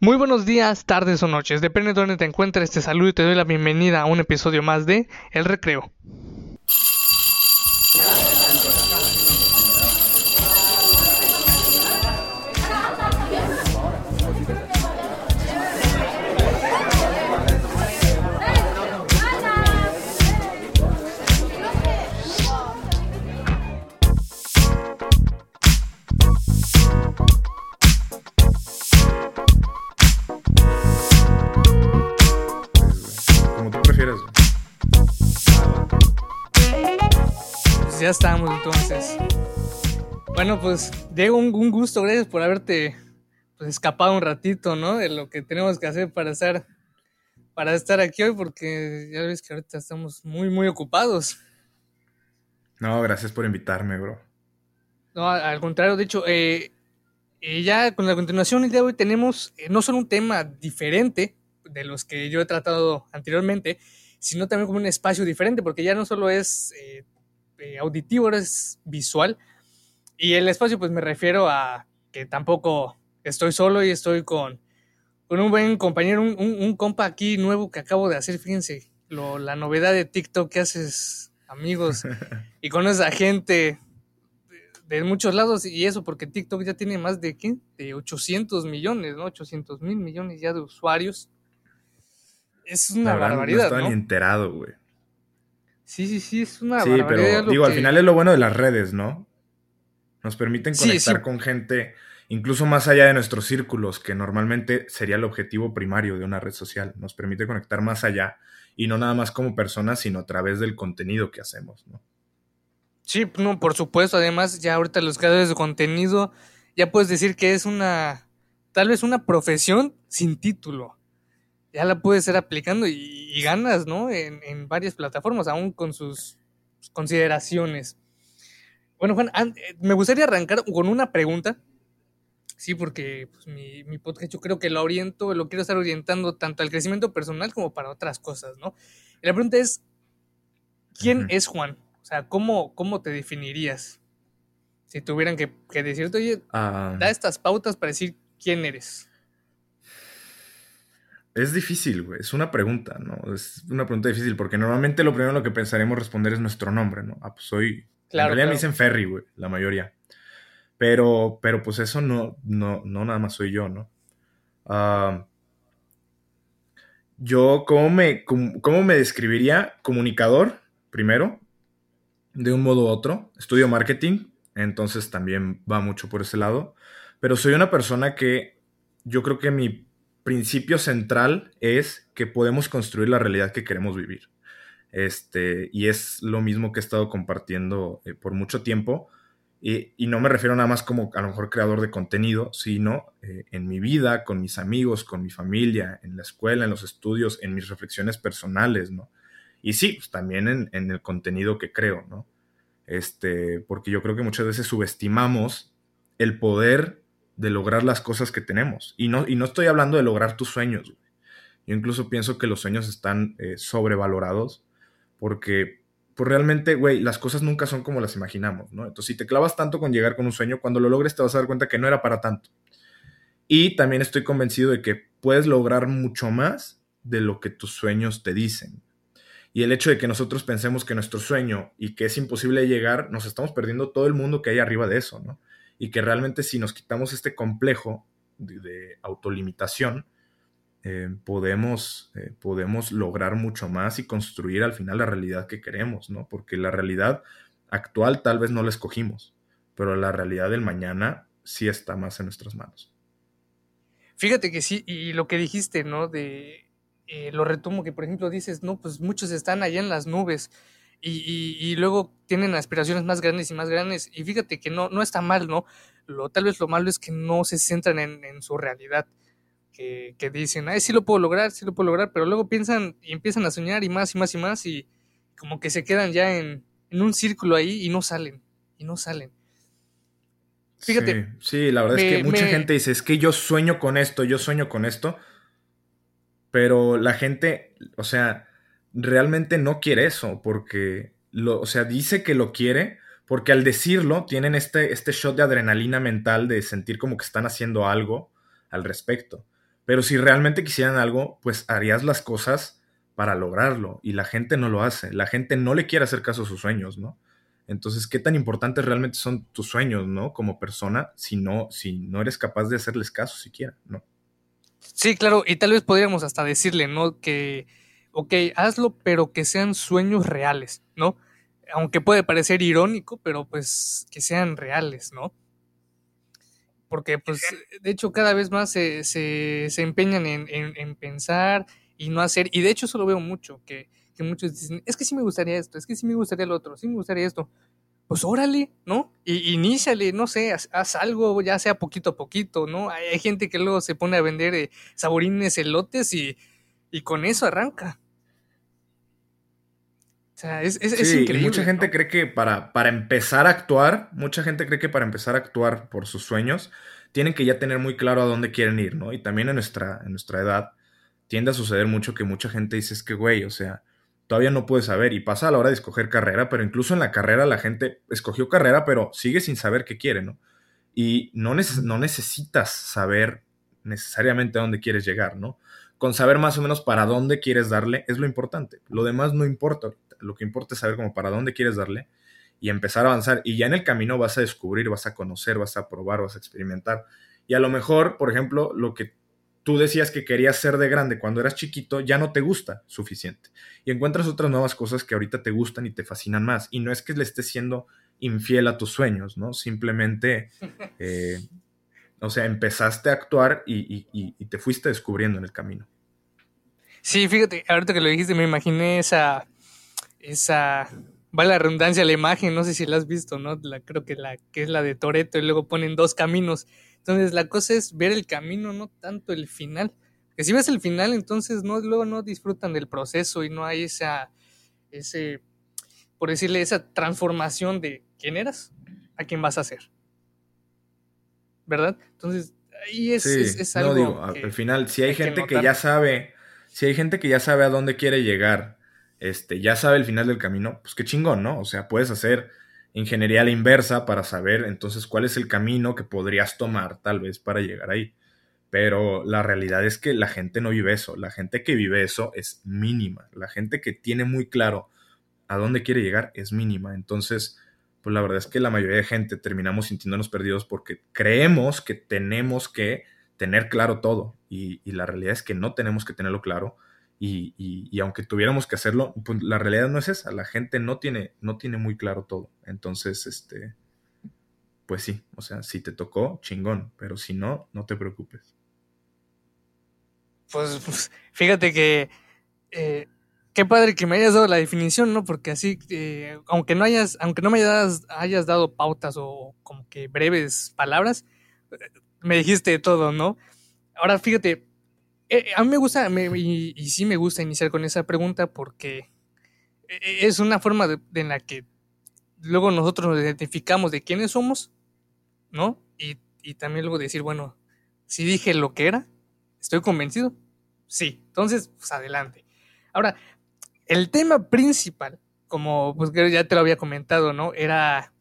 Muy buenos días, tardes o noches, depende de dónde te encuentres, te saludo y te doy la bienvenida a un episodio más de El Recreo. Bueno, pues Diego, un, un gusto, gracias por haberte pues, escapado un ratito, ¿no? De lo que tenemos que hacer para estar para estar aquí hoy, porque ya ves que ahorita estamos muy, muy ocupados. No, gracias por invitarme, bro. No, al contrario, de hecho, eh, eh, ya con la continuación el día de hoy tenemos eh, no solo un tema diferente de los que yo he tratado anteriormente, sino también como un espacio diferente, porque ya no solo es eh, eh, auditivo, ahora es visual. Y el espacio, pues me refiero a que tampoco estoy solo y estoy con, con un buen compañero, un, un- un compa aquí nuevo que acabo de hacer, fíjense, lo- la novedad de TikTok que haces amigos y conoces a gente de, de muchos lados y eso porque TikTok ya tiene más de ¿qué? de 800 millones, ¿no? 800 mil millones ya de usuarios. Es una verdad, barbaridad, No ¿no? ni enterado, güey. Sí, sí, sí, es una Sí, barbaridad. pero digo, al final es lo bueno de las redes, ¿no? Nos permiten conectar sí. con gente incluso más allá de nuestros círculos, que normalmente sería el objetivo primario de una red social. Nos permite conectar más allá y no nada más como personas, sino a través del contenido que hacemos, ¿no? Sí, no, por supuesto. Además, ya ahorita los creadores de contenido, ya puedes decir que es una, tal vez una profesión sin título. Ya la puedes estar aplicando y, y ganas, ¿no? En, en varias plataformas, aún con sus consideraciones. Bueno, Juan, an- eh, me gustaría arrancar con una pregunta. Sí, porque pues, mi, mi podcast yo creo que lo oriento, lo quiero estar orientando tanto al crecimiento personal como para otras cosas, ¿no? Y la pregunta es, ¿quién es Juan? O sea, ¿cómo, cómo te definirías? Si tuvieran que, que decirte, oye, Ah, da estas pautas para decir quién eres. Es difícil, güey. Es una pregunta, ¿no? Es una pregunta difícil porque normalmente lo primero en lo que pensaremos responder es nuestro nombre, ¿no? Ah, pues soy. Claro, en realidad me dicen Ferry, güey, la mayoría. Pero, pero pues eso no, no, no nada más soy yo, ¿no? Ah, yo, ¿cómo me, cómo, cómo me describiría? Comunicador, primero, de un modo u otro. Estudio marketing, entonces también va mucho por ese lado. Pero soy una persona que yo creo que mi principio central es que podemos construir la realidad que queremos vivir. Este, y es lo mismo que he estado compartiendo eh, por mucho tiempo. Y, y no me refiero nada más como a lo mejor creador de contenido, sino eh, en mi vida, con mis amigos, con mi familia, en la escuela, en los estudios, en mis reflexiones personales, ¿no? Y sí, pues también en, en el contenido que creo, ¿no? Este, porque yo creo que muchas veces subestimamos el poder de lograr las cosas que tenemos. Y no, y no estoy hablando de lograr tus sueños. Yo incluso pienso que los sueños están eh, sobrevalorados porque pues realmente, güey, las cosas nunca son como las imaginamos, ¿no? Entonces, si te clavas tanto con llegar con un sueño, cuando lo logres te vas a dar cuenta que no era para tanto. Y también estoy convencido de que puedes lograr mucho más de lo que tus sueños te dicen. Y el hecho de que nosotros pensemos que nuestro sueño y que es imposible llegar, nos estamos perdiendo todo el mundo que hay arriba de eso, ¿no? Y que realmente si nos quitamos este complejo de, de autolimitación, eh, podemos, eh, podemos lograr mucho más y construir al final la realidad que queremos, ¿no? Porque la realidad actual tal vez no la escogimos, pero la realidad del mañana sí está más en nuestras manos. Fíjate que sí, y lo que dijiste, ¿no? De eh, lo retomo que, por ejemplo, dices, no, pues muchos están allá en las nubes y, y- y luego tienen aspiraciones más grandes y más grandes. Y fíjate que no, no está mal, ¿no? Lo, tal vez lo malo es que no se centran en, en su realidad. Que, que dicen, ay, sí lo puedo lograr, sí lo puedo lograr, pero luego piensan y empiezan a soñar y más y más y más y como que se quedan ya en, en un círculo ahí y no salen, y no salen. Fíjate, Sí, sí, la verdad es que mucha me- gente dice, es que yo sueño con esto, yo sueño con esto, pero la gente, o sea, realmente no quiere eso, porque, lo, o sea, dice que lo quiere, porque al decirlo tienen este, este shot de adrenalina mental de sentir como que están haciendo algo al respecto. Pero si realmente quisieran algo, pues harías las cosas para lograrlo. Y la gente no lo hace. La gente no le quiere hacer caso a sus sueños, ¿no? Entonces, ¿qué tan importantes realmente son tus sueños, ¿no? Como persona, si no, si no eres capaz de hacerles caso siquiera, ¿no? Sí, claro, y tal vez podríamos hasta decirle, ¿no? Que, ok, hazlo, pero que sean sueños reales, ¿no? Aunque puede parecer irónico, pero pues que sean reales, ¿no? Porque, pues, de hecho, cada vez más se, se, se empeñan en, en, pensar y no hacer, y de hecho eso lo veo mucho, que, que muchos dicen, es que sí me gustaría esto, es que sí me gustaría lo otro, sí me gustaría esto, pues órale, ¿no? Y iníciale, no sé, haz, algo, ya sea poquito a poquito, ¿no? Hay, gente que luego se pone a vender eh, saborines, elotes y, y, con eso arranca. Sea, es, es, increíble. Mucha gente cree que para, para empezar a actuar, mucha gente cree que para empezar a actuar por sus sueños, tienen que ya tener muy claro a dónde quieren ir, ¿no? Y también en nuestra, en nuestra edad tiende a suceder mucho que mucha gente dice, es que, güey, o sea, todavía no puede saber y pasa a la hora de escoger carrera, pero incluso en la carrera la gente escogió carrera, pero sigue sin saber qué quiere, ¿no? Y no, no necesitas saber necesariamente a dónde quieres llegar, ¿no? Con saber más o menos para dónde quieres darle es lo importante. Lo demás no importa. Lo que importa es saber como para dónde quieres darle y empezar a avanzar. Y ya en el camino vas a descubrir, vas a conocer, vas a probar, vas a experimentar. Y a lo mejor, por ejemplo, lo que tú decías que querías ser de grande cuando eras chiquito, ya no te gusta suficiente. Y encuentras otras nuevas cosas que ahorita te gustan y te fascinan más. Y no es que le estés siendo infiel a tus sueños, ¿no? Simplemente, eh, o sea, empezaste a actuar y, te fuiste descubriendo en el camino. Sí, fíjate, ahorita que lo dijiste, me imaginé esa, esa, vale la redundancia, la imagen, no sé si la has visto, ¿no? La, creo que la que es la de Toreto y luego ponen dos caminos entonces la cosa es ver el camino, no tanto el final. Que si ves el final, entonces no, luego no disfrutan del proceso y no hay esa, ese, por decirle, esa transformación de quién eras a quién vas a ser. ¿Verdad? Entonces, ahí es, es, algo. No, digo, al final, si hay, gente que, ya sabe, si hay gente que ya sabe a dónde quiere llegar, este, ya sabe el final del camino, pues qué chingón, ¿no? O sea, puedes hacer ingeniería a la inversa para saber entonces cuál es el camino que podrías tomar tal vez para llegar ahí. Pero la realidad es que la gente no vive eso. La gente que vive eso es mínima. La gente que tiene muy claro a dónde quiere llegar es mínima. Entonces, pues la verdad es que la mayoría de gente terminamos sintiéndonos perdidos porque creemos que tenemos que tener claro todo. Y, y la realidad es que no tenemos que tenerlo claro y, aunque tuviéramos que hacerlo, pues la realidad no es esa. La gente no tiene, no tiene muy claro todo. Entonces, este, pues sí, o sea, si te tocó, chingón, pero si no, no te preocupes. Pues, pues fíjate que eh, qué padre que me hayas dado la definición, ¿no? Porque así, eh, aunque no hayas, aunque no me hayas, hayas dado pautas o como que breves palabras, eh, me dijiste todo, ¿no? Ahora fíjate, eh, a mí me gusta, y, sí me gusta iniciar con esa pregunta porque e, es una forma de, en la que luego nosotros nos identificamos de quiénes somos, ¿no? Y, también luego decir, bueno, si dije lo que era, ¿estoy convencido? Sí, entonces, pues adelante. Ahora, el tema principal, como pues ya te lo había comentado, ¿no? Era,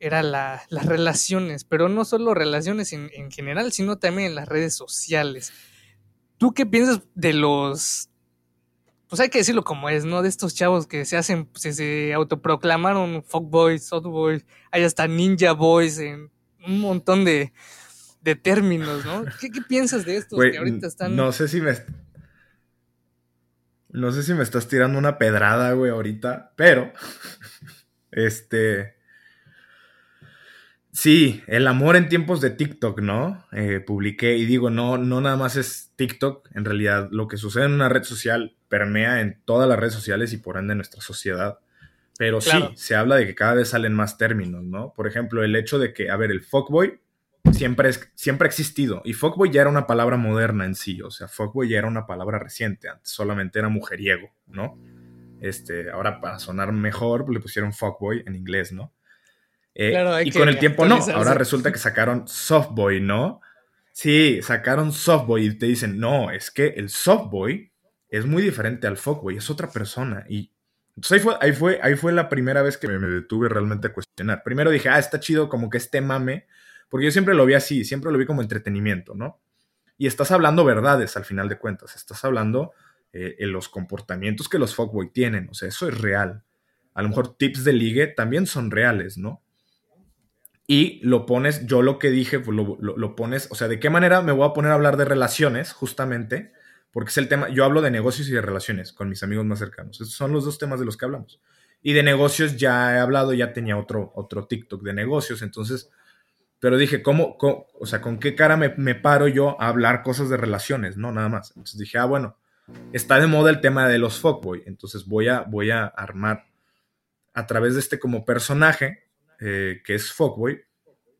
era las relaciones, pero no solo relaciones en, en general, sino también en las redes sociales. ¿Tú qué piensas de los pues hay que decirlo como es, ¿no? De estos chavos que se hacen, se, se autoproclamaron fuckboys, softboys, hay hasta ninja boys en un montón de, de términos, ¿no? ¿Qué, piensas de estos que ahorita están? No sé si me. No sé si me estás tirando una pedrada, güey, ahorita, pero. Este. Sí, el amor en tiempos de TikTok, ¿no? Eh, publiqué y digo, no, no nada más es TikTok, en realidad lo que sucede en una red social permea en todas las redes sociales y por ende en nuestra sociedad. Pero sí, se habla de que cada vez salen más términos, ¿no? Por ejemplo, el hecho de que, a ver, el fuckboy siempre, es, siempre ha existido y fuckboy ya era una palabra moderna en sí, o sea, fuckboy ya era una palabra reciente, antes solamente era mujeriego, ¿no? Este, ahora para sonar mejor le pusieron fuckboy en inglés, ¿no? Eh, y con el tiempo no. Ahora resulta que sacaron Softboy, ¿no? Sí, sacaron Softboy y te dicen, no, es que el Softboy es muy diferente al Fuckboy, es otra persona. Y entonces ahí fue, ahí fue, ahí fue la primera vez que me detuve realmente a cuestionar. Primero dije, ah, está chido como que este mame, porque yo siempre lo vi así, siempre lo vi como entretenimiento, ¿no? Y estás hablando verdades al final de cuentas, estás hablando eh, en los comportamientos que los fuckboy tienen, o sea, eso es real. A lo mejor tips de ligue también son reales, ¿no? Y lo pones, yo lo que dije, pues lo, lo, pones, o sea, ¿de qué manera me voy a poner a hablar de relaciones, justamente? Porque es el tema, yo hablo de negocios y de relaciones con mis amigos más cercanos. Esos son los dos temas de los que hablamos. Y de negocios ya he hablado, ya tenía otro, otro TikTok de negocios, entonces, pero dije, ¿cómo, o sea, con qué cara me, me, paro yo a hablar cosas de relaciones? No, nada más. Entonces dije, ah, bueno, está de moda el tema de los fuckboy, entonces voy a, voy a armar a través de este como personaje, eh, que es fuckboy,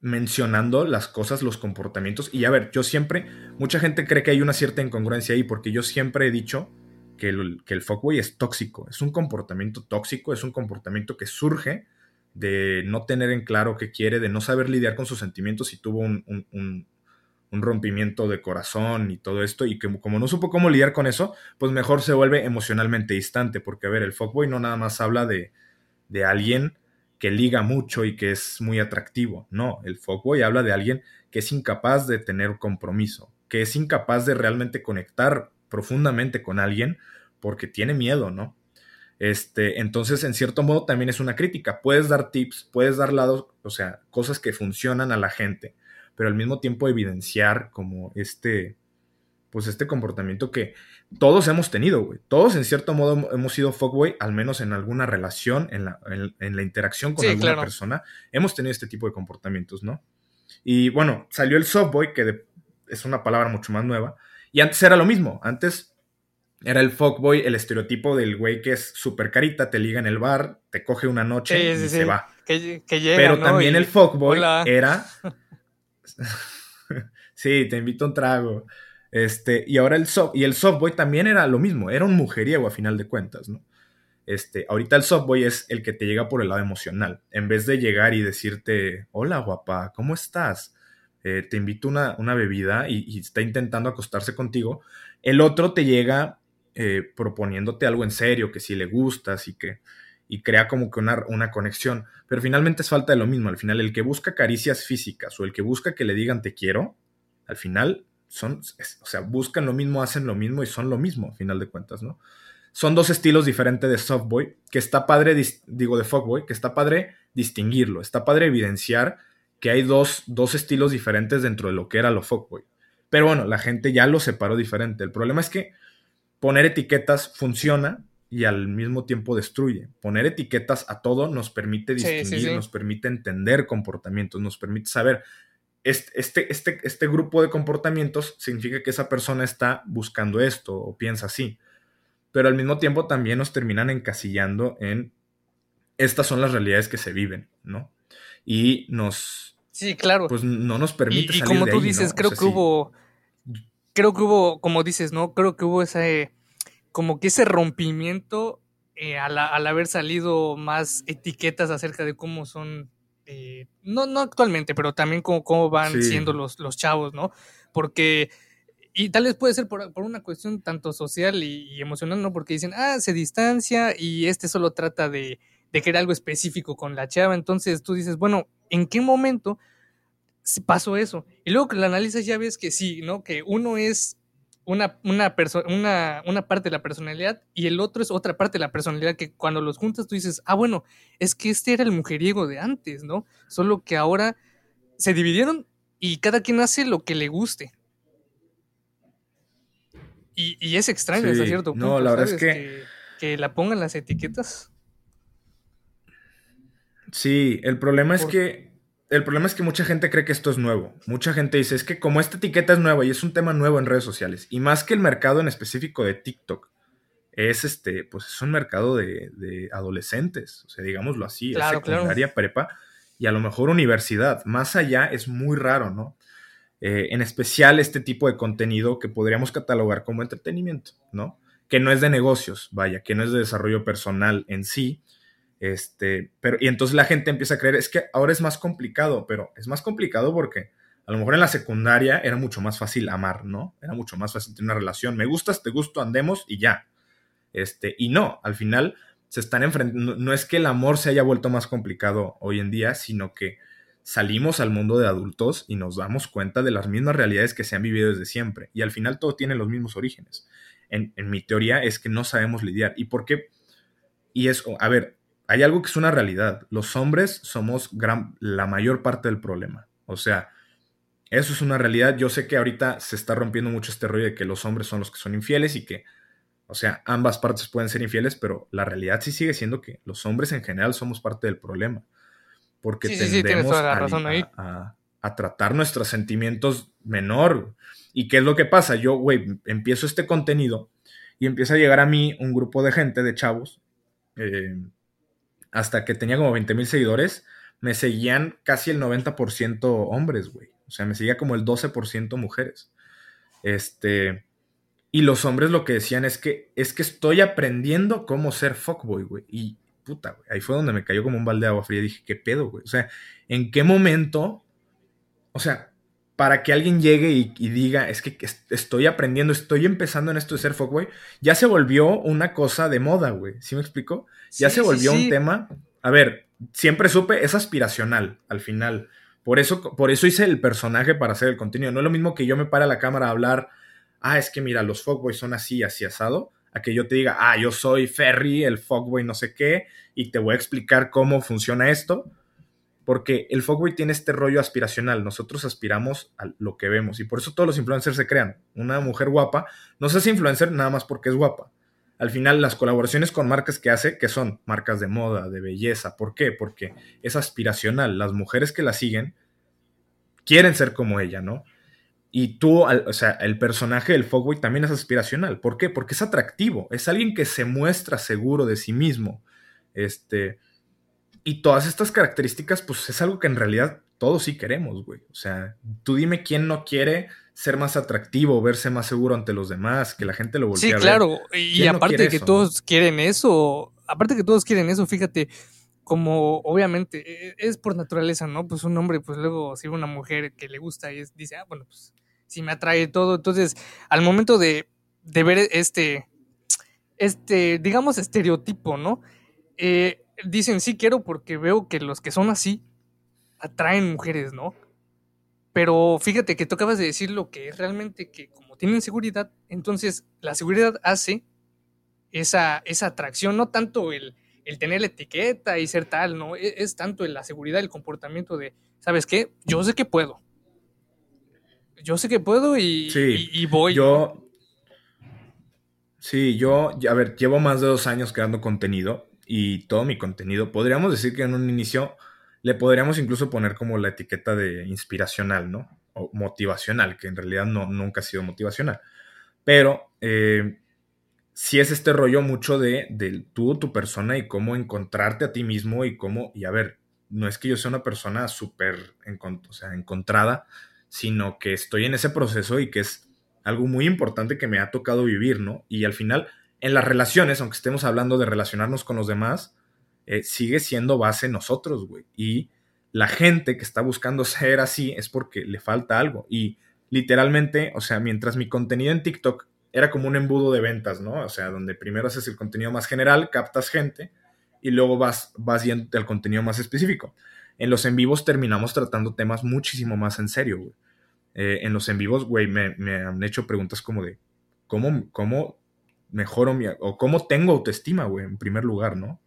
mencionando las cosas, los comportamientos. Y a ver, yo siempre, mucha gente cree que hay una cierta incongruencia ahí, porque yo siempre he dicho que el, que el es tóxico, es un comportamiento tóxico, es un comportamiento que surge de no tener en claro qué quiere, de no saber lidiar con sus sentimientos y tuvo un, un, rompimiento de corazón y todo esto, y que como no supo cómo lidiar con eso, pues mejor se vuelve emocionalmente distante, porque a ver, el fuckboy no nada más habla de, de alguien que liga mucho y que es muy atractivo, no, el fuckboy habla de alguien que es incapaz de tener compromiso, que es incapaz de realmente conectar profundamente con alguien porque tiene miedo, ¿no? Este, entonces, en cierto modo, también es una crítica. Puedes dar tips, puedes dar lados, o sea, cosas que funcionan a la gente, pero al mismo tiempo evidenciar como este, pues este comportamiento que todos hemos tenido, güey. Todos, en cierto modo, hemos sido fuckboy, al menos en alguna relación, en la, en, la interacción con alguna persona, hemos tenido este tipo de comportamientos, ¿no? Y bueno, salió el softboy, que es una palabra mucho más nueva, y antes era lo mismo. Antes era el fuckboy, el estereotipo del güey que es súper carita, te liga en el bar, te coge una noche y se va. Pero también el fuckboy era. sí, te invito a un trago. Este, y ahora el soft, y el softboy también era lo mismo, era un mujeriego a final de cuentas, ¿no? Este, ahorita el softboy es el que te llega por el lado emocional. En vez de llegar y decirte, hola guapa, ¿cómo estás? Eh, te invito una, una bebida y, está intentando acostarse contigo, el otro te llega eh, proponiéndote algo en serio, que si le gustas y que y crea como que una, una, conexión, pero finalmente es falta de lo mismo, al final el que busca caricias físicas o el que busca que le digan te quiero, al final son, o sea, buscan lo mismo, hacen lo mismo y son lo mismo, al final de cuentas, ¿no? Son dos estilos diferentes de softboy, que está padre, digo de fuckboy, que está padre distinguirlo, está padre evidenciar que hay dos, estilos diferentes dentro de lo que era lo fuckboy. Pero bueno, la gente ya lo separó diferente. El problema es que poner etiquetas funciona y al mismo tiempo destruye. Poner etiquetas a todo nos permite distinguir, nos permite entender comportamientos, nos permite saber, este, este, este, este grupo de comportamientos significa que esa persona está buscando esto o piensa así. Pero al mismo tiempo también nos terminan encasillando en estas son las realidades que se viven, ¿no? y nos... Sí, claro. Pues no nos permite... Y, como tú dices, creo que hubo... Creo que hubo, como dices, ¿no? Creo que hubo ese... Como que ese rompimiento eh, al, haber salido más etiquetas acerca de cómo son... Eh, no, no actualmente, pero también cómo, cómo van siendo los, los chavos, ¿no? Porque y tal vez puede ser por, una cuestión tanto social y, y, emocional, ¿no? Porque dicen, ah, se distancia y este solo trata de, de que era algo específico con la chava. Entonces tú dices, bueno, ¿en qué momento pasó eso? Y luego que la analizas ya ves que sí, ¿no? Que uno es una, una, una, una parte de la personalidad y el otro es otra parte de la personalidad que cuando los juntas tú dices, ah, bueno, es que este era el mujeriego de antes, ¿no? Solo que ahora se dividieron y cada quien hace lo que le guste. Y, es extraño hasta cierto punto. No, la verdad es que... que la pongan las etiquetas. Sí, el problema es que el problema es que mucha gente cree que esto es nuevo. Mucha gente dice, es que como esta etiqueta es nueva y es un tema nuevo en redes sociales, y más que el mercado en específico de TikTok, es este, pues es un mercado de, adolescentes, o sea, digámoslo así, es secundaria, prepa y a lo mejor universidad. Más allá es muy raro, ¿no? Eh, en especial este tipo de contenido que podríamos catalogar como entretenimiento, ¿no? Que no es de negocios, vaya, que no es de desarrollo personal en sí, este, pero, y entonces la gente empieza a creer, es que ahora es más complicado, pero es más complicado porque a lo mejor en la secundaria era mucho más fácil amar, ¿no? Era mucho más fácil tener una relación. Me gustas, te gusto, andemos y ya. Este, y no, al final se están enfrentando, no, es que el amor se haya vuelto más complicado hoy en día, sino que salimos al mundo de adultos y nos damos cuenta de las mismas realidades que se han vivido desde siempre. Y al final todo tiene los mismos orígenes. En, mi teoría es que no sabemos lidiar. ¿Y por qué? Y eso, a ver, hay algo que es una realidad. Los hombres somos gran, la mayor parte del problema. O sea, eso es una realidad. Yo sé que ahorita se está rompiendo mucho este rollo de que los hombres son los que son infieles y que, o sea, ambas partes pueden ser infieles, pero la realidad sí sigue siendo que los hombres en general somos parte del problema porque tendemos a, tratar nuestros sentimientos menor. ¿Y qué es lo que pasa? Yo, güey, empiezo este contenido y empieza a llegar a mí un grupo de gente, de chavos, eh, hasta que tenía como 20 mil seguidores, me seguían casi el 90% hombres, güey. O sea, me seguía como el 12% mujeres. Este, y los hombres lo que decían es que es que estoy aprendiendo cómo ser fuckboy, güey. Y puta, güey. Ahí fue donde me cayó como un balde de agua fría. Dije, ¿qué pedo, güey? O sea, ¿en qué momento? O sea, para que alguien llegue y, diga, es que estoy aprendiendo, estoy empezando en esto de ser fuckboy, ya se volvió una cosa de moda, güey. ¿Sí me explico? Ya se volvió un tema. A ver, siempre supe, es aspiracional al final. Por eso, por eso hice el personaje para hacer el contenido. No es lo mismo que yo me pare a la cámara a hablar, ah, es que mira, los fuckboys son así, así asado a que yo te diga, ah, yo soy Ferry, el fuckboy no sé qué, y te voy a explicar cómo funciona esto. Porque el fuckboy tiene este rollo aspiracional. Nosotros aspiramos a lo que vemos. Y por eso todos los influencers se crean. Una mujer guapa no se hace influencer nada más porque es guapa. Al final, las colaboraciones con marcas que hace, que son marcas de moda, de belleza. ¿Por qué? Porque es aspiracional. Las mujeres que la siguen quieren ser como ella, ¿no? Y tú, o sea, el personaje del Fogboy también es aspiracional. ¿Por qué? Porque es atractivo. Es alguien que se muestra seguro de sí mismo. Este. Y todas estas características, pues es algo que en realidad todos sí queremos, güey. O sea, tú dime quién no quiere ser más atractivo, verse más seguro ante los demás, que la gente lo voltee sí, a ver. Sí, claro. Y aparte de que todos quieren eso, aparte de que todos quieren eso, fíjate, como obviamente e, es por naturaleza, ¿no? Pues un hombre, pues luego si una mujer que le gusta y dice, ah, bueno, pues si me atrae todo. Entonces, al momento de, ver este, este, digamos, estereotipo, ¿no? Eh, dicen, sí quiero porque veo que los que son así atraen mujeres, ¿no? Pero fíjate que tú acabas de decir lo que es realmente que como tienen seguridad, entonces la seguridad hace esa, esa atracción, no tanto el, el tener la etiqueta y ser tal, ¿no? Es, es tanto la seguridad, el comportamiento de, ¿sabes qué? Yo sé que puedo. Yo sé que puedo y, y, voy. Yo. Sí, yo, a ver, llevo más de dos años creando contenido y todo mi contenido, podríamos decir que en un inicio le podríamos incluso poner como la etiqueta de inspiracional, ¿no? O motivacional, que en realidad no, nunca ha sido motivacional. Pero eh, si es este rollo mucho de, tú, tu persona y cómo encontrarte a ti mismo y cómo, y a ver, no es que yo sea una persona súper o sea, encontrada, sino que estoy en ese proceso y que es algo muy importante que me ha tocado vivir, ¿no? Y al final, en las relaciones, aunque estemos hablando de relacionarnos con los demás, eh, sigue siendo base nosotros, güey. Y la gente que está buscando ser así es porque le falta algo. Y literalmente, o sea, mientras mi contenido en TikTok era como un embudo de ventas, ¿no? O sea, donde primero haces el contenido más general, captas gente y luego vas, vas yendo al contenido más específico. En los en vivos terminamos tratando temas muchísimo más en serio, güey. Eh, en los en vivos, güey, me, han hecho preguntas como de cómo, cómo mejoro mi, o cómo tengo autoestima, güey, en primer lugar, ¿no?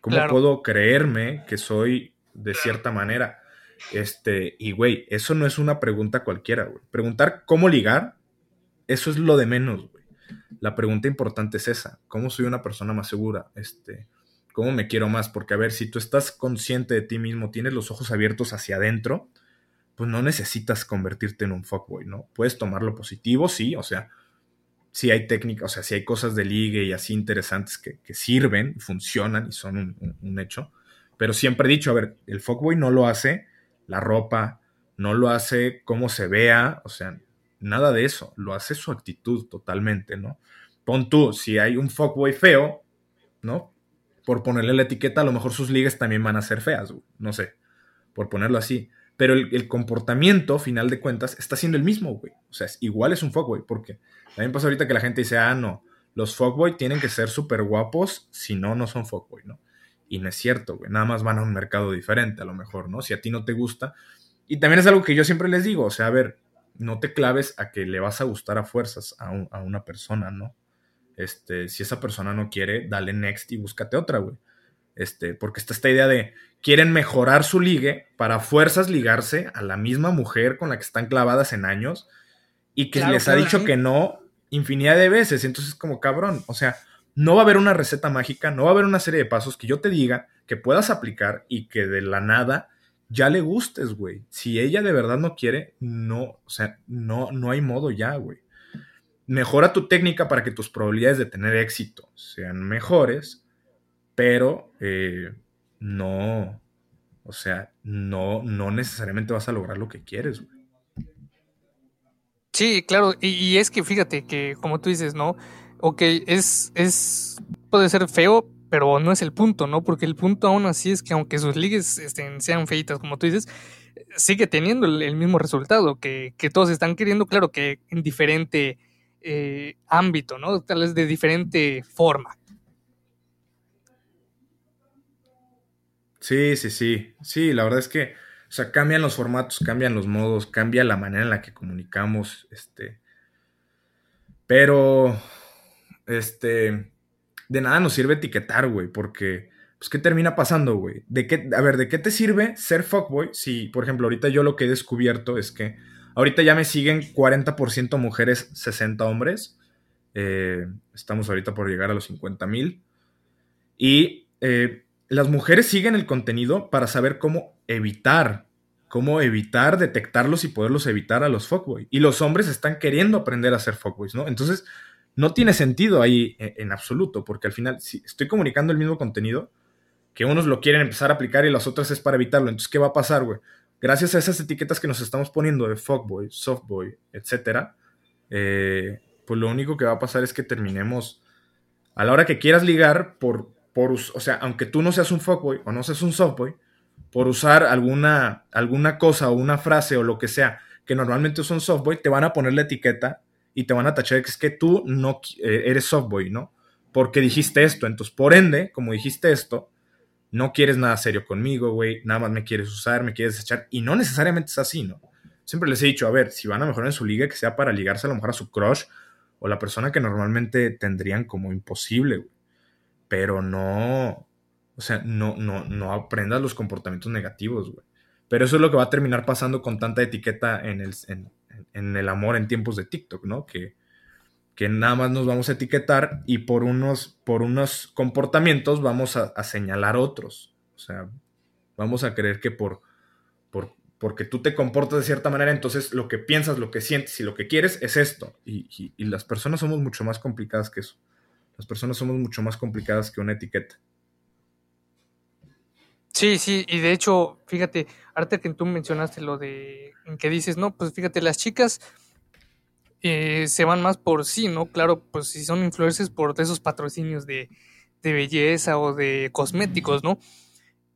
¿Cómo puedo creerme que soy de cierta manera? Este, y güey, eso no es una pregunta cualquiera, güey. Preguntar cómo ligar eso es lo de menos, güey. La pregunta importante es esa. ¿Cómo soy una persona más segura? Este, ¿Cómo me quiero más? Porque, a ver, si tú estás consciente de ti mismo, tienes los ojos abiertos hacia adentro, pues no necesitas convertirte en un fuckboy, ¿no? Puedes tomarlo positivo, sí, o sea, si hay técnicas, o sea, si hay cosas de ligue y así interesantes que, sirven, funcionan y son un, un, hecho. Pero siempre he dicho, a ver, el fuckboy no lo hace la ropa, no lo hace cómo se vea, o sea, Nada de eso, lo hace su actitud totalmente, ¿no? Pon tú, si hay un fuckboy feo, ¿no? Por ponerle la etiqueta, a lo mejor sus ligas también van a ser feas, no sé, por ponerlo así. Pero el, comportamiento, final de cuentas, está siendo el mismo, güey. O sea, igual es un fuckboy, porque también pasa ahorita que la gente dice, ah, no, los fuckboy tienen que ser súper guapos, si no, no son fuckboy, ¿no? Y no es cierto, güey. Nada más van a un mercado diferente, a lo mejor, ¿no? Si a ti no te gusta. Y también es algo que yo siempre les digo, o sea, a ver, no te claves a que le vas a gustar a fuerzas a, a una persona, ¿no? Este, si esa persona no quiere, dale next y búscate otra, güey. Este, porque está esta idea de quieren mejorar su ligue para fuerzas ligarse a la misma mujer con la que están clavadas en años y que les ha dicho que no infinidad de veces. Entonces, como cabrón, o sea, no va a haber una receta mágica, no va a haber una serie de pasos que yo te diga que puedas aplicar y que de la nada ya le gustes, güey. Si ella de verdad no quiere, no, o sea, no, no hay modo ya, güey. Mejora tu técnica para que tus probabilidades de tener éxito sean mejores, pero eh, no, o sea, no, no necesariamente vas a lograr lo que quieres, güey. Sí, claro, y, es que fíjate que, como tú dices, ¿no? Ok, es, es, puede ser feo, pero no es el punto, ¿no? Porque el punto aún así es que aunque sus ligas estén, sean feitas, como tú dices, sigue teniendo el, mismo resultado, que, todos están queriendo, claro que en diferente eh, ámbito, ¿no? Tal vez de diferente forma. Sí, sí, sí. Sí, la verdad es que o sea, cambian los formatos, cambian los modos, cambia la manera en la que comunicamos, este. Pero, este, de nada nos sirve etiquetar, güey, porque, pues, ¿qué termina pasando, güey? ¿De qué, a ver, ¿de qué te sirve ser fuckboy si, por ejemplo, ahorita yo lo que he descubierto es que ahorita ya me siguen 40% mujeres, 60 hombres. Eh, estamos ahorita por llegar a los 50 mil. Y eh, las mujeres siguen el contenido para saber cómo evitar, cómo evitar detectarlos y poderlos evitar a los fuckboys. Y los hombres están queriendo aprender a ser fuckboys, ¿no? Entonces, no tiene sentido ahí en, absoluto, porque al final, si estoy comunicando el mismo contenido, que unos lo quieren empezar a aplicar y las otras es para evitarlo. Entonces, ¿qué va a pasar, güey? Gracias a esas etiquetas que nos estamos poniendo de fuckboy, softboy, etcétera, eh, pues lo único que va a pasar es que terminemos a la hora que quieras ligar por o sea, aunque tú no seas un fuckboy o no seas un softboy, por usar alguna, alguna cosa o una frase o lo que sea que normalmente es un softboy, te van a poner la etiqueta y te van a tachar que es que tú no eh, eres softboy, ¿no? Porque dijiste esto. Entonces, por ende, como dijiste esto, no quieres nada serio conmigo, güey, nada más me quieres usar, me quieres echar. Y no necesariamente es así, ¿no? Siempre les he dicho, a ver, si van a mejorar en su liga, que sea para ligarse a lo mejor a su crush o la persona que normalmente tendrían como imposible, güey pero no, o sea, no, no, no aprendas los comportamientos negativos, güey. Pero eso es lo que va a terminar pasando con tanta etiqueta en el, en, el amor en tiempos de TikTok, ¿no? Que, que nada más nos vamos a etiquetar y por unos, por unos comportamientos vamos a, señalar otros. O sea, vamos a creer que por, por, porque tú te comportas de cierta manera, entonces lo que piensas, lo que sientes y lo que quieres es esto. y las personas somos mucho más complicadas que eso. Las personas somos mucho más complicadas que una etiqueta. Sí, sí, y de hecho, fíjate, ahorita que tú mencionaste lo de en que dices, no, pues fíjate, las chicas eh, se van más por sí, ¿no? Claro, pues si son influencers por esos patrocinios de, de belleza o de cosméticos, ¿no?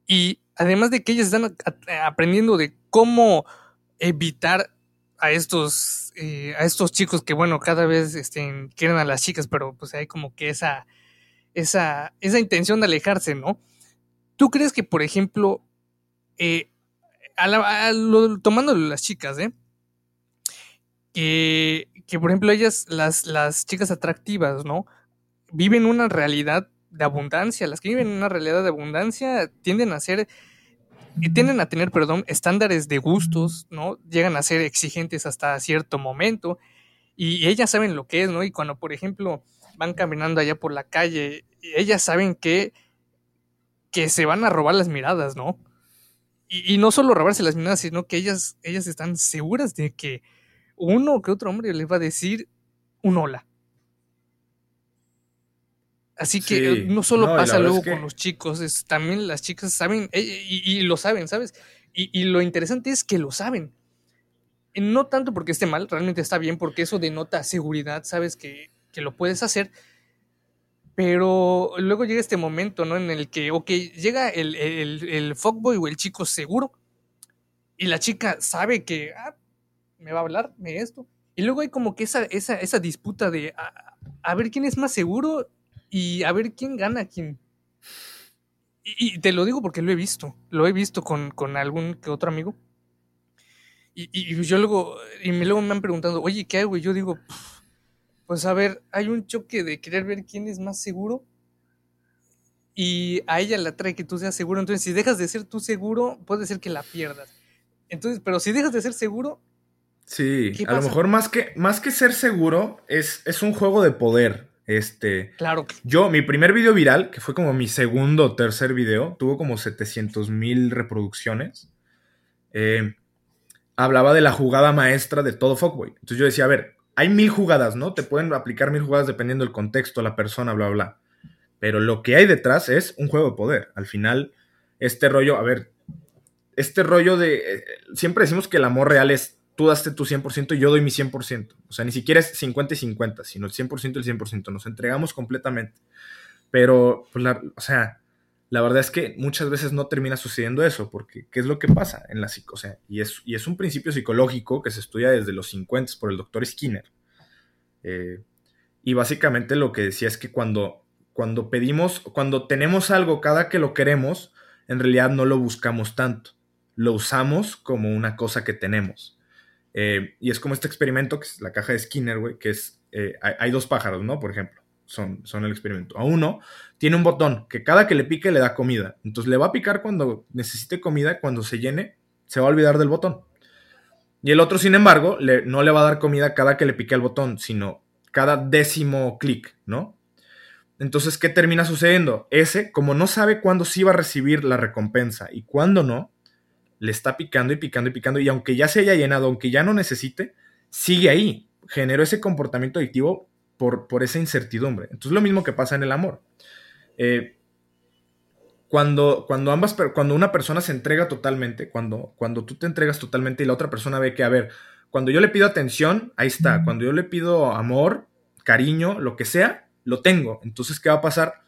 Y además de que ellas están aprendiendo de cómo evitar a estos, eh, a estos chicos que, bueno, cada vez este, quieren a las chicas, pero pues hay como que esa, esa, esa intención de alejarse, ¿no? ¿Tú crees que, por ejemplo, eh, tomándolo las chicas, ¿eh? Que, que, por ejemplo, ellas, las, las chicas atractivas, ¿no? Viven una realidad de abundancia. Las que viven una realidad de abundancia tienden a ser tienden a tener, perdón, estándares de gustos, ¿no? Llegan a ser exigentes hasta cierto momento y ellas saben lo que es, ¿no? Y cuando, por ejemplo, van caminando allá por la calle, ellas saben que, que se van a robar las miradas, ¿no? Y, y no solo robarse las miradas, sino que ellas, ellas están seguras de que uno que otro hombre les va a decir un hola. Así que eh, no solo pasa luego con los chicos, es, también las chicas saben eh, y, lo saben, ¿sabes? Y, lo interesante es que lo saben. No tanto porque esté mal, realmente está bien, porque eso denota seguridad, sabes que, lo puedes hacer. Pero luego llega este momento, ¿no? En el que, ok, llega el, el, el fuckboy o el chico seguro y la chica sabe que, ah, me va a hablar de esto. Y luego hay como que esa, esa, esa disputa de a, a ver quién es más seguro y a ver quién gana quién. Y, te lo digo porque lo he visto. Lo he visto con, con algún que otro amigo. Y, y, yo luego, y me, luego me han preguntado, oye, ¿qué hago? Y yo digo, pues a ver, hay un choque de querer ver quién es más seguro. Y a ella la atrae que tú seas seguro. Entonces, si dejas de ser tú seguro, puede ser que la pierdas. Entonces, pero si dejas de ser seguro. Sí, a lo mejor más que, más que ser seguro, es, es un juego de poder. Este. Claro. Yo, mi primer video viral, que fue como mi segundo o tercer video, tuvo como 700 mil reproducciones. Eh, hablaba de la jugada maestra de todo Fuckboy. Entonces yo decía, a ver, hay mil jugadas, ¿no? Te pueden aplicar mil jugadas dependiendo del contexto, la persona, bla, bla. Pero lo que hay detrás es un juego de poder. Al final, este rollo, a ver, este rollo de. Eh, siempre decimos que el amor real es tú daste tu 100% y yo doy mi 100%. O sea, ni siquiera es 50 y 50, sino el 100% y el 100%. Nos entregamos completamente. Pero, pues, o sea, la verdad es que muchas veces no termina sucediendo eso, porque ¿qué es lo que pasa en la psico? O sea, y es, y es un principio psicológico que se estudia desde los 50 por el doctor Skinner. Eh, y básicamente lo que decía es que cuando, cuando pedimos, cuando tenemos algo cada que lo queremos, en realidad no lo buscamos tanto. Lo usamos como una cosa que tenemos. Eh, y es como este experimento, que es la caja de Skinner, güey, que es, eh, hay, dos pájaros, ¿no? Por ejemplo, son, son el experimento. A uno tiene un botón que cada que le pique le da comida. Entonces le va a picar cuando necesite comida, cuando se llene, se va a olvidar del botón. Y el otro, sin embargo, no le va a dar comida cada que le pique el botón, sino cada décimo clic, ¿no? Entonces, ¿qué termina sucediendo? Ese, como no sabe cuándo sí va a recibir la recompensa y cuándo no, le está picando y picando y picando y aunque ya se haya llenado, aunque ya no necesite, sigue ahí. Generó ese comportamiento adictivo por, por esa incertidumbre. Entonces lo mismo que pasa en el amor. Eh, cuando, cuando, ambas, cuando una persona se entrega totalmente, cuando, cuando tú te entregas totalmente y la otra persona ve que, a ver, cuando yo le pido atención, ahí está. Cuando yo le pido amor, cariño, lo que sea, lo tengo. Entonces, ¿qué va a pasar?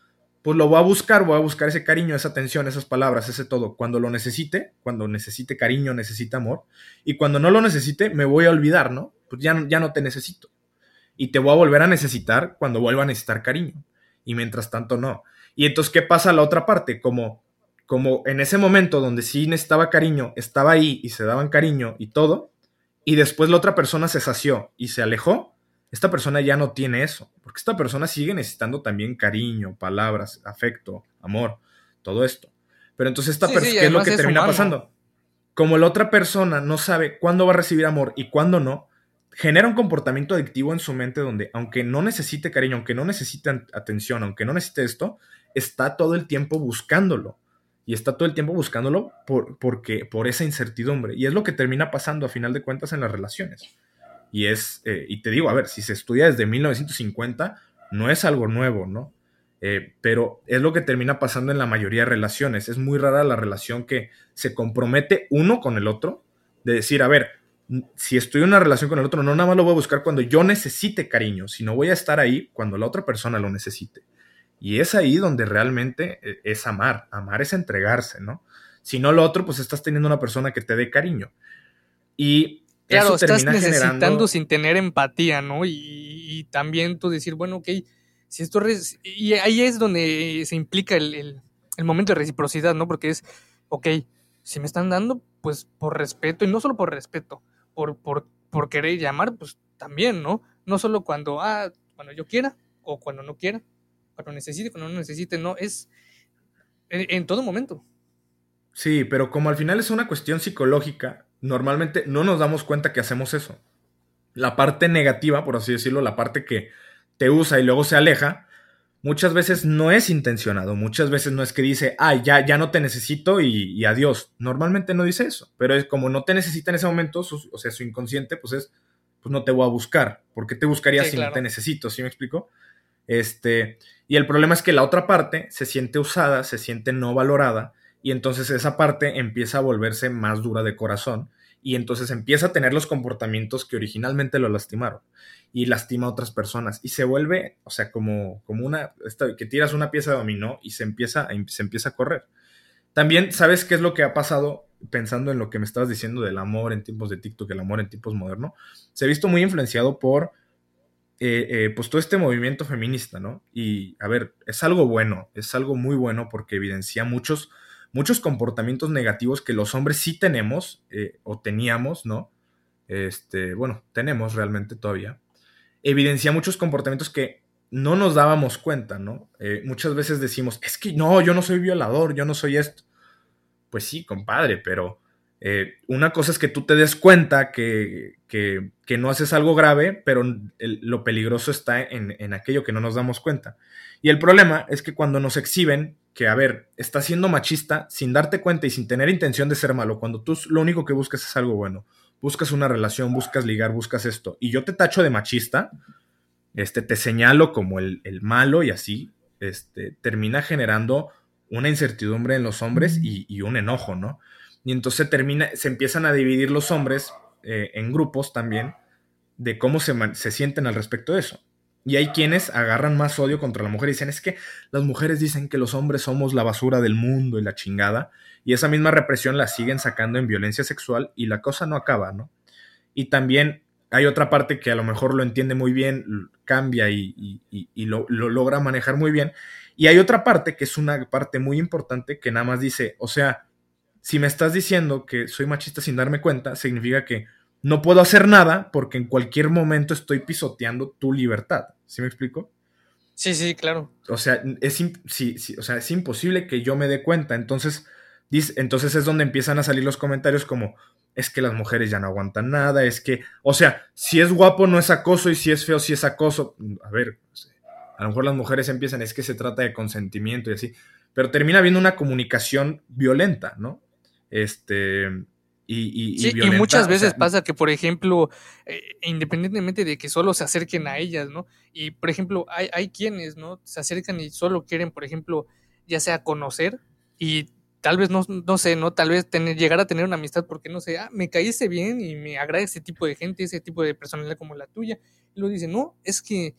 Pues lo voy a buscar, voy a buscar ese cariño, esa atención, esas palabras, ese todo, cuando lo necesite, cuando necesite cariño, necesite amor, y cuando no lo necesite, me voy a olvidar, ¿no? Pues ya, ya no te necesito. Y te voy a volver a necesitar cuando vuelva a necesitar cariño. Y mientras tanto, no. Y entonces, ¿qué pasa a la otra parte? Como, como en ese momento donde sí necesitaba cariño, estaba ahí y se daban cariño y todo, y después la otra persona se sació y se alejó, esta persona ya no tiene eso, porque esta persona sigue necesitando también cariño, palabras, afecto, amor, todo esto. Pero entonces esta persona, ¿qué es lo que termina pasando? Como la otra persona no sabe cuándo va a recibir amor y cuándo no, genera un comportamiento adictivo en su mente donde, aunque no necesite cariño, aunque no necesite atención, aunque no necesite esto, está todo el tiempo buscándolo. Y está todo el tiempo buscándolo por, porque, por esa incertidumbre. Y es lo que termina pasando a final de cuentas en las relaciones. Y es, eh, y te digo, a ver, si se estudia desde 1950, no es algo nuevo, ¿no? Eh, pero es lo que termina pasando en la mayoría de relaciones. Es muy rara la relación que se compromete uno con el otro, de decir, a ver, si estoy en una relación con el otro, no nada más lo voy a buscar cuando yo necesite cariño, sino voy a estar ahí cuando la otra persona lo necesite. Y es ahí donde realmente eh, es amar. Amar es entregarse, ¿no? Si no lo otro, pues estás teniendo una persona que te dé cariño. Y Claro, estás necesitando sin tener empatía, ¿no? Y, también tú decir, bueno, ok, si esto... Y ahí es donde se implica el, momento de reciprocidad, ¿no? Porque es, ok, si me están dando, pues por respeto, y no solo por respeto, por, por, por querer llamar, pues también, ¿no? No solo cuando, ah, cuando yo quiera, o cuando no quiera, cuando necesite, cuando no necesite, no, es en todo momento. Sí, pero como al final es una cuestión psicológica, normalmente no nos damos cuenta que hacemos eso. La parte negativa, por así decirlo, la parte que te usa y luego se aleja, muchas veces no es intencionado, muchas veces no es que dice, ay, ya, ya no te necesito y, adiós. Normalmente no dice eso, pero es como no te necesita en ese momento, o sea, su inconsciente, pues es, pues no te voy a buscar. ¿Por qué te buscaría si no te necesito? ¿Sí me explico? Este, y el problema es que la otra parte se siente usada, se siente no valorada y entonces esa parte empieza a volverse más dura de corazón y entonces empieza a tener los comportamientos que originalmente lo lastimaron y lastima a otras personas y se vuelve, o sea, como, como una, que tiras una pieza de dominó y se empieza, se empieza a correr. También, ¿sabes qué es lo que ha pasado? Pensando en lo que me estabas diciendo del amor en tiempos de TikTok, el amor en tiempos modernos, se ha visto muy influenciado por eh, eh, pues todo este movimiento feminista, ¿no? Y a ver, es algo bueno, es algo muy bueno porque evidencia muchos, muchos comportamientos negativos que los hombres sí tenemos eh, o teníamos, ¿no? Este, bueno, tenemos realmente todavía. Evidencia muchos comportamientos que no nos dábamos cuenta, ¿no? muchas veces decimos, es que no, yo no soy violador, yo no soy esto. Pues sí, compadre, pero eh, una cosa es que tú te des cuenta que, no haces algo grave, pero lo peligroso está en, aquello que no nos damos cuenta. Y el problema es que cuando nos exhiben que, a ver, estás siendo machista sin darte cuenta y sin tener intención de ser malo, cuando tú lo único que buscas es algo bueno, buscas una relación, buscas ligar, buscas esto, y yo te tacho de machista, este, te señalo como el, malo y así, este, termina generando una incertidumbre en los hombres y un enojo, ¿no? Y entonces termina, se empiezan a dividir los hombres eh, en grupos también de cómo se, se sienten al respecto de eso. Y hay quienes agarran más odio contra la mujer y dicen, es que las mujeres dicen que los hombres somos la basura del mundo y la chingada. Y esa misma represión la siguen sacando en violencia sexual y la cosa no acaba, ¿no? Y también hay otra parte que a lo mejor lo entiende muy bien, cambia y, lo, lo, logra manejar muy bien. Y hay otra parte que es una parte muy importante que nada más dice, o sea, si me estás diciendo que soy machista sin darme cuenta, significa que no puedo hacer nada porque en cualquier momento estoy pisoteando tu libertad. ¿Sí me explico? Sí, sí, claro. O sea, es, sí, o sea, es imposible que yo me dé cuenta. Entonces, entonces es donde empiezan a salir los comentarios como, es que las mujeres ya no aguantan nada, es que, o sea, si es guapo no es acoso y si es feo sí es acoso. A ver, a lo mejor las mujeres empiezan, es que se trata de consentimiento y así, pero termina habiendo una comunicación violenta, ¿no? Este, y, sí, y, muchas veces pasa que, por ejemplo, eh, independientemente de que solo se acerquen a ellas, ¿no? Y, por ejemplo, hay, hay quienes, ¿no? Se acercan y solo quieren, por ejemplo, ya sea conocer y tal vez, no, no sé, ¿no? Tal vez tener, llegar a tener una amistad porque, no sé, ah, me caíste bien y me agrada ese tipo de gente, ese tipo de personalidad como la tuya. Y luego dicen, no, es que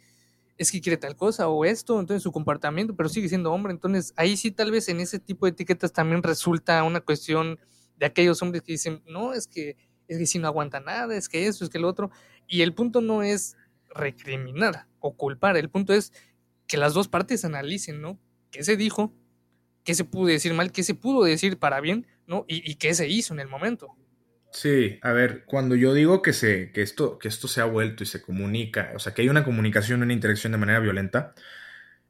es que quiere tal cosa o esto, entonces su comportamiento, pero sigue siendo hombre. Entonces ahí sí tal vez en ese tipo de etiquetas también resulta una cuestión de aquellos hombres que dicen, no, es que, es que si no aguanta nada, es que eso, es que lo otro. Y el punto no es recriminar o culpar, el punto es que las dos partes analicen, ¿no? ¿Qué se dijo? ¿Qué se pudo decir mal? ¿Qué se pudo decir para bien? ¿No? Y, y qué se hizo en el momento. Sí, a ver, cuando yo digo que, se, que, esto, que esto se ha vuelto y se comunica, o sea, que hay una comunicación, una interacción de manera violenta,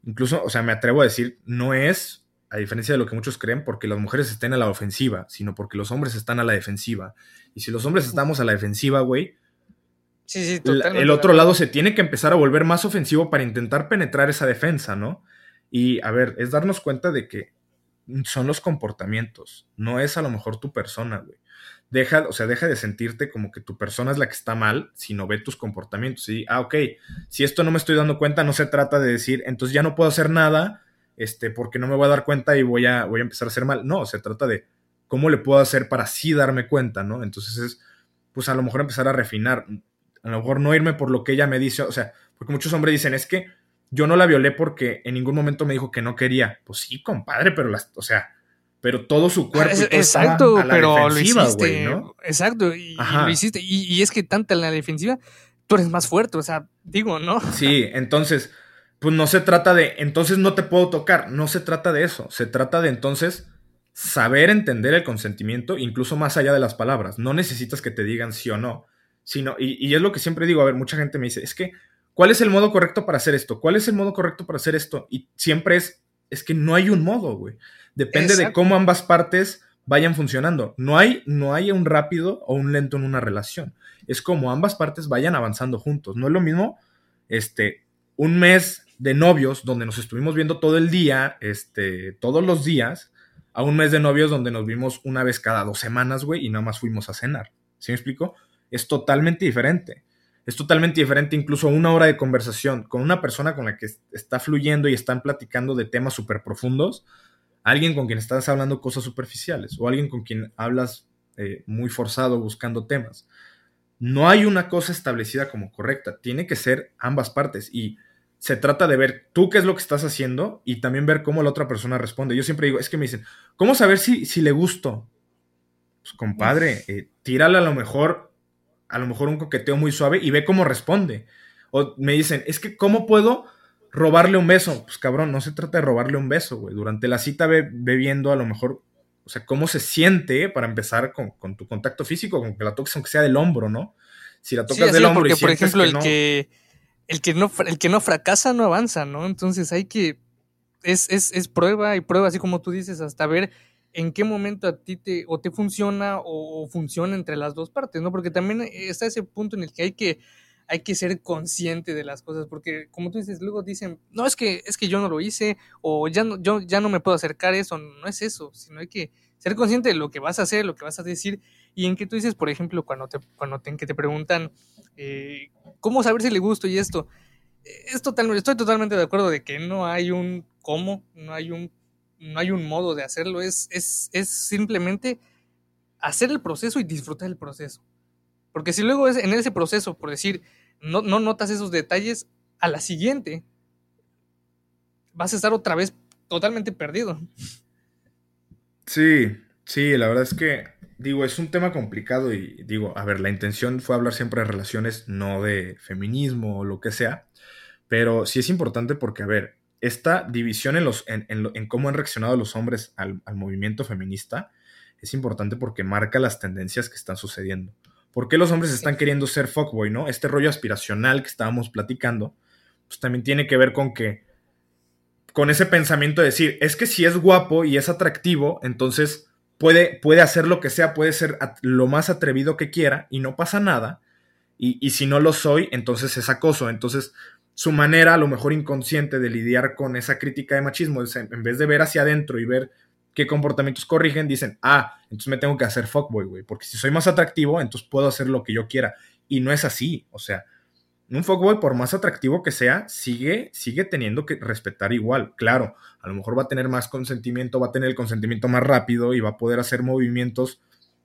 incluso, o sea, me atrevo a decir, no es, a diferencia de lo que muchos creen, porque las mujeres estén a la ofensiva, sino porque los hombres están a la defensiva. Y si los hombres estamos a la defensiva, güey, sí, sí, el otro lado se tiene que empezar a volver más ofensivo para intentar penetrar esa defensa, ¿no? Y, a ver, es darnos cuenta de que son los comportamientos, no es a lo mejor tu persona, güey deja, o sea, deja de sentirte como que tu persona es la que está mal, sino ve tus comportamientos. Y, ah, ok, si esto no me estoy dando cuenta, no se trata de decir, entonces ya no puedo hacer nada, este, porque no me voy a dar cuenta y voy a, voy a empezar a hacer mal. No, se trata de cómo le puedo hacer para sí darme cuenta, ¿no? Entonces es, pues a lo mejor empezar a refinar, a lo mejor no irme por lo que ella me dice, o sea, porque muchos hombres dicen, es que yo no la violé porque en ningún momento me dijo que no quería. Pues sí, compadre, pero las, o sea, pero todo su cuerpo. exacto, pero lo hiciste. Exacto, y, lo hiciste. Y, es que tanto en la defensiva, tú eres más fuerte, o sea, digo, ¿no? Sí, entonces, pues no se trata de, entonces no te puedo tocar, no se trata de eso, se trata de entonces saber entender el consentimiento, incluso más allá de las palabras. No necesitas que te digan sí o no, sino, y, y es lo que siempre digo, a ver, mucha gente me dice, es que, ¿cuál es el modo correcto para hacer esto? ¿Cuál es el modo correcto para hacer esto? Y siempre es, es que no hay un modo, güey. Depende de cómo ambas partes vayan funcionando. No hay, no hay un rápido o un lento en una relación. Es como ambas partes vayan avanzando juntos. No es lo mismo este, un mes de novios donde nos estuvimos viendo todo el día, este, todos los días, a un mes de novios donde nos vimos una vez cada dos semanas, güey, y nada más fuimos a cenar. ¿Sí me explico? Es totalmente diferente. Es totalmente diferente incluso una hora de conversación con una persona con la que está fluyendo y están platicando de temas súper profundos alguien con quien estás hablando cosas superficiales o alguien con quien hablas eh, muy forzado buscando temas. No hay una cosa establecida como correcta, tiene que ser ambas partes y se trata de ver tú qué es lo que estás haciendo y también ver cómo la otra persona responde. Yo siempre digo, es que me dicen, ¿cómo saber si, si le gusto? Pues compadre, eh, tírale a lo mejor, a lo mejor un coqueteo muy suave y ve cómo responde. O me dicen, es que, ¿cómo puedo robarle un beso? Pues cabrón, no se trata de robarle un beso, güey. Durante la cita ve, viendo a lo mejor, o sea, cómo se siente para empezar con, tu contacto físico, con que la toques aunque sea del hombro, ¿no? Si la tocas del hombro porque, por ejemplo, el que el que no el que no fracasa no avanza, ¿no? Entonces hay que es, es, es prueba y prueba, así como tú dices, hasta ver en qué momento a ti te o te funciona o, funciona entre las dos partes, ¿no? Porque también está ese punto en el que hay que hay que ser consciente de las cosas, porque como tú dices, luego dicen, no, es que, es que yo no lo hice, o ya no, yo ya no me puedo acercar a eso, no es eso, sino hay que ser consciente de lo que vas a hacer, lo que vas a decir, y en que tú dices, por ejemplo, cuando te, cuando te, que te preguntan, eh, ¿cómo saber si le gusto y esto? Es total, estoy totalmente de acuerdo de que no hay un cómo, no hay un, no hay un modo de hacerlo, es, es, es simplemente hacer el proceso y disfrutar el proceso. Porque si luego es en ese proceso, por decir, no, no notas esos detalles, a la siguiente vas a estar otra vez totalmente perdido. Sí, sí, la verdad es que, digo, es un tema complicado y digo, a ver, la intención fue hablar siempre de relaciones, no de feminismo o lo que sea, pero sí es importante porque, a ver, esta división en, los, en, cómo han reaccionado los hombres al movimiento feminista es importante porque marca las tendencias que están sucediendo. ¿Por qué los hombres están queriendo ser fuckboy, no? Este rollo aspiracional que estábamos platicando, pues también tiene que ver con que, con ese pensamiento de decir, es que si es guapo y es atractivo, entonces puede, puede hacer lo que sea, puede ser lo más atrevido que quiera y no pasa nada. Y, y si no lo soy, entonces es acoso. Entonces, su manera, a lo mejor inconsciente, de lidiar con esa crítica de machismo es en vez de ver hacia adentro y ver qué comportamientos corrigen, dicen, ah, entonces me tengo que hacer fuckboy, güey, porque si soy más atractivo, entonces puedo hacer lo que yo quiera. Y no es así, o sea, un fuckboy, por más atractivo que sea, sigue, sigue teniendo que respetar igual. Claro, a lo mejor va a tener más consentimiento, va a tener el consentimiento más rápido y va a poder hacer movimientos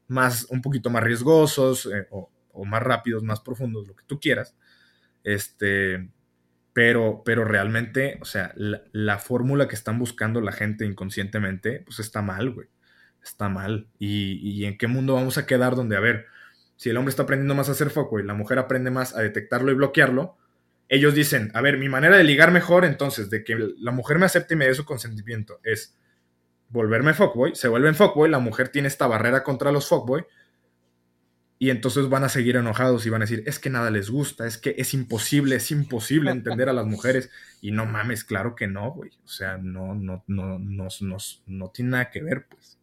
más, un poquito más riesgosos eh, o, o, más rápidos, más profundos, lo que tú quieras. Este, pero, pero realmente, o sea, la, fórmula que están buscando la gente inconscientemente, pues está mal, güey. Está mal. Y, en qué mundo vamos a quedar donde, a ver, si el hombre está aprendiendo más a hacer foco y la mujer aprende más a detectarlo y bloquearlo, ellos dicen, a ver, mi manera de ligar mejor, entonces, de que la mujer me acepte y me dé su consentimiento, es volverme fuckboy, se vuelven fuckboy, la mujer tiene esta barrera contra los fuckboy, y entonces van a seguir enojados y van a decir, es que nada les gusta, es que es imposible, es imposible entender a las mujeres. Y no mames, claro que no, güey. O sea, no, no, no, no, no, no tiene nada que ver, pues.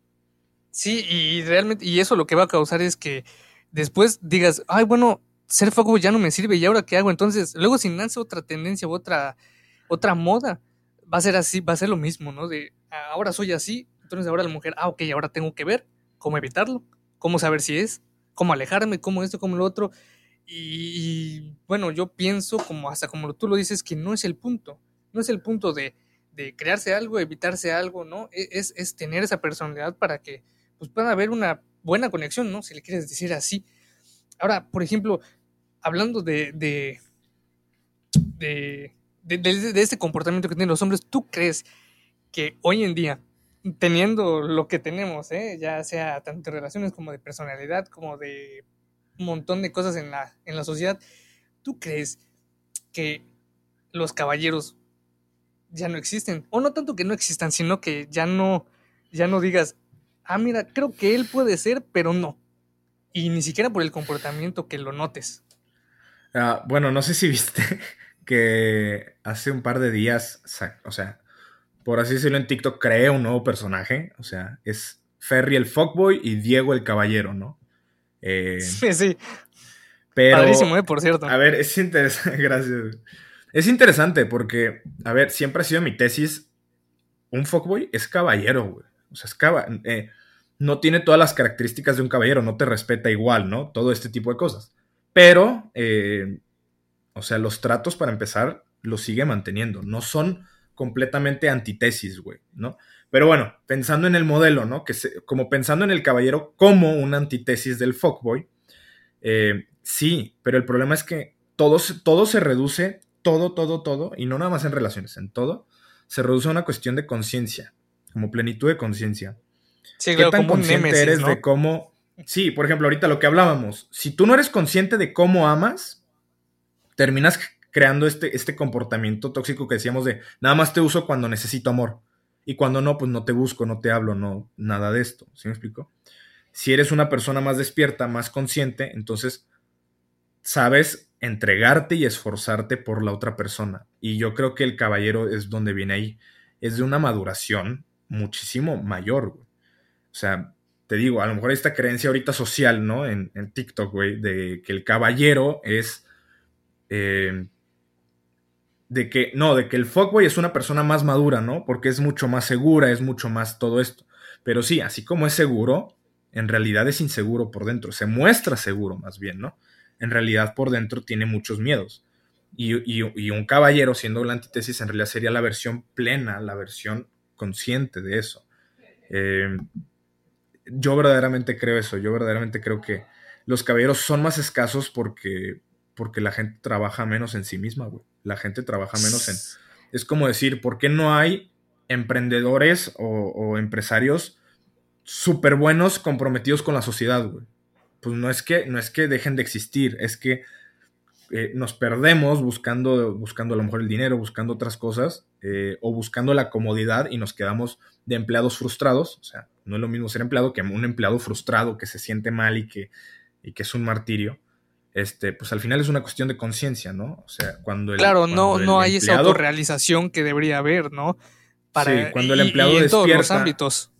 Sí, y realmente, y eso lo que va a causar es que después digas, ay, bueno, ser fuego ya no me sirve, ¿y ahora qué hago? Entonces, luego si nace otra tendencia, otra, otra moda, va a ser así, va a ser lo mismo, ¿no? De ahora soy así, entonces ahora la mujer, ah, ok, ahora tengo que ver cómo evitarlo, cómo saber si es, cómo alejarme, cómo esto, cómo lo otro. Y, bueno, yo pienso, como hasta como tú lo dices, que no es el punto. No es el punto de, de crearse algo, evitarse algo, ¿no? E, es, es, tener esa personalidad para que pues, pueda haber una buena conexión, ¿no? Si le quieres decir así. Ahora, por ejemplo, hablando de, de, de, de, de este comportamiento que tienen los hombres, ¿tú crees que hoy en día teniendo lo que tenemos, ¿eh? ya sea tanto de relaciones como de personalidad, como de un montón de cosas en la, en la sociedad, ¿tú crees que los caballeros ya no existen? O no tanto que no existan, sino que ya no, ya no digas, ah, mira, creo que él puede ser, pero no. Y ni siquiera por el comportamiento que lo notes. Ah, bueno, no sé si viste que hace un par de días, o sea, por así decirlo, en TikTok creé un nuevo personaje. O sea, es Ferry el fuckboy y Diego el caballero, ¿no? Eh, sí, sí. Pero, Padrísimo, ¿eh? Por cierto. A ver, es interesante. Gracias. Es interesante porque, a ver, siempre ha sido mi tesis. Un fuckboy es caballero, güey. O sea, es caballero. Eh, no tiene todas las características de un caballero, no te respeta igual, ¿no? Todo este tipo de cosas. Pero, eh, o sea, los tratos para empezar los sigue manteniendo. No son completamente antitesis, güey, ¿no? Pero bueno, pensando en el modelo, ¿no? Que como pensando en el caballero como una antítesis del fuckboy, eh, sí, pero el problema es que todo, todo se reduce, todo, todo, todo, y no nada más en relaciones, en todo, se reduce a una cuestión de conciencia, como plenitud de conciencia. Sí, ¿Qué tan consciente eres de cómo... Sí, por ejemplo, ahorita lo que hablábamos, si tú no eres consciente de cómo amas, terminas creando este, este comportamiento tóxico que decíamos de nada más te uso cuando necesito amor. Y cuando no, pues no te busco, no te hablo, no, nada de esto. ¿Sí me explico? Si eres una persona más despierta, más consciente, entonces sabes entregarte y esforzarte por la otra persona. Y yo creo que el caballero es donde viene ahí. Es de una maduración muchísimo mayor, güey. O sea, te digo, a lo mejor esta creencia ahorita social, ¿no? En, en TikTok, güey, de que el caballero es eh, de que, no, de que el fuckboy es una persona más madura, ¿no? Porque es mucho más segura, es mucho más todo esto. Pero sí, así como es seguro, en realidad es inseguro por dentro. Se muestra seguro, más bien, ¿no? En realidad por dentro tiene muchos miedos. Y, un caballero, siendo la antítesis, en realidad sería la versión plena, la versión consciente de eso. Eh, yo verdaderamente creo eso. Yo verdaderamente creo que los caballeros son más escasos porque porque la gente trabaja menos en sí misma, güey. La gente trabaja menos en... Es como decir, ¿por qué no hay emprendedores o, empresarios súper buenos comprometidos con la sociedad, güey? Pues no es que, no es que dejen de existir, es que eh, nos perdemos buscando, buscando a lo mejor el dinero, buscando otras cosas, eh, o buscando la comodidad y nos quedamos de empleados frustrados. O sea, no es lo mismo ser empleado que un empleado frustrado que se siente mal y que, y que es un martirio este, pues al final es una cuestión de conciencia, ¿no? O sea, cuando el, Claro, no, no hay esa autorrealización que debería haber, ¿no? Para, sí, cuando el empleado despierta. En todos los ámbitos.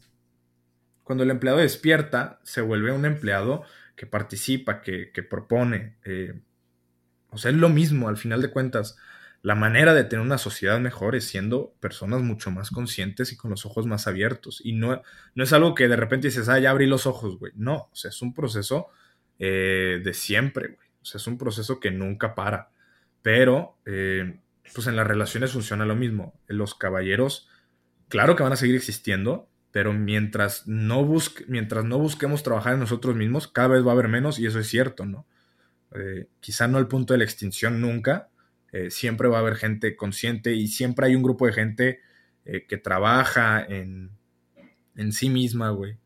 Cuando el empleado despierta, se vuelve un empleado que participa, que, que propone. Eh, o sea, es lo mismo, al final de cuentas. La manera de tener una sociedad mejor es siendo personas mucho más conscientes y con los ojos más abiertos. Y no, no es algo que de repente dices, ah, ya abrí los ojos, güey. No, o sea, es un proceso eh, de siempre, güey. Es un proceso que nunca para. Pero, eh, pues en las relaciones funciona lo mismo. Los caballeros, claro que van a seguir existiendo, pero mientras no, mientras no busquemos trabajar en nosotros mismos, cada vez va a haber menos y eso es cierto, ¿no? Eh, quizá no al punto de la extinción nunca, eh, siempre va a haber gente consciente y siempre hay un grupo de gente que trabaja en, en sí misma, güey.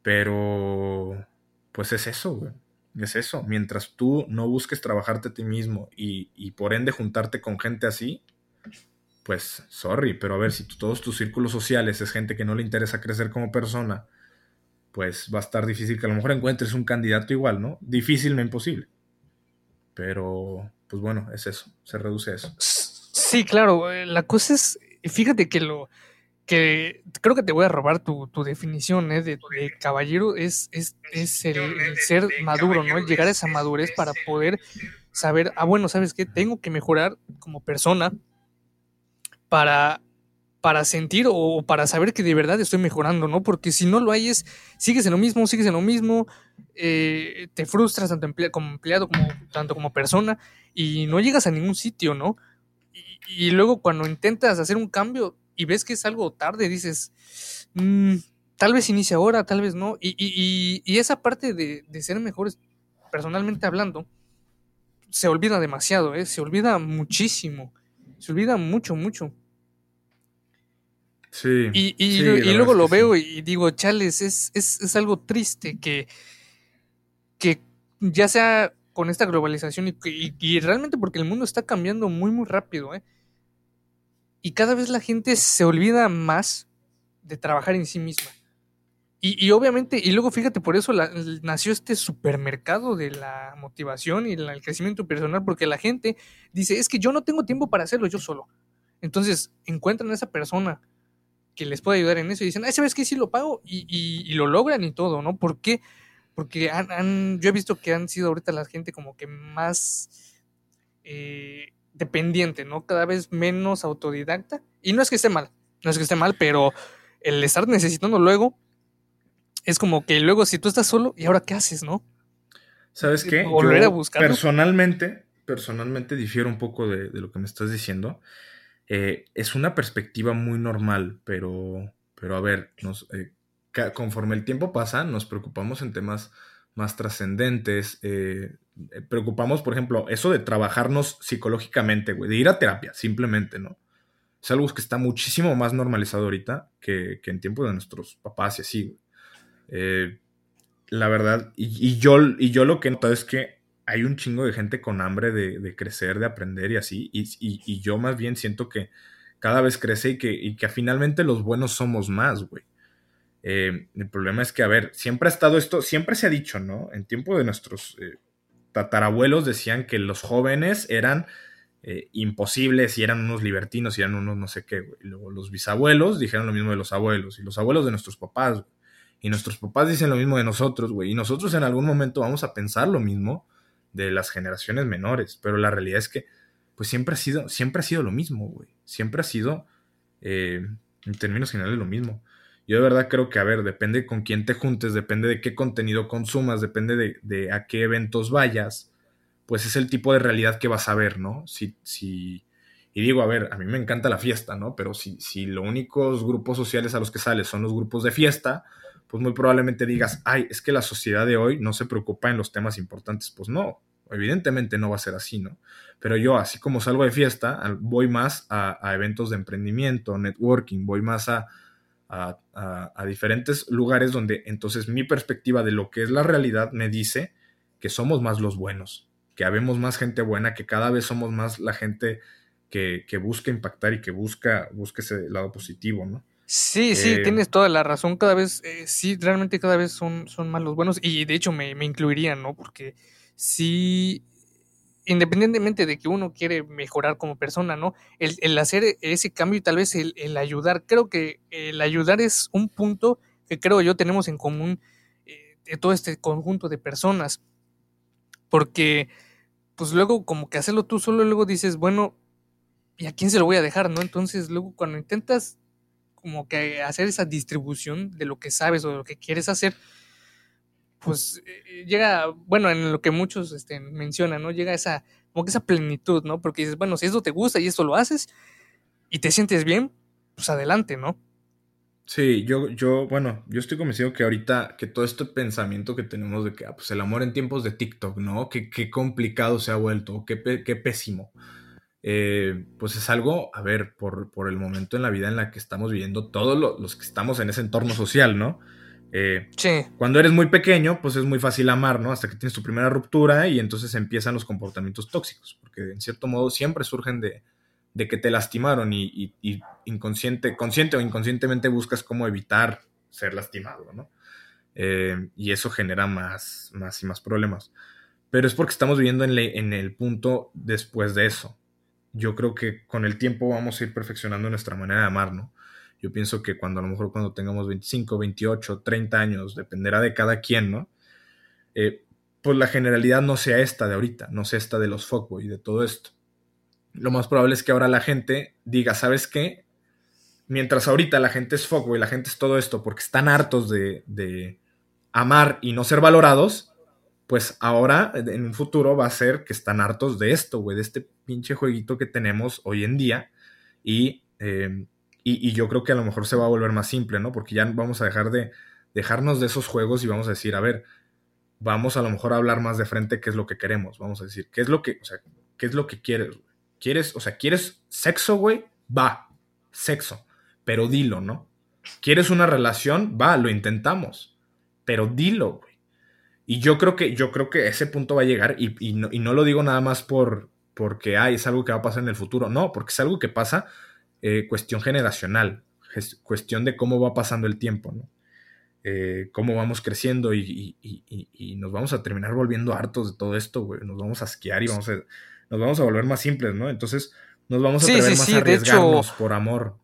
Pero, pues es eso, güey es eso. Mientras tú no busques trabajarte a ti mismo y, por ende juntarte con gente así, pues sorry, pero a ver, si todos tus círculos sociales es gente que no le interesa crecer como persona, pues va a estar difícil que a lo mejor encuentres un candidato igual, ¿no? Difícil, no imposible. Pero, pues bueno, es eso, se reduce a eso. Sí, claro, eh, la cosa es, fíjate que lo, que creo que te voy a robar tu, definición ¿eh? de, caballero, es, es, es el, ser maduro, ¿no? llegar a esa madurez para poder saber, ah, bueno, ¿sabes qué? Tengo que mejorar como persona para, para sentir o para saber que de verdad estoy mejorando, ¿no? Porque si no lo hay es, sigues en lo mismo, sigues en lo mismo, eh, te frustras tanto como empleado como tanto como persona y no llegas a ningún sitio, ¿no? y luego cuando intentas hacer un cambio, y ves que es algo tarde, dices, mm, tal vez inicie ahora, tal vez no. Y, esa parte de, ser mejores, personalmente hablando, se olvida demasiado, ¿eh? se olvida muchísimo, se olvida mucho, mucho. Sí. Y, luego lo veo y digo, chales, es, es, algo triste que, que ya sea con esta globalización y, y, realmente porque el mundo está cambiando muy, muy rápido, ¿eh? Y cada vez la gente se olvida más de trabajar en sí misma. Y, obviamente, y luego fíjate, por eso nació este supermercado de la motivación y el crecimiento personal, porque la gente dice, es que yo no tengo tiempo para hacerlo yo solo. Entonces encuentran a esa persona que les puede ayudar en eso y dicen, ah, ¿sabes qué? Sí lo pago y, lo logran y todo, ¿no? ¿Por qué? Porque han, yo he visto que han sido ahorita la gente como que más eh, dependiente, ¿no? Cada vez menos autodidacta. Y no es que esté mal, no es que esté mal, pero el estar necesitando luego es como que luego si tú estás solo, ¿y ahora qué haces, no? ¿Sabes qué? Volver a buscar. Personalmente, personalmente difiero un poco de, lo que me estás diciendo. Eh, es una perspectiva muy normal, pero, pero a ver, nos, eh, conforme el tiempo pasa, nos preocupamos en temas más trascendentes. Eh, preocupamos, por ejemplo, eso de trabajarnos psicológicamente, güey, de ir a terapia, simplemente, ¿no? Es algo que está muchísimo más normalizado ahorita que, en tiempos de nuestros papás y así, güey. Eh, la verdad, y, yo, y yo lo que he notado es que hay un chingo de gente con hambre de, crecer, de aprender y así. Y, yo más bien siento que cada vez crece y que, y que finalmente los buenos somos más, güey. Eh, el problema es que, a ver, siempre ha estado esto, siempre se ha dicho, ¿no? En tiempo de nuestros eh, tatarabuelos decían que los jóvenes eran eh, imposibles y eran unos libertinos y eran unos no sé qué, güey. Luego los bisabuelos dijeron lo mismo de los abuelos y los abuelos de nuestros papás, güey. Y nuestros papás dicen lo mismo de nosotros, güey. Y nosotros en algún momento vamos a pensar lo mismo de las generaciones menores, pero la realidad es que pues siempre ha sido, siempre ha sido lo mismo, güey. Siempre ha sido, eh, en términos generales, lo mismo. Yo de verdad creo que, a ver, depende con quién te juntes, depende de qué contenido consumas, depende de, a qué eventos vayas, pues es el tipo de realidad que vas a ver, ¿no? Si, si, y digo, a ver, a mí me encanta la fiesta, ¿no? Pero si, si los únicos grupos sociales a los que sales son los grupos de fiesta, pues muy probablemente digas, ay, es que la sociedad de hoy no se preocupa en los temas importantes. Pues no, Evidentemente no va a ser así, ¿no? Pero yo, así como salgo de fiesta, voy más a, eventos de emprendimiento, networking, voy más a, a, diferentes lugares donde entonces mi perspectiva de lo que es la realidad me dice que somos más los buenos, que habemos más gente buena, que cada vez somos más la gente que, busca impactar y que busca, busca ese lado positivo, ¿no? Sí, sí, eh, tienes toda la razón. Cada vez, eh, sí, realmente cada vez son, son más los buenos. Y de hecho me, me incluirían, ¿no? Porque sí, independientemente de que uno quiere mejorar como persona, ¿no? El, hacer ese cambio y tal vez el, ayudar, creo que el ayudar es un punto que creo yo tenemos en común eh, de todo este conjunto de personas, porque pues luego como que hacerlo tú solo, luego dices, bueno, ¿y a quién se lo voy a dejar, no? Entonces luego cuando intentas como que hacer esa distribución de lo que sabes o de lo que quieres hacer, pues eh, llega, bueno, en lo que muchos este, mencionan, ¿no? Llega esa, como que esa plenitud, ¿no? Porque dices, bueno, si esto te gusta y esto lo haces y te sientes bien, pues adelante, ¿no? Sí, yo, yo, bueno, yo estoy convencido que ahorita, que todo este pensamiento que tenemos de que, ah, pues el amor en tiempos de TikTok, ¿no? Qué, qué complicado se ha vuelto, qué, qué pésimo. Eh, pues es algo, a ver, por, por, el momento en la vida en la que estamos viviendo, todos los que estamos en ese entorno social, ¿no? Eh, cuando eres muy pequeño, pues es muy fácil amar, ¿no? Hasta que tienes tu primera ruptura y entonces empiezan los comportamientos tóxicos, porque en cierto modo siempre surgen de, que te lastimaron y, inconsciente, consciente o inconscientemente buscas cómo evitar ser lastimado, ¿no? Eh, y eso genera más, más y más problemas. Pero es porque estamos viviendo en, en el punto después de eso. Yo creo que con el tiempo vamos a ir perfeccionando nuestra manera de amar, ¿no? Yo pienso que cuando a lo mejor cuando tengamos 25, 28, 30 años, dependerá de cada quien, ¿no? Eh, pues la generalidad no sea esta de ahorita, no sea esta de los fuckboy de todo esto. Lo más probable es que ahora la gente diga, ¿sabes qué? Mientras ahorita la gente es fuckboy, la gente es todo esto porque están hartos de, de amar y no ser valorados, pues ahora en un futuro va a ser que están hartos de esto, güey, de este pinche jueguito que tenemos hoy en día y eh, y, yo creo que a lo mejor se va a volver más simple, ¿no? Porque ya vamos a dejar de dejarnos de esos juegos y vamos a decir, a ver, vamos a lo mejor a hablar más de frente qué es lo que queremos. Vamos a decir, ¿qué es lo que, qué es lo que quieres? ¿Quieres, o sea, quieres sexo, güey? Va, sexo. Pero dilo, ¿no? ¿Quieres una relación? Va, lo intentamos. Pero dilo, güey. Y yo creo que, yo creo que ese punto va a llegar y, no, y no, lo digo nada más por, porque, ay, es algo que va a pasar en el futuro. No, porque es algo que pasa eh, cuestión generacional, cuestión de cómo va pasando el tiempo, ¿no? Eh, cómo vamos creciendo y, nos vamos a terminar volviendo hartos de todo esto, güey. Nos vamos a esquiar y vamos a, nos vamos a volver más simples, ¿no? Entonces nos vamos a atrever más a arriesgarnos por amor.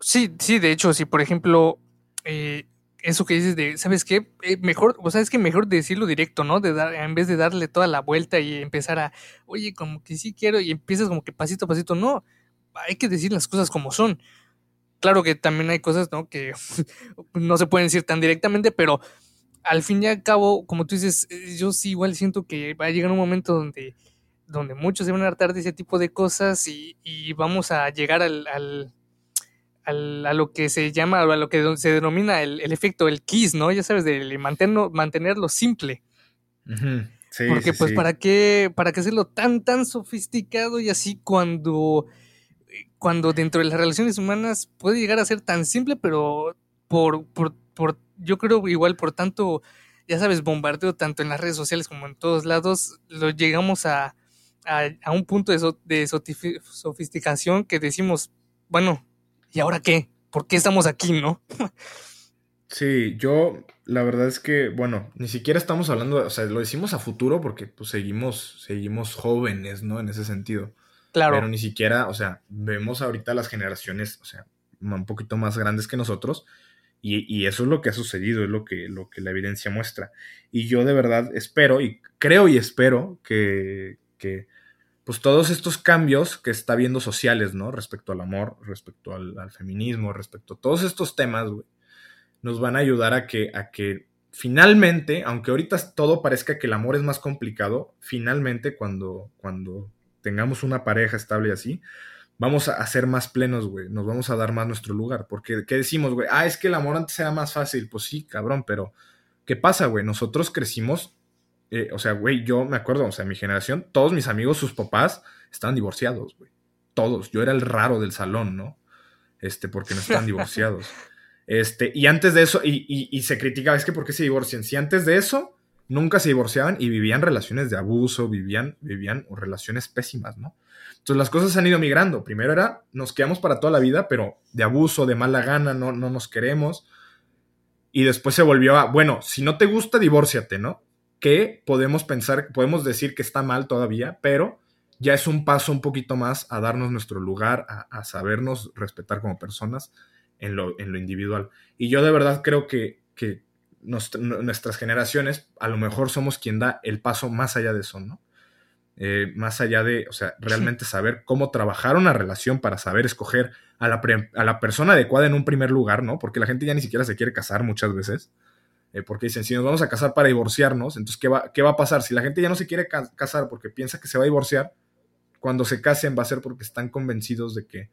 Sí, sí, de hecho, si por ejemplo, eh, eso que dices de, ¿sabes qué? mejor, o sea, es que mejor decirlo directo, ¿no? De dar, en vez de darle toda la vuelta y empezar a, oye, como que sí quiero, y empiezas como que pasito a pasito, no hay que decir las cosas como son. Claro que también hay cosas, ¿no? Que no se pueden decir tan directamente, pero al fin y al cabo, como tú dices, eh, yo sí igual siento que va a llegar un momento donde, donde muchos se van a hartar de ese tipo de cosas y, vamos a llegar al, al, a lo que se llama, a lo que se denomina el, efecto, el kiss, ¿no? Ya sabes, de mantenerlo, mantenerlo simple. Porque pues para qué, para qué hacerlo tan, tan sofisticado y así cuando cuando dentro de las relaciones humanas puede llegar a ser tan simple, pero por, por, por yo creo igual por tanto ya sabes, bombardeo tanto en las redes sociales como en todos lados, lo llegamos a, a, un punto de, de sofisticación que decimos, bueno, ¿y ahora qué? ¿Por qué estamos aquí, no? Sí, yo la verdad es que, bueno, ni siquiera estamos hablando, o sea, lo decimos a futuro porque pues seguimos, seguimos jóvenes, ¿no? En ese sentido. Pero ni siquiera, o sea, vemos ahorita las generaciones, o sea, un poquito más grandes que nosotros, y, eso es lo que ha sucedido, es lo que, lo que la evidencia muestra. Y yo de verdad espero, y creo y espero que, que pues todos estos cambios que está viendo sociales, ¿no? Respecto al amor, respecto al, al feminismo, respecto a todos estos temas, güey nos van a ayudar a que, a que finalmente, aunque ahorita todo parezca que el amor es más complicado, finalmente cuando, cuando tengamos una pareja estable así, vamos a, ser más plenos, güey, nos vamos a dar más nuestro lugar. Porque, ¿qué decimos, güey? Ah, es que el amor antes era más fácil. Pues sí, cabrón, pero ¿qué pasa, güey? Nosotros crecimos, eh, o sea, güey, yo me acuerdo, o sea, mi generación, todos mis amigos, sus papás, estaban divorciados, güey. Todos. Yo era el raro del salón, ¿no? Este, porque no estaban divorciados. Este, y antes de eso, y, se criticaba, es que ¿por qué se divorcian? Si antes de eso nunca se divorciaban y vivían relaciones de abuso, vivían, vivían relaciones pésimas, ¿no? Entonces las cosas han ido migrando. Primero era, nos quedamos para toda la vida, pero de abuso, de mala gana, no, no nos queremos. Y después se volvió a, bueno, si no te gusta, divórciate, ¿no? Que podemos pensar, podemos decir que está mal todavía, pero ya es un paso un poquito más a darnos nuestro lugar, a, a sabernos respetar como personas en lo, individual. Y yo de verdad creo que, nuestras generaciones a lo mejor somos quien da el paso más allá de eso, ¿no? Eh, más allá de, o sea, realmente saber cómo trabajar una relación para saber escoger a la, a la, persona adecuada en un primer lugar, ¿no? Porque la gente ya ni siquiera se quiere casar muchas veces. Eh, porque dicen, si nos vamos a casar para divorciarnos, entonces, ¿qué va, ¿qué va a pasar? Si la gente ya no se quiere casar porque piensa que se va a divorciar, cuando se casen va a ser porque están convencidos de que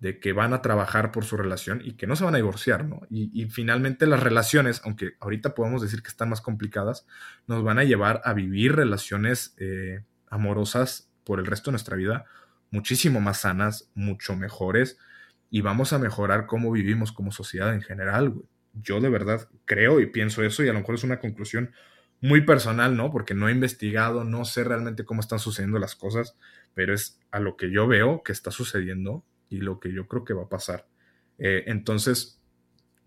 de que van a trabajar por su relación y que no se van a divorciar, ¿no? Y, finalmente las relaciones, aunque ahorita podemos decir que están más complicadas, nos van a llevar a vivir relaciones eh, amorosas por el resto de nuestra vida muchísimo más sanas, mucho mejores, y vamos a mejorar cómo vivimos como sociedad en general. Yo de verdad creo y pienso eso, y a lo mejor es una conclusión muy personal, ¿no? Porque no he investigado, no sé realmente cómo están sucediendo las cosas, pero es a lo que yo veo que está sucediendo y lo que yo creo que va a pasar. Eh, entonces,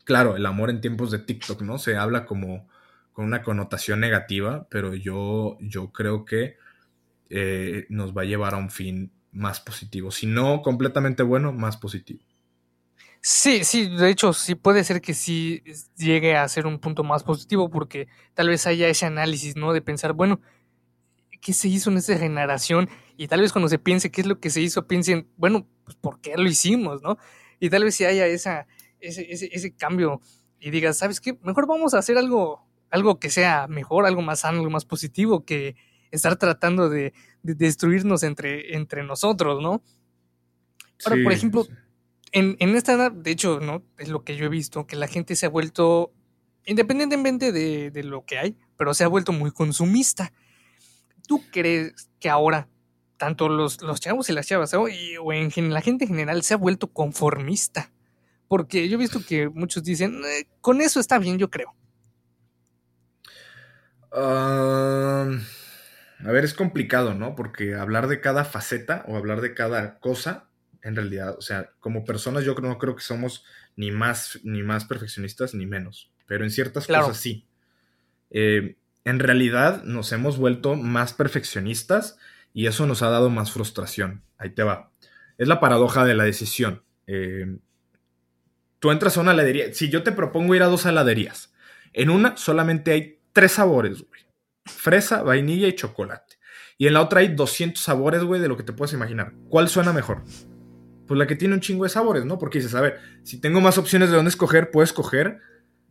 claro, el amor en tiempos de TikTok, ¿no? Se habla como con una connotación negativa, pero yo, yo creo que eh, nos va a llevar a un fin más positivo. Si no completamente bueno, más positivo. Sí, sí, de hecho, sí puede ser que sí llegue a ser un punto más positivo, porque tal vez haya ese análisis, ¿no? De pensar, bueno, ¿qué se hizo en esa generación? Y tal vez cuando se piense qué es lo que se hizo, piensen, bueno, pues ¿por qué lo hicimos, no? Y tal vez si haya esa, ese, ese, cambio y digas, ¿sabes qué? Mejor vamos a hacer algo, algo que sea mejor, algo más sano, algo más positivo que estar tratando de, destruirnos entre, entre nosotros, ¿no? Ahora, por ejemplo, en, en, esta edad, de hecho, ¿no? Es lo que yo he visto, que la gente se ha vuelto, independientemente de, de lo que hay, pero se ha vuelto muy consumista. ¿Tú crees que ahora tanto los, los chavos y las chavas o, en la gente en general se ha vuelto conformista? Porque yo he visto que muchos dicen, eh, con eso está bien, yo creo. a ver, es complicado, ¿no? Porque hablar de cada faceta o hablar de cada cosa, en realidad, o sea, como personas yo no creo que somos ni más, ni más perfeccionistas ni menos, pero en ciertas cosas sí. Eh, en realidad nos hemos vuelto más perfeccionistas y eso nos ha dado más frustración. Ahí te va. Es la paradoja de la decisión. Eh, tú entras a una heladería. Si yo te propongo ir a dos heladerías, en una solamente hay tres sabores, güey. Fresa, vainilla y chocolate. Y en la otra hay 200 sabores, güey, de lo que te puedes imaginar. ¿Cuál suena mejor? Pues la que tiene un chingo de sabores, ¿no? Porque dices, a ver, si tengo más opciones de dónde escoger, puedo escoger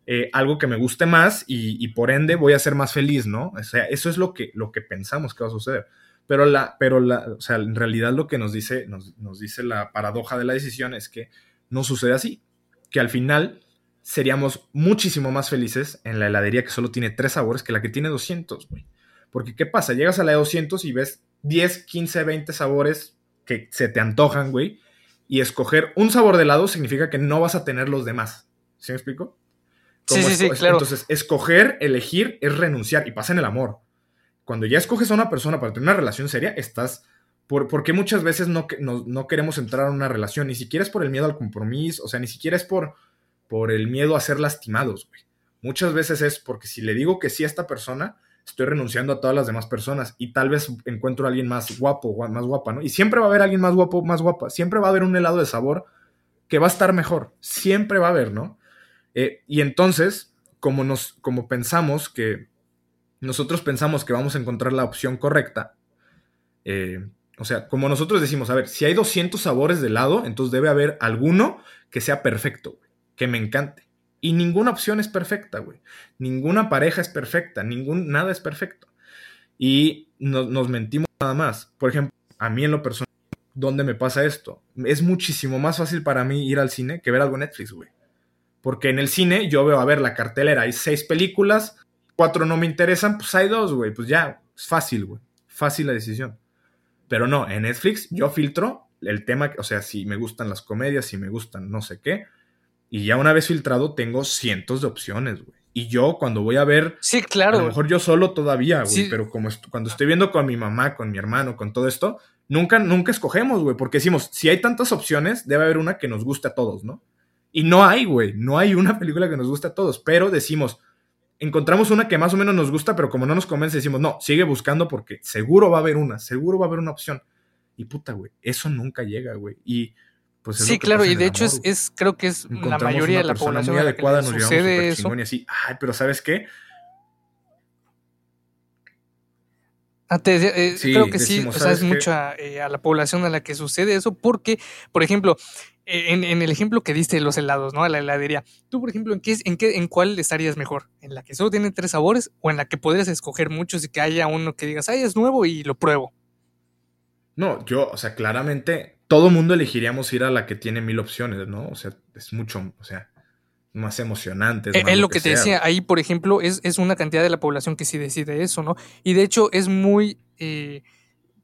eh, algo que me guste más y, por ende voy a ser más feliz, ¿no? O sea, eso es lo que, lo que pensamos que va a suceder. Pero, la, pero la, o sea, en realidad lo que nos dice, nos, dice la paradoja de la decisión es que no sucede así. Que al final seríamos muchísimo más felices en la heladería que solo tiene tres sabores que la que tiene 200, güey. Porque ¿qué pasa? Llegas a la de 200 y ves 10, 15, 20 sabores que se te antojan, güey. Y escoger un sabor de helado significa que no vas a tener los demás. ¿Sí me explico? Sí, sí, sí, claro. Entonces, escoger, elegir es renunciar y pasa en el amor. Cuando ya escoges a una persona para tener una relación seria, estás... Por, porque muchas veces no, no, no queremos entrar en una relación, ni siquiera es por el miedo al compromiso, o sea, ni siquiera es por, por el miedo a ser lastimados, güey. Muchas veces es porque si le digo que sí a esta persona, estoy renunciando a todas las demás personas y tal vez encuentro a alguien más guapo, más guapa, ¿no? Y siempre va a haber alguien más guapo, más guapa. Siempre va a haber un helado de sabor que va a estar mejor. Siempre va a haber, ¿no? Eh, y entonces, como, nos, como pensamos que nosotros pensamos que vamos a encontrar la opción correcta, eh, o sea, como nosotros decimos, a ver, si hay 200 sabores de helado, entonces debe haber alguno que sea perfecto, que me encante. Y ninguna opción es perfecta, güey. Ninguna pareja es perfecta, ningún, nada es perfecto. Y nos mentimos nada más. Por ejemplo, a mí en lo personal, ¿dónde me pasa esto? Es muchísimo más fácil para mí ir al cine que ver algo en Netflix, güey. Porque en el cine yo veo, a ver, la cartelera, hay seis películas, cuatro no me interesan, pues hay dos, güey. Pues ya, es fácil, güey. Fácil la decisión. Pero no, en Netflix yo filtro el tema, o sea, si me gustan las comedias, si me gustan no sé qué, y ya una vez filtrado, tengo cientos de opciones, güey. Y yo cuando voy a ver... Sí, claro. A lo mejor yo solo todavía, güey. Pero como cuando estoy viendo con mi mamá, con mi hermano, con todo esto, nunca, nunca escogemos, güey. Porque decimos, si hay tantas opciones, debe haber una que nos guste a todos, ¿no? Y no hay, güey. No hay una película que nos guste a todos. Pero decimos, encontramos una que más o menos nos gusta, pero como no nos convence, decimos, no, sigue buscando porque seguro va a haber una, seguro va a haber una opción. Y puta, güey, eso nunca llega, güey. Y pues sí, claro, y de hecho es, es, creo que es la mayoría de la población muy adecuada, nos sucede eso. Y así, ay, pero ¿sabes qué? Antes, ah, eh, creo que sí, o sea, es mucha eh, a la población a la que sucede eso, porque, por ejemplo, en, en, el ejemplo que diste de los helados, ¿no? A la heladería, tú, por ejemplo, ¿en qué, en qué, en cuál estarías mejor? ¿En la que solo tiene tres sabores o en la que podrías escoger muchos y que haya uno que digas, ay, es nuevo y lo pruebo? No, yo, o sea, claramente todo mundo elegiríamos ir a la que tiene mil opciones, ¿no? O sea, es mucho, o sea, más emocionante. Es, eh, lo que, te decía, ahí, por ejemplo, es, es, una cantidad de la población que sí decide eso, ¿no? Y de hecho es muy, eh,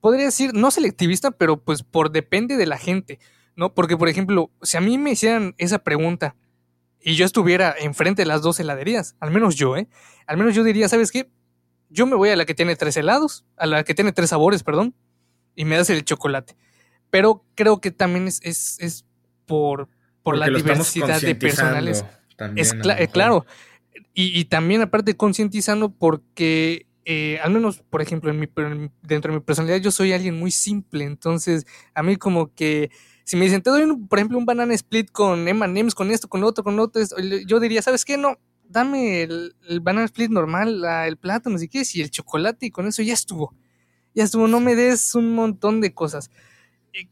podría decir, no selectivista, pero pues por depende de la gente, ¿no? Porque, por ejemplo, si a mí me hicieran esa pregunta y yo estuviera enfrente de las dos heladerías, al menos yo, ¿eh? Al menos yo diría, ¿sabes qué? Yo me voy a la que tiene tres helados, a la que tiene tres sabores, perdón, y me das el chocolate pero creo que también es, es, por, por la diversidad de personales. es claro. Y, también aparte concientizando porque eh, al menos, por ejemplo, en mi, dentro de mi personalidad yo soy alguien muy simple, entonces a mí como que si me dicen, te doy, por ejemplo, un banana split con M&M's, con esto, con otro, con otro, yo diría, ¿sabes qué? No, dame el, banana split normal, el plátano, si quieres, y el chocolate, y con eso ya estuvo. Ya estuvo, no me des un montón de cosas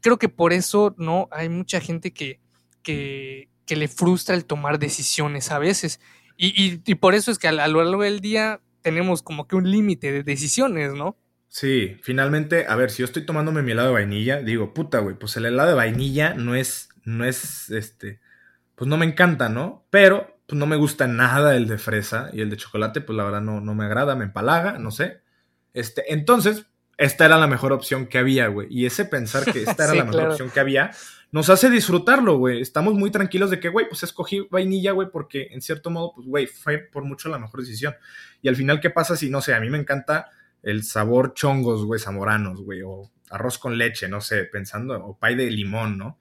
creo que por eso, ¿no? Hay mucha gente que, que, le frustra el tomar decisiones a veces. Y, por eso es que a, lo largo del día tenemos como que un límite de decisiones, ¿no? Sí, finalmente, a ver, si yo estoy tomándome mi helado de vainilla, digo, puta, güey, pues el helado de vainilla no es, no es, este, pues no me encanta, ¿no? Pero, pues no me gusta nada el de fresa y el de chocolate, pues la verdad no, no me agrada, me empalaga, no sé. Este, entonces, esta era la mejor opción que había, güey. Y ese pensar que esta era la mejor opción que había, nos hace disfrutarlo, güey. Estamos muy tranquilos de que, güey, pues escogí vainilla, güey, porque en cierto modo, pues, güey, fue por mucho la mejor decisión. Y al final, ¿qué pasa si, no sé, a mí me encanta el sabor chongos, güey, zamoranos, güey, o arroz con leche, no sé, pensando, o pay de limón, ¿no?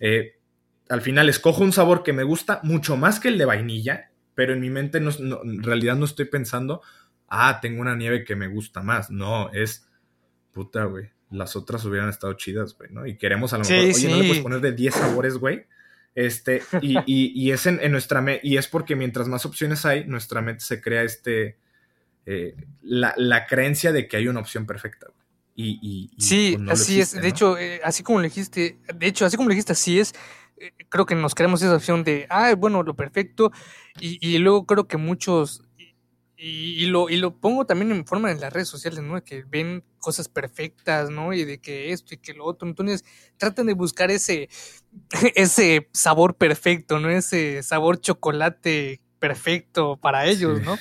Eh, al final escojo un sabor que me gusta mucho más que el de vainilla, pero en mi mente no, en realidad no estoy pensando, ah, tengo una nieve que me gusta más. No, es puta, güey, las otras hubieran estado chidas, güey, ¿no? Y queremos a lo mejor, oye, no le puedes poner de 10 sabores, güey. Este, y, y, es en, nuestra mente, y es porque mientras más opciones hay, nuestra mente se crea este, eh, la, creencia de que hay una opción perfecta. Y, sí, pues, así es. De hecho, eh, así como lo dijiste, de hecho, así como lo dijiste, así es. Eh, creo que nos creemos esa opción de, ah, bueno, lo perfecto. Y, y luego creo que muchos y, lo, y lo pongo también en forma en las redes sociales, ¿no? Que ven cosas perfectas, ¿no? Y de que esto y que lo otro. Entonces, tratan de buscar ese, ese sabor perfecto, ¿no? Ese sabor chocolate perfecto para ellos, ¿no?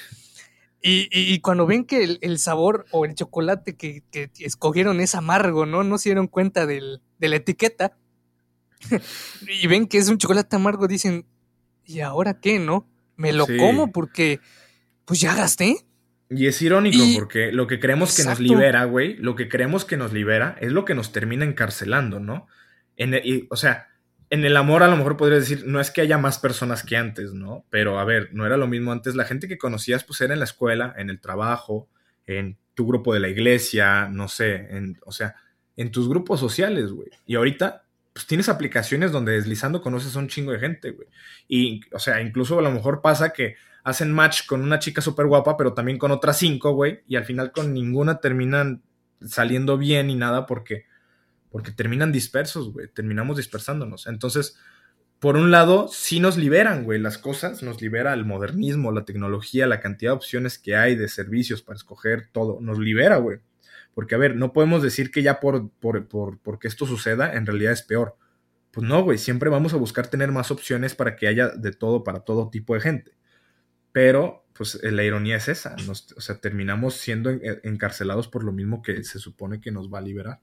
Y, y, cuando ven que el, sabor o el chocolate que, que, escogieron es amargo, ¿no? No se dieron cuenta del, de la etiqueta. y ven que es un chocolate amargo, dicen, ¿y ahora qué, no? me lo como porque pues ya gasté. Y es irónico porque lo que creemos que nos libera, güey, lo que creemos que nos libera es lo que nos termina encarcelando, ¿no? En o sea, en el amor a lo mejor podrías decir, no es que haya más personas que antes, ¿no? Pero a ver, no era lo mismo antes. La gente que conocías pues era en la escuela, en el trabajo, en tu grupo de la iglesia, no sé, en, o sea, en tus grupos sociales, güey. Y ahorita pues tienes aplicaciones donde deslizando conoces a un chingo de gente, güey. Y, o sea, incluso a lo mejor pasa que hacen match con una chica súper guapa, pero también con otras cinco, güey, y al final con ninguna terminan saliendo bien y nada porque, porque terminan dispersos, güey, terminamos dispersándonos. Entonces, por un lado, sí nos liberan, güey, las cosas, nos libera el modernismo, la tecnología, la cantidad de opciones que hay de servicios para escoger todo, nos libera, güey. Porque, a ver, no podemos decir que ya por, por, por, porque esto suceda, en realidad es peor. Pues no, güey, siempre vamos a buscar tener más opciones para que haya de todo para todo tipo de gente. Pero, pues la ironía es esa, o sea, terminamos siendo encarcelados por lo mismo que se supone que nos va a liberar.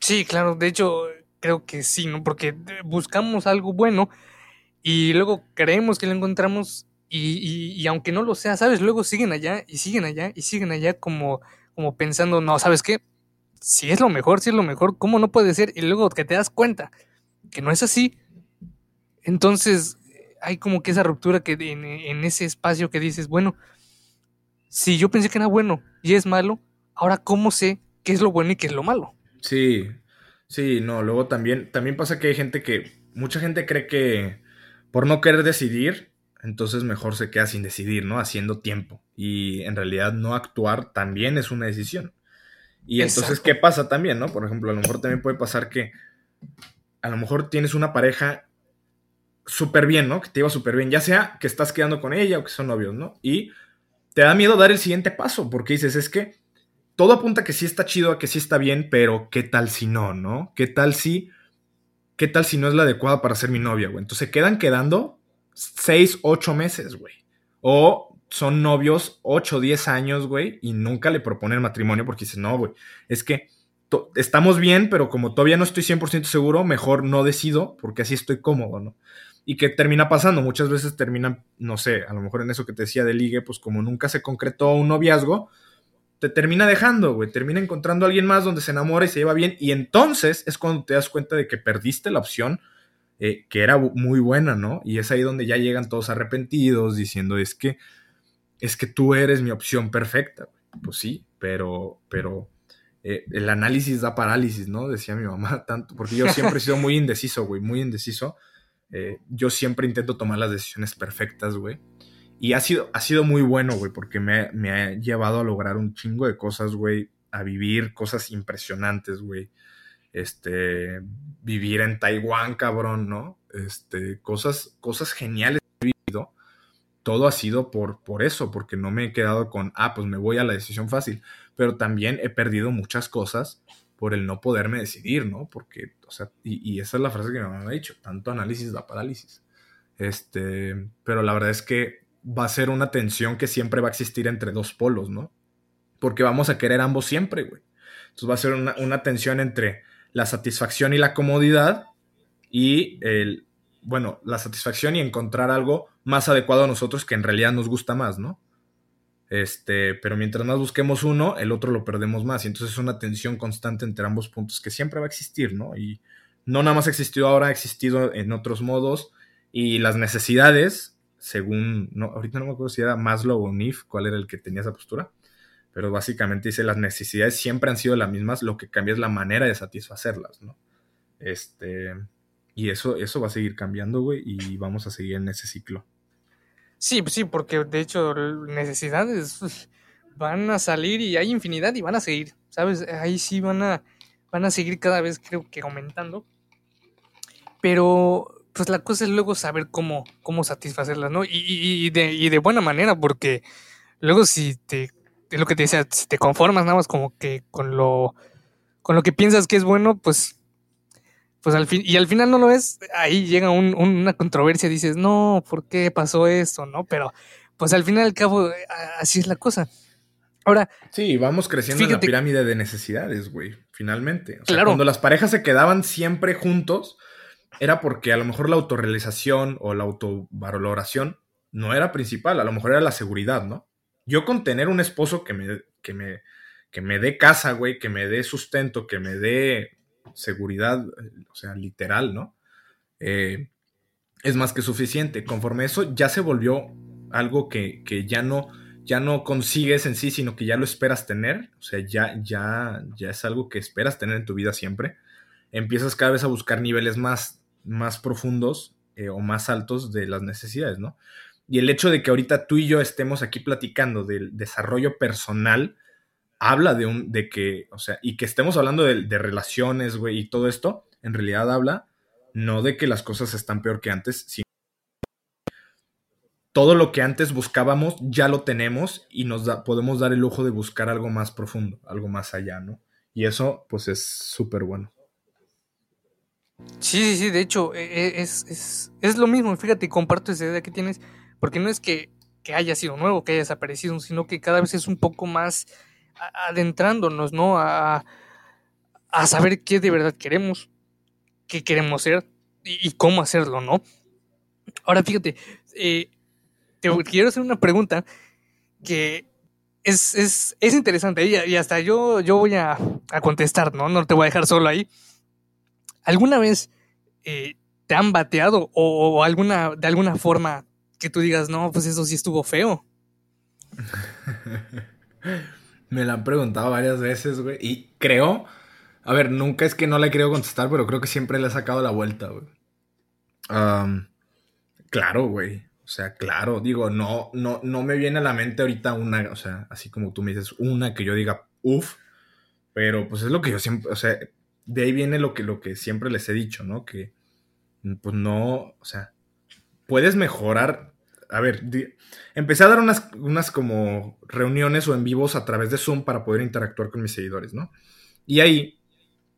Sí, claro, de hecho, creo que sí, ¿no? Porque buscamos algo bueno y luego creemos que lo encontramos y, y, aunque no lo sea, ¿sabes? Luego siguen allá y siguen allá y siguen allá como, como pensando, no, ¿sabes qué? Si es lo mejor, si es lo mejor, ¿cómo no puede ser? Y luego que te das cuenta que no es así, entonces hay como que esa ruptura que en, ese espacio que dices, bueno, si yo pensé que era bueno y es malo, ahora cómo sé qué es lo bueno y qué es lo malo. Sí, sí, no, luego también, también pasa que hay gente que, mucha gente cree que por no querer decidir, entonces mejor se queda sin decidir, ¿no? Haciendo tiempo. Y en realidad no actuar también es una decisión. Y entonces, ¿qué pasa también, no? Por ejemplo, a lo mejor también puede pasar que a lo mejor tienes una pareja súper bien, ¿no? Que te iba súper bien, ya sea que estás quedando con ella o que son novios, ¿no? Y te da miedo dar el siguiente paso, porque dices, es que todo apunta que sí está chido, que sí está bien, pero ¿qué tal si no, no? ¿Qué tal si, qué tal si no es la adecuada para ser mi novia, güey? Entonces se quedan quedando seis, ocho meses, güey. O son novios ocho, diez años, güey, y nunca le proponen matrimonio porque dicen, no, güey, es que estamos bien, pero como todavía no estoy 100% seguro, mejor no decido porque así estoy cómodo, ¿no? ¿Y qué termina pasando? Muchas veces terminan, no sé, a lo mejor en eso que te decía de ligue, pues como nunca se concretó un noviazgo, te termina dejando, güey. Termina encontrando a alguien más donde se enamora y se lleva bien. Y entonces es cuando te das cuenta de que perdiste la opción eh, que era muy buena, ¿no? Y es ahí donde ya llegan todos arrepentidos diciendo, es que, es que tú eres mi opción perfecta. Pues sí, pero, pero eh, el análisis da parálisis, ¿no? Decía mi mamá tanto, porque yo siempre he sido muy indeciso, güey, muy indeciso. Eh, yo siempre intento tomar las decisiones perfectas, güey. Y ha sido, ha sido muy bueno, güey, porque me, me, ha llevado a lograr un chingo de cosas, güey. A vivir cosas impresionantes, güey. Este, vivir en Taiwán, cabrón, ¿no? Este, cosas, cosas geniales que he vivido. Todo ha sido por, por eso, porque no me he quedado con, ah, pues me voy a la decisión fácil. Pero también he perdido muchas cosas por el no poderme decidir, ¿no? Porque, o sea, y, esa es la frase que me ha dicho, tanto análisis da parálisis. Este, pero la verdad es que va a ser una tensión que siempre va a existir entre dos polos, ¿no? Porque vamos a querer ambos siempre, güey. Entonces va a ser una, una tensión entre la satisfacción y la comodidad y el, bueno, la satisfacción y encontrar algo más adecuado a nosotros que en realidad nos gusta más, ¿no? Este, pero mientras más busquemos uno, el otro lo perdemos más. Y entonces es una tensión constante entre ambos puntos que siempre va a existir, ¿no? Y no nada más ha existido ahora, ha existido en otros modos. Y las necesidades, según, no, ahorita no me acuerdo si era Maslow o Nif, cuál era el que tenía esa postura, pero básicamente dice las necesidades siempre han sido las mismas, lo que cambia es la manera de satisfacerlas, ¿no? Este, y eso, eso va a seguir cambiando, güey, y vamos a seguir en ese ciclo. Sí, pues sí, porque de hecho necesidades van a salir y hay infinidad y van a seguir, ¿sabes? Ahí sí van a, van a seguir cada vez creo que aumentando. Pero pues la cosa es luego saber cómo, cómo satisfacerlas, ¿no? Y, y, de, y de buena manera, porque luego si te, es lo que te decía, si te conformas nada más como que con lo, con lo que piensas que es bueno, pues pues al fin, y al final no lo es, ahí llega una controversia, dices, no, ¿por qué pasó esto? ¿No? Pero, pues al final al cabo, así es la cosa. Ahora. Sí, vamos creciendo en la pirámide de necesidades, güey, finalmente. O sea, cuando las parejas se quedaban siempre juntos, era porque a lo mejor la autorrealización o la autovaloración no era principal, a lo mejor era la seguridad, ¿no? Yo con tener un esposo que me, que me, que me dé casa, güey, que me dé sustento, que me dé seguridad, o sea, literal, ¿no? Eh, es más que suficiente. Conforme eso ya se volvió algo que, que, ya no ya no consigues en sí, sino que ya lo esperas tener, o sea, ya ya ya es algo que esperas tener en tu vida siempre. Empiezas cada vez a buscar niveles más más profundos eh, o más altos de las necesidades, ¿no? Y el hecho de que ahorita tú y yo estemos aquí platicando del desarrollo personal, habla de un, de que, o sea, y que estemos hablando de, relaciones, güey, y todo esto, en realidad habla no de que las cosas están peor que antes, sino todo lo que antes buscábamos ya lo tenemos y nos da, podemos dar el lujo de buscar algo más profundo, algo más allá, ¿no? Y eso, pues, es súper bueno. Sí, sí, sí, de hecho, e, e, es, es, es, lo mismo, fíjate, comparto esa idea que tienes, porque no es que, que haya sido nuevo, que haya desaparecido, sino que cada vez es un poco más adentrándonos, ¿no? A, a saber qué de verdad queremos, qué queremos ser y, y cómo hacerlo, ¿no? Ahora fíjate, eh, te quiero hacer una pregunta que es, es, es interesante y, y, hasta yo, yo voy a, a, contestar, ¿no? No te voy a dejar solo ahí. ¿Alguna vez eh, te han bateado o, alguna, de alguna forma que tú digas, no, pues eso sí estuvo feo? Me la han preguntado varias veces, güey. Y creo, a ver, nunca es que no le he querido contestar, pero creo que siempre le he sacado la vuelta, güey. Claro, güey. O sea, claro, digo, no, no, no me viene a la mente ahorita una, o sea, así como tú me dices, una que yo diga, uff, pero pues es lo que yo siempre, o sea, de ahí viene lo que, lo que siempre les he dicho, ¿no? Que, pues no, o sea, puedes mejorar. A ver, empecé a dar unas, unas como reuniones o en vivos a través de Zoom para poder interactuar con mis seguidores, ¿no? Y ahí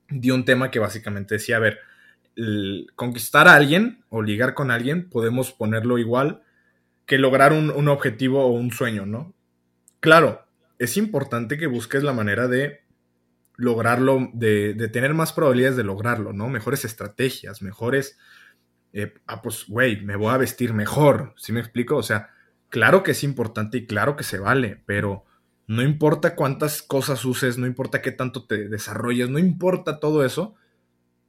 di un tema que básicamente decía, a ver, conquistar a alguien o ligar con alguien, podemos ponerlo igual que lograr un, un, objetivo o un sueño, ¿no? Claro, es importante que busques la manera de lograrlo, de, de tener más probabilidades de lograrlo, ¿no? Mejores estrategias, mejores... Eh, ah, pues, güey, me voy a vestir mejor, ¿sí me explico? O sea, claro que es importante y claro que se vale, pero no importa cuántas cosas uses, no importa qué tanto te desarrolles, no importa todo eso,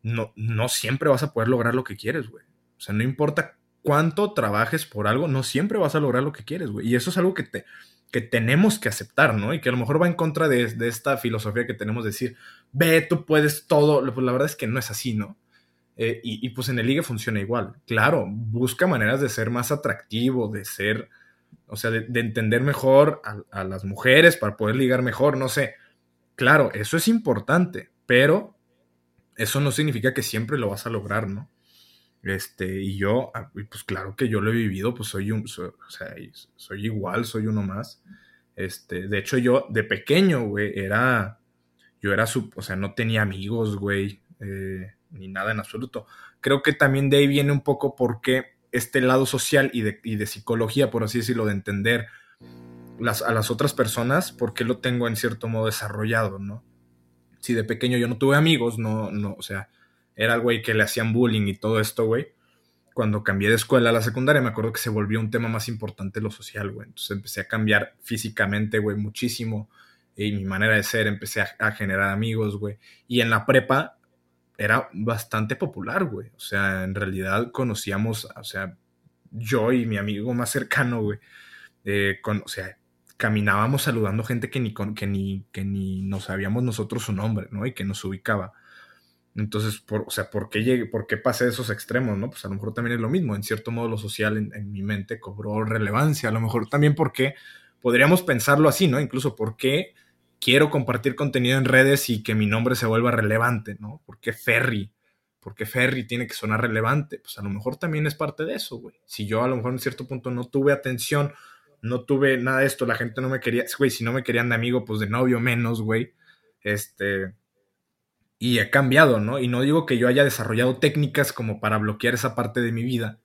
no, no siempre vas a poder lograr lo que quieres, güey. O sea, no importa cuánto trabajes por algo, no siempre vas a lograr lo que quieres, güey. Y eso es algo que, te, que tenemos que aceptar, ¿no? Y que a lo mejor va en contra de, de esta filosofía que tenemos de decir, ve, tú puedes todo. Pues la verdad es que no es así, ¿no? Eh, y, pues en el ligue funciona igual. Claro, busca maneras de ser más atractivo, de ser, o sea, de, de entender mejor a las mujeres para poder ligar mejor, no sé. Claro, eso es importante, pero eso no significa que siempre lo vas a lograr, ¿no? Este, y yo, ah, pues claro que yo lo he vivido, pues soy un, o sea, soy igual, soy uno más. Este, de hecho yo de pequeño, güey, era, yo era su, o sea, no tenía amigos, güey, eh, ni nada en absoluto. Creo que también de ahí viene un poco porque este lado social y de, y de psicología, por así decirlo, de entender las, a las otras personas, porque lo tengo en cierto modo desarrollado, ¿no? si de pequeño yo no tuve amigos, no, no, o sea, era el güey que le hacían bullying y todo esto, güey. Cuando cambié de escuela a la secundaria, me acuerdo que se volvió un tema más importante lo social, güey. Entonces empecé a cambiar físicamente, güey, muchísimo. Y mi manera de ser, empecé a, generar amigos, güey. Y en la prepa era bastante popular, güey. O sea, en realidad conocíamos, o sea, yo y mi amigo más cercano, güey. Eh, con, o sea, caminábamos saludando gente que ni, que ni, que ni nos sabíamos nosotros su nombre, ¿no? Y que nos ubicaba. Entonces, por, o sea, ¿por qué, llegué, ¿por qué pasé esos extremos, no? Pues a lo mejor también es lo mismo. En cierto modo, lo social en, en, mi mente cobró relevancia. A lo mejor también porque podríamos pensarlo así, ¿no? Incluso por qué quiero compartir contenido en redes y que mi nombre se vuelva relevante, ¿no? ¿Por qué Ferry? ¿Por qué Ferry tiene que sonar relevante? Pues a lo mejor también es parte de eso, güey. Si yo a lo mejor en cierto punto no tuve atención no tuve nada de esto, la gente no me quería, güey, si no me querían de amigo, pues de novio menos, güey. Este, y he cambiado, ¿no? Y no digo que yo haya desarrollado técnicas como para bloquear esa parte de mi vida,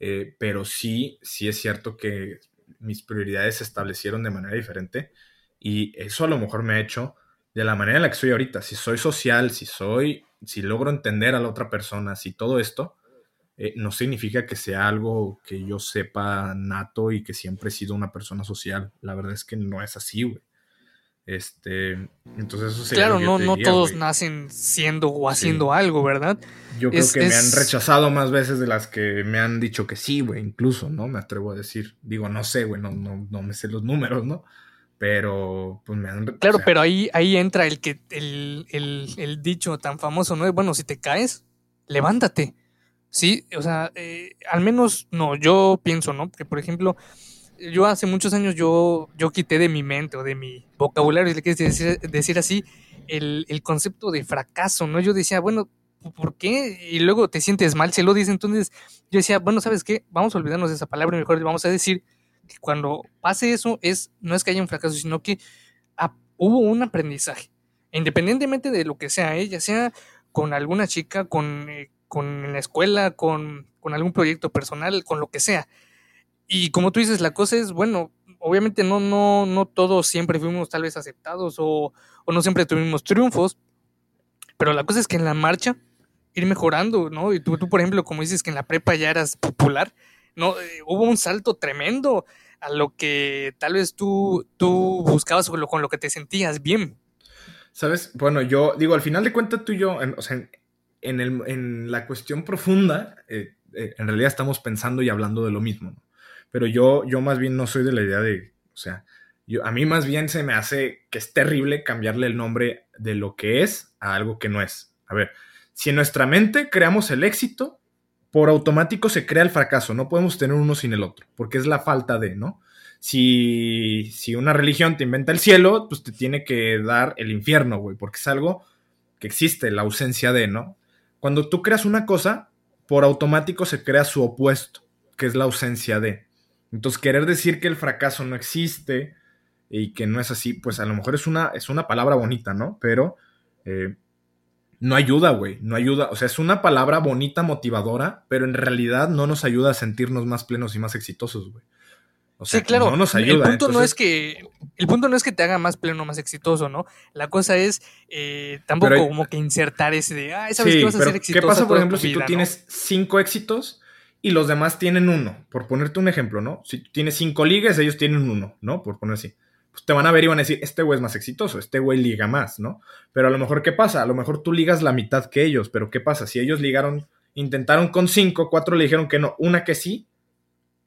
eh, pero sí, sí es cierto que mis prioridades se establecieron de manera diferente y eso a lo mejor me ha hecho de la manera en la que soy ahorita. Si soy social, si soy, si logro entender a la otra persona, si todo esto, eh, no significa que sea algo que yo sepa nato y que siempre he sido una persona social. La verdad es que no es así, güey. Este, entonces eso sería Claro, no, no todos nacen siendo o haciendo algo, ¿verdad? Yo creo que me han rechazado más veces de las que me han dicho que sí, güey, incluso, ¿no? Me atrevo a decir. Digo, no sé, güey, no, no, me sé los números, ¿no? Pero, pues me han. Claro, pero ahí, ahí entra el que, el, el, dicho tan famoso, ¿no? Bueno, si te caes, levántate. Sí, o sea, eh, al menos, no, yo pienso, ¿no? Que por ejemplo, yo hace muchos años yo, yo quité de mi mente o de mi vocabulario, si le quieres decir, decir así, el, el, concepto de fracaso, ¿no? Yo decía, bueno, ¿por qué? Y luego te sientes mal, se lo dice. Entonces yo decía, bueno, ¿sabes qué? Vamos a olvidarnos de esa palabra y mejor vamos a decir que cuando pase eso, es, no es que haya un fracaso, sino que hubo un aprendizaje. Independientemente de lo que sea, ella ¿eh? sea con alguna chica, con, eh, con la escuela, con, con algún proyecto personal, con lo que sea y como tú dices, la cosa es, bueno, obviamente no, no, no todos siempre fuimos tal vez aceptados o, no siempre tuvimos triunfos, pero la cosa es que en la marcha ir mejorando, ¿no? Y tú, tú por ejemplo, como dices que en la prepa ya eras popular, ¿no? Eh, hubo un salto tremendo a lo que tal vez tú, tú buscabas lo, con lo que te sentías bien. ¿Sabes? Bueno, yo digo, al final de cuentas tú y yo, o sea, en, el, en la cuestión profunda, eh, eh, en realidad estamos pensando y hablando de lo mismo, ¿no? Pero yo, yo más bien no soy de la idea de, o sea, yo, a mí más bien se me hace que es terrible cambiarle el nombre de lo que es a algo que no es. A ver, si en nuestra mente creamos el éxito, por automático se crea el fracaso, no podemos tener uno sin el otro, porque es la falta de, ¿no? Si, si una religión te inventa el cielo, pues te tiene que dar el infierno, güey, porque es algo que existe, la ausencia de, ¿no? Cuando tú creas una cosa, por automático se crea su opuesto, que es la ausencia de. Entonces, querer decir que el fracaso no existe y que no es así, pues a lo mejor es una, es una palabra bonita, ¿no? Pero eh, no ayuda, güey, no ayuda. O sea, es una palabra bonita, motivadora, pero en realidad no nos ayuda a sentirnos más plenos y más exitosos, güey. O sea, sí, claro. No nos ayuda. El punto no es que el punto no es que te haga más pleno, más exitoso, ¿no? La cosa es eh, tampoco como que insertar ese de, ah, sabes que vas a ser exitoso. ¿Qué pasa, por ejemplo, si tú tienes cinco éxitos y los demás tienen uno. Por ponerte un ejemplo, ¿no? Si tienes cinco ligas, ellos tienen uno, ¿no? Por poner así. Pues te van a ver y van a decir, este güey es más exitoso, este güey liga más, ¿no? Pero a lo mejor, ¿qué pasa? A lo mejor tú ligas la mitad que ellos, pero ¿qué pasa? Si ellos ligaron, intentaron con cinco, cuatro le dijeron que no, una que sí,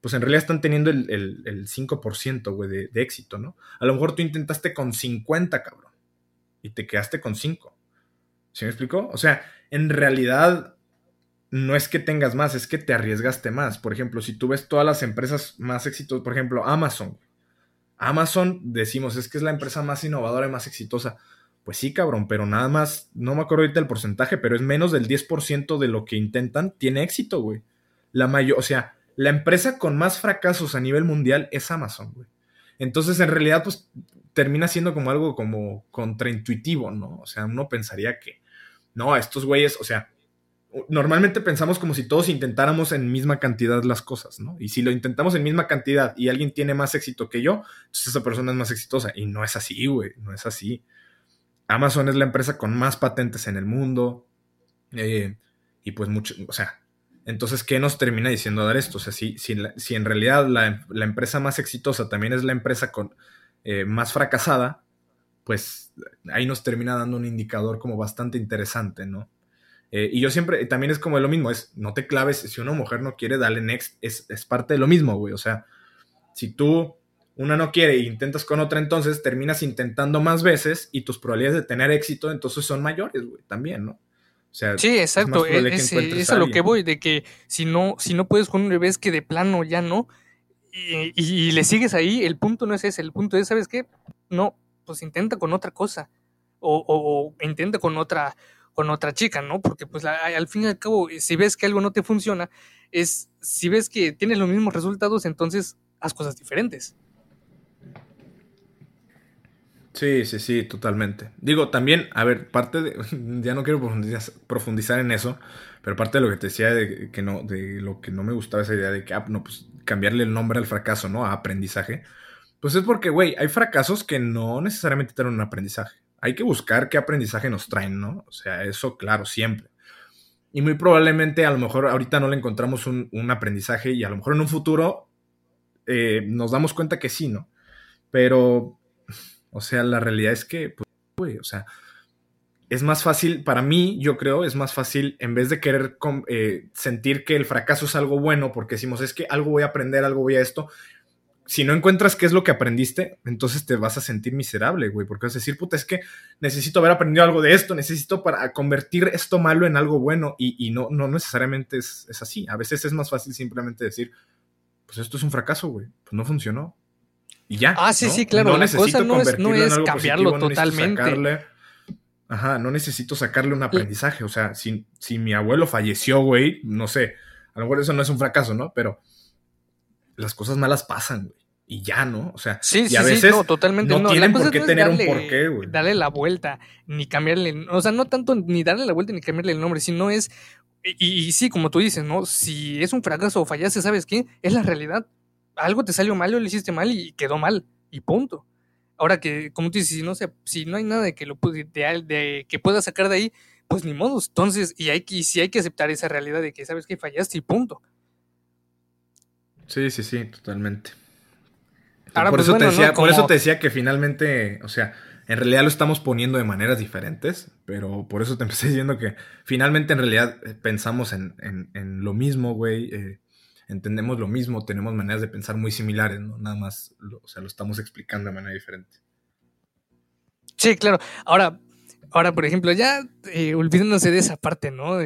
pues en realidad están teniendo el, el, 5%, güey, de, éxito, ¿no? A lo mejor tú intentaste con 50, cabrón, y te quedaste con 5. ¿Sí me explicó? O sea, en realidad no es que tengas más, es que te arriesgaste más. Por ejemplo, si tú ves todas las empresas más exitosas, por ejemplo, Amazon. Amazon, decimos, es que es la empresa más innovadora y más exitosa. Pues sí, cabrón, pero nada más, no me acuerdo ahorita el porcentaje, pero es menos del 10% de lo que intentan, tiene éxito, güey. La mayor, o sea, la empresa con más fracasos a nivel mundial es Amazon, güey. Entonces, en realidad, pues termina siendo como algo como contraintuitivo, ¿no? O sea, uno pensaría que, no, estos güeyes, o sea, normalmente pensamos como si todos intentáramos en misma cantidad las cosas, ¿no? Y si lo intentamos en misma cantidad y alguien tiene más éxito que yo, entonces esa persona es más exitosa. Y no es así, güey, no es así. Amazon es la empresa con más patentes en el mundo. Eh, y pues mucho, o sea, entonces, ¿qué nos termina diciendo dar esto? O sea, si, si, en realidad la, empresa más exitosa también es la empresa con, eh, más fracasada, pues ahí nos termina dando un indicador como bastante interesante, ¿no? Eh, y yo siempre, también es como lo mismo, es no te claves, si una mujer no quiere, dale next, es, parte de lo mismo, güey. O sea, si tú, una no quiere e intentas con otra, entonces terminas intentando más veces y tus probabilidades de tener éxito entonces son mayores, güey, también, ¿no? O sea, sí, exacto, es, es, a lo que voy, de que si no, si no puedes con un revés que de plano ya no, y, le sigues ahí, el punto no es ese, el punto es, ¿sabes qué? No, pues intenta con otra cosa, o, o intenta con otra, con otra chica, ¿no? Porque pues al fin y al cabo, si ves que algo no te funciona, es, si ves que tienes los mismos resultados, entonces haz cosas diferentes. Sí, sí, sí, totalmente. Digo, también, a ver, parte de, ya no quiero profundizar, en eso, pero parte de lo que te decía de que no, de lo que no me gustaba esa idea de que, ah, no, pues cambiarle el nombre al fracaso, ¿no? A aprendizaje. Pues es porque, güey, hay fracasos que no necesariamente tienen un aprendizaje hay que buscar qué aprendizaje nos traen, ¿no? O sea, eso claro, siempre. Y muy probablemente a lo mejor ahorita no le encontramos un, aprendizaje y a lo mejor en un futuro eh, nos damos cuenta que sí, ¿no? Pero, o sea, la realidad es que, pues, güey, o sea, es más fácil, para mí, yo creo, es más fácil, en vez de querer eh, sentir que el fracaso es algo bueno, porque decimos, es que algo voy a aprender, algo voy a esto, si no encuentras qué es lo que aprendiste, entonces te vas a sentir miserable, güey, porque vas a decir, puta, es que necesito haber aprendido algo de esto, necesito para convertir esto malo en algo bueno, y, no, no necesariamente es, es, así. A veces es más fácil simplemente decir, pues esto es un fracaso, güey, pues no funcionó. Y ya. Ah, sí, sí, claro. la cosa no es, no es cambiarlo totalmente. ajá, no necesito sacarle un aprendizaje. O sea, si, si mi abuelo falleció, güey, no sé, a lo mejor eso no es un fracaso, ¿no? Pero las cosas malas pasan, güey. Y ya, ¿no? O sea, sí, y a veces no, totalmente no, tienen por qué tener un porqué, güey. Darle la vuelta, ni cambiarle, o sea, no tanto ni darle la vuelta ni cambiarle el nombre, sino es, y, sí, como tú dices, ¿no? Si es un fracaso o fallaste, ¿sabes qué? Es la realidad. Algo te salió mal o lo hiciste mal y quedó mal, y punto. Ahora que, como tú dices, si no, si no hay nada de que lo de, de, que pueda sacar de ahí, pues ni modo. Entonces, y hay que, si hay que aceptar esa realidad de que sabes que fallaste y punto. Sí, sí, sí, totalmente. por, pues eso te decía, por eso te decía que finalmente, o sea, en realidad lo estamos poniendo de maneras diferentes, pero por eso te empecé diciendo que finalmente en realidad eh, pensamos en, lo mismo, güey. Eh, entendemos lo mismo, tenemos maneras de pensar muy similares, ¿no? Nada más, o sea, lo estamos explicando de manera diferente. Sí, claro. Ahora, ahora por ejemplo, ya eh, olvidándose de esa parte, ¿no?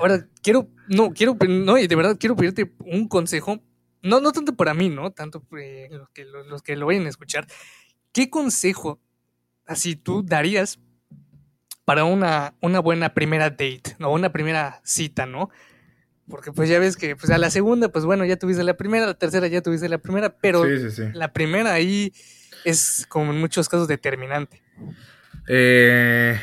ahora quiero, no, quiero, no, y de verdad quiero pedirte un consejo no, no tanto para mí, ¿no? Tanto eh, los, que, los, que lo vayan a escuchar. ¿Qué consejo así tú darías para una, una buena primera date, o una primera cita, ¿no? Porque pues ya ves que pues a la segunda, pues bueno, ya tuviste la primera, la tercera ya tuviste la primera, pero la primera ahí es como en muchos casos determinante. Eh,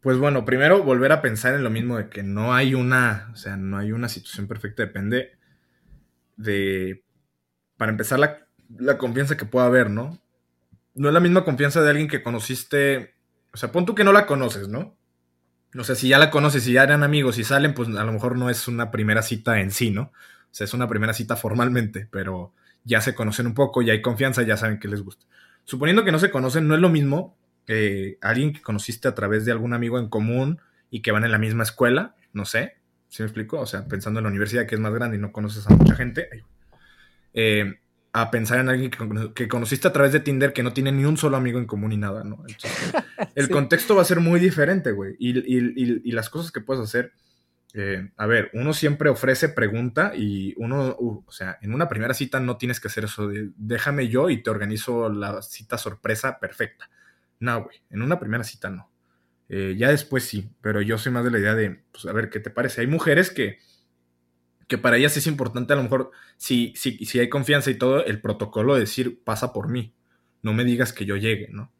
pues bueno, primero volver a pensar en lo mismo de que no hay una, o sea, no hay una situación perfecta, depende de, para empezar, la, confianza que pueda haber, ¿no? No es la misma confianza de alguien que conociste, o sea, pon tú que no la conoces, ¿no? O sea, si ya la conoces, si ya eran amigos y salen, pues a lo mejor no es una primera cita en sí, ¿no? O sea, es una primera cita formalmente, pero ya se conocen un poco, ya hay confianza, ya saben que les gusta. Suponiendo que no se conocen, no es lo mismo que alguien que conociste a través de algún amigo en común y que van en la misma escuela, no sé, ¿Sí me explico? O sea, pensando en la universidad que es más grande y no conoces a mucha gente, eh, a pensar en alguien que, conociste a través de Tinder que no tiene ni un solo amigo en común ni nada, ¿no? el contexto va a ser muy diferente, güey. Y, las cosas que puedes hacer, eh, a ver, uno siempre ofrece pregunta y uno, uh, o sea, en una primera cita no tienes que hacer eso de déjame yo y te organizo la cita sorpresa perfecta. No, güey, en una primera cita no. Eh, ya después sí, pero yo soy más de la idea de, pues a ver, ¿qué te parece? Hay mujeres que, que para ellas es importante a lo mejor, si, si, si hay confianza y todo, el protocolo de decir, pasa por mí, no me digas que yo llegue, ¿no?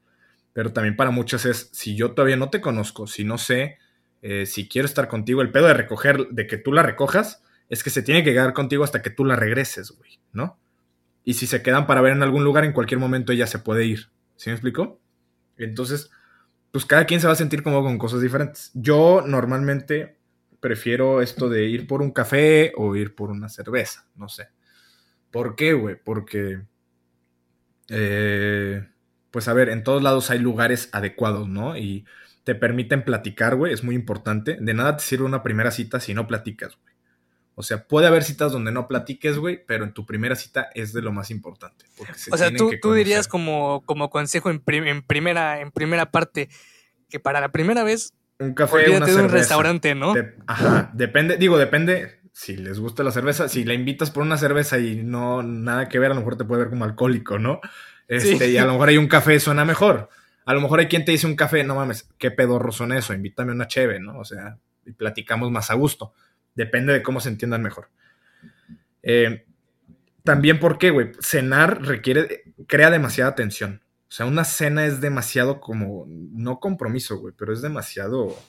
Pero también para muchas es, si yo todavía no te conozco, si no sé, eh, si quiero estar contigo, el pedo de recoger, de que tú la recojas, es que se tiene que quedar contigo hasta que tú la regreses, güey, ¿no? Y si se quedan para ver en algún lugar, en cualquier momento ella se puede ir. ¿Sí me explico? Entonces, pues cada quien se va a sentir como con cosas diferentes. Yo normalmente prefiero esto de ir por un café o ir por una cerveza, no sé. ¿Por qué, güey? Porque, eh, pues a ver, en todos lados hay lugares adecuados, ¿no? Y te permiten platicar, güey, es muy importante. De nada te sirve una primera cita si no platicas, güey. O sea, puede haber citas donde no platiques, güey, pero en tu primera cita es de lo más importante. o sea, tú, tú dirías como, como consejo en, en, primera, en primera parte que para la primera vez un café, una un restaurante, ¿no? ajá, depende, digo, depende si les gusta la cerveza, si la invitas por una cerveza y no nada que ver, a lo mejor te puede ver como alcohólico, ¿no? Este, y a lo mejor hay un café suena mejor. A lo mejor hay quien te dice un café, no mames, qué pedorro son eso, invítame una cheve, ¿no? O sea, y platicamos más a gusto. Depende de cómo se entiendan mejor. Eh, también porque, güey, cenar requiere, crea demasiada tensión. O sea, una cena es demasiado como, no compromiso, güey, pero es demasiado, o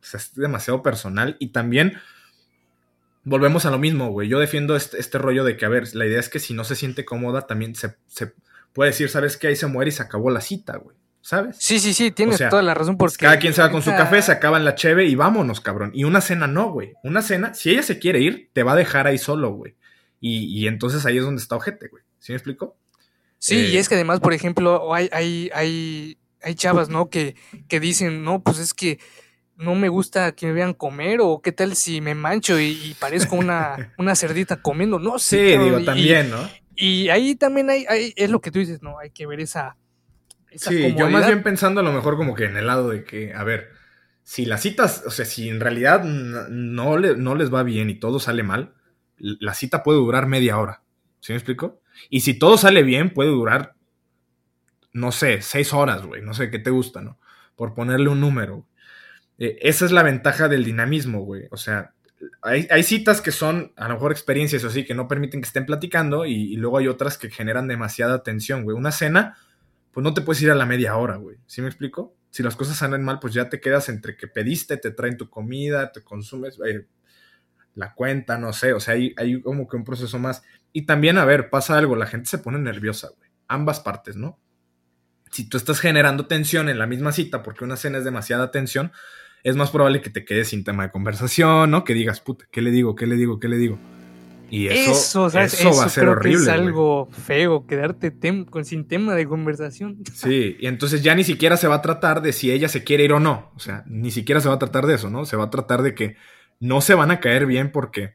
sea, es demasiado personal y también volvemos a lo mismo, güey. Yo defiendo este, este, rollo de que, a ver, la idea es que si no se siente cómoda, también se, se puede decir, ¿sabes qué? Ahí se muere y se acabó la cita, güey. ¿Sabes? Sí, sí, sí, tienes toda la razón. Porque cada quien se va con su café, se acaban la cheve y vámonos, cabrón. Y una cena no, güey. Una cena, si ella se quiere ir, te va a dejar ahí solo, güey. Y, entonces ahí es donde está ojete, güey. ¿Sí me explico? Sí, y es que además, por ejemplo, hay, hay, hay, hay chavas, ¿no? Que, que dicen, no, pues es que no me gusta que me vean comer o qué tal si me mancho y, parezco una, una cerdita comiendo, no sé. Sí, digo, también, ¿no? Y ahí también hay, hay, es lo que tú dices, ¿no? Hay que ver esa... sí, yo más bien pensando a lo mejor como que en el lado de que, a ver, si las citas, o sea, si en realidad no, le, no les va bien y todo sale mal, la cita puede durar media hora. ¿Sí me explico? Y si todo sale bien, puede durar, no sé, seis horas, güey. No sé qué te gusta, ¿no? Por ponerle un número. Eh, esa es la ventaja del dinamismo, güey. O sea, hay, citas que son a lo mejor experiencias o así que no permiten que estén platicando y, luego hay otras que generan demasiada tensión, güey. Una cena, pues no te puedes ir a la media hora, güey. ¿Sí me explico? Si las cosas salen mal, pues ya te quedas entre que pediste, te traen tu comida, te consumes, eh, la cuenta, no sé, o sea, hay, hay como que un proceso más. Y también, a ver, pasa algo, la gente se pone nerviosa, güey. Ambas partes, ¿no? Si tú estás generando tensión en la misma cita, porque una cena es demasiada tensión, es más probable que te quedes sin tema de conversación, ¿no? Que digas, puta, ¿qué le digo? ¿Qué le digo? ¿Qué le digo? Y eso, eso, va a ser horrible. es algo feo, quedarte sin tema de conversación. Sí, y entonces ya ni siquiera se va a tratar de si ella se quiere ir o no. O sea, ni siquiera se va a tratar de eso, ¿no? Se va a tratar de que no se van a caer bien porque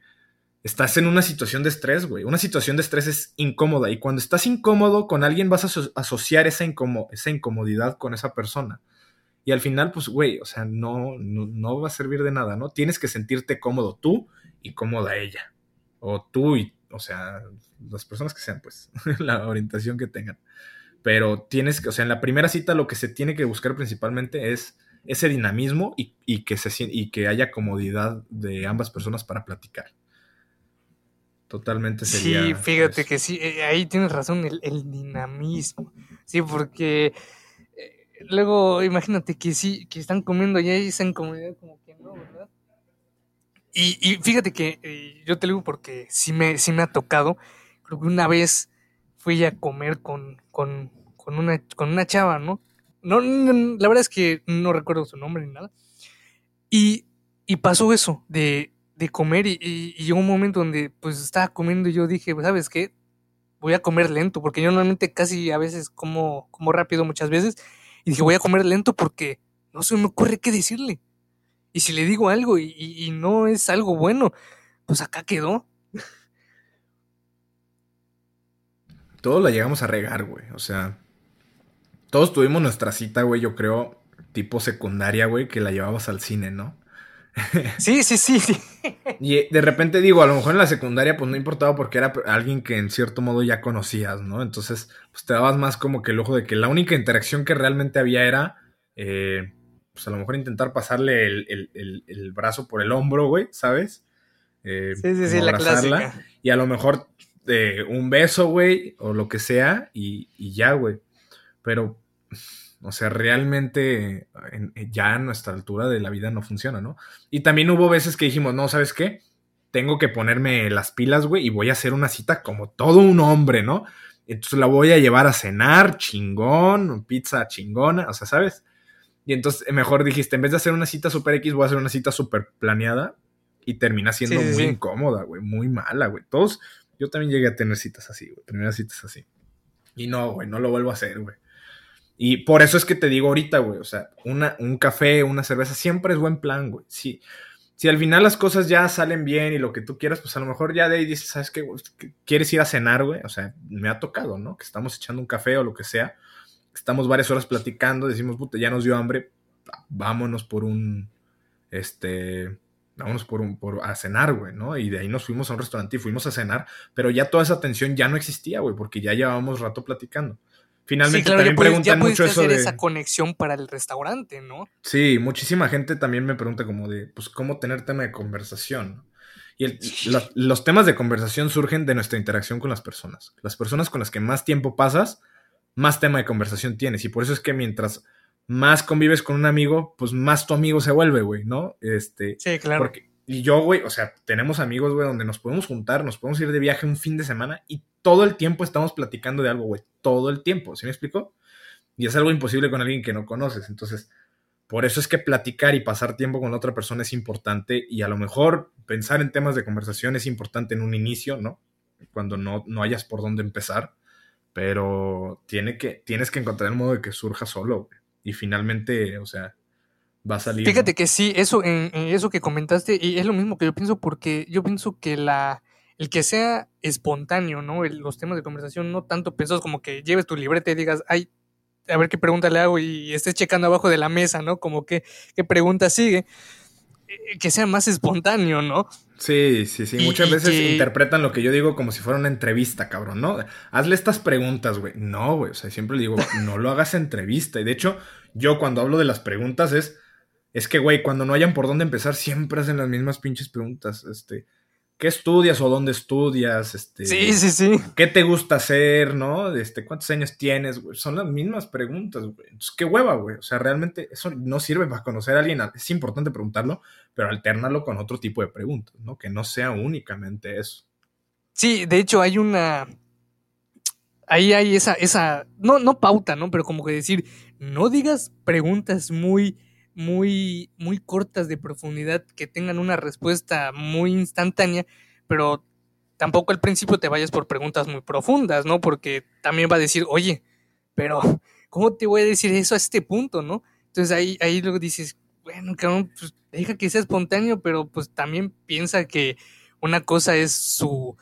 estás en una situación de estrés, güey. Una situación de estrés es incómoda y cuando estás incómodo con alguien vas a asociar esa, esa incomodidad con esa persona. Y al final, pues, güey, o sea, no, no, va a servir de nada, ¿no? Tienes que sentirte cómodo tú y cómoda ella. O tú y, o sea, las personas que sean, pues, la orientación que tengan. Pero tienes que, o sea, en la primera cita lo que se tiene que buscar principalmente es ese dinamismo y, que, se, y que haya comodidad de ambas personas para platicar. Totalmente sería. Sí, fíjate que sí, eh, ahí tienes razón, el, el dinamismo. Sí, porque luego imagínate que sí, que están comiendo y hay esa incomodidad como. Y, y fíjate que eh, yo te digo porque sí me, sí me ha tocado. Creo que una vez fui a comer con, con, con, una, con una chava, ¿no? No, La verdad es que no recuerdo su nombre ni nada. Y, y pasó eso de, de comer y, y, llegó un momento donde pues estaba comiendo y yo dije, ¿sabes qué? Voy a comer lento porque yo normalmente casi a veces como, como rápido muchas veces y dije, voy a comer lento porque no se me ocurre qué decirle. Y si le digo algo y, no es algo bueno, pues acá quedó. Todos la llegamos a regar, güey. O sea, todos tuvimos nuestra cita, güey, yo creo, tipo secundaria, güey, que la llevabas al cine, ¿no? Sí, sí, sí, sí. Y eh, de repente digo, a lo mejor en la secundaria pues no importaba porque era alguien que en cierto modo ya conocías, ¿no? Entonces pues te dabas más como que el ojo de que la única interacción que realmente había era, eh, pues a lo mejor intentar pasarle el, brazo por el hombro, güey, ¿sabes? Eh, sí, sí, sí, la clásica. Y a lo mejor un beso, güey, o lo que sea, y, y ya, güey. Pero o sea, realmente ya a nuestra altura de la vida no funciona, ¿no? Y también hubo veces que dijimos, no, ¿sabes qué? Tengo que ponerme las pilas, güey, y voy a hacer una cita como todo un hombre, ¿no? Entonces la voy a llevar a cenar, chingón, pizza chingona, o sea, ¿sabes? Y entonces mejor dijiste, en vez de hacer una cita super X, voy a hacer una cita super planeada y termina siendo muy incómoda, güey, muy mala, güey. Todos, yo también llegué a tener citas así, güey, primeras citas así. Y no, güey, no lo vuelvo a hacer, güey. Y por eso es que te digo ahorita, güey, o sea, una, un café, una cerveza, siempre es buen plan, güey. Si, si al final las cosas ya salen bien y lo que tú quieras, pues a lo mejor ya de ahí dices, ¿sabes qué? ¿Quieres ir a cenar, güey? O sea, me ha tocado, ¿no? Que estamos echando un café o lo que sea, estamos varias horas platicando, decimos, puta, ya nos dio hambre, vámonos por un, este, vámonos por un, por, a cenar, güey, ¿no? Y de ahí nos fuimos a un restaurante y fuimos a cenar, pero ya toda esa tensión ya no existía, güey, porque ya llevábamos rato platicando. Finalmente también preguntan mucho eso hacer esa conexión para el restaurante, ¿no? Sí, muchísima gente también me pregunta como de, pues, ¿cómo tener tema de conversación? Y los, temas de conversación surgen de nuestra interacción con las personas. Las personas con las que más tiempo pasas, más tema de conversación tienes. Y por eso es que mientras más convives con un amigo, pues más tu amigo se vuelve, güey, ¿no? Este, sí, claro. Porque, y yo, güey, o sea, tenemos amigos, güey, donde nos podemos juntar, nos podemos ir de viaje un fin de semana y todo el tiempo estamos platicando de algo, güey. Todo el tiempo, ¿sí me explico? Y es algo imposible con alguien que no conoces. Entonces, por eso es que platicar y pasar tiempo con la otra persona es importante y a lo mejor pensar en temas de conversación es importante en un inicio, ¿no? Cuando no, no hayas por dónde empezar, pero tiene que, tienes que encontrar el modo de que surja solo y finalmente, o sea, va a salir. Fíjate que sí, eso, en, eso que comentaste, y es lo mismo que yo pienso porque yo pienso que la, el que sea espontáneo, ¿no? los temas de conversación no tanto pensados como que lleves tu libreta y digas, ay, a ver qué pregunta le hago y estés checando abajo de la mesa, ¿no? Como que qué pregunta sigue. Eh, que sea más espontáneo, ¿no? Sí, sí, sí. Muchas veces interpretan lo que yo digo como si fuera una entrevista, cabrón, ¿no? Hazle estas preguntas, güey. No, güey. O sea, siempre le digo, no lo hagas entrevista. Y de hecho, yo cuando hablo de las preguntas es. Es que, güey, cuando no hayan por dónde empezar, siempre hacen las mismas pinches preguntas. Este. ¿Qué estudias o dónde estudias? Este, sí, sí, sí. ¿Qué te gusta hacer, no? Este, ¿Cuántos años tienes? Son las mismas preguntas, güey. Entonces, qué hueva, güey. O sea, realmente eso no sirve para conocer a alguien. Es importante preguntarlo, pero alternarlo con otro tipo de preguntas, ¿no? Que no sea únicamente eso. Sí, de hecho hay una... Ahí hay esa, esa, no, no pauta, ¿no? Pero como que decir, no digas preguntas muy muy, muy cortas de profundidad que tengan una respuesta muy instantánea, pero tampoco al principio te vayas por preguntas muy profundas, ¿no? Porque también va a decir, oye, pero ¿cómo te voy a decir eso a este punto, no? Entonces ahí, ahí luego dices, bueno, cabrón, pues deja que sea espontáneo, pero pues también piensa que una cosa es su,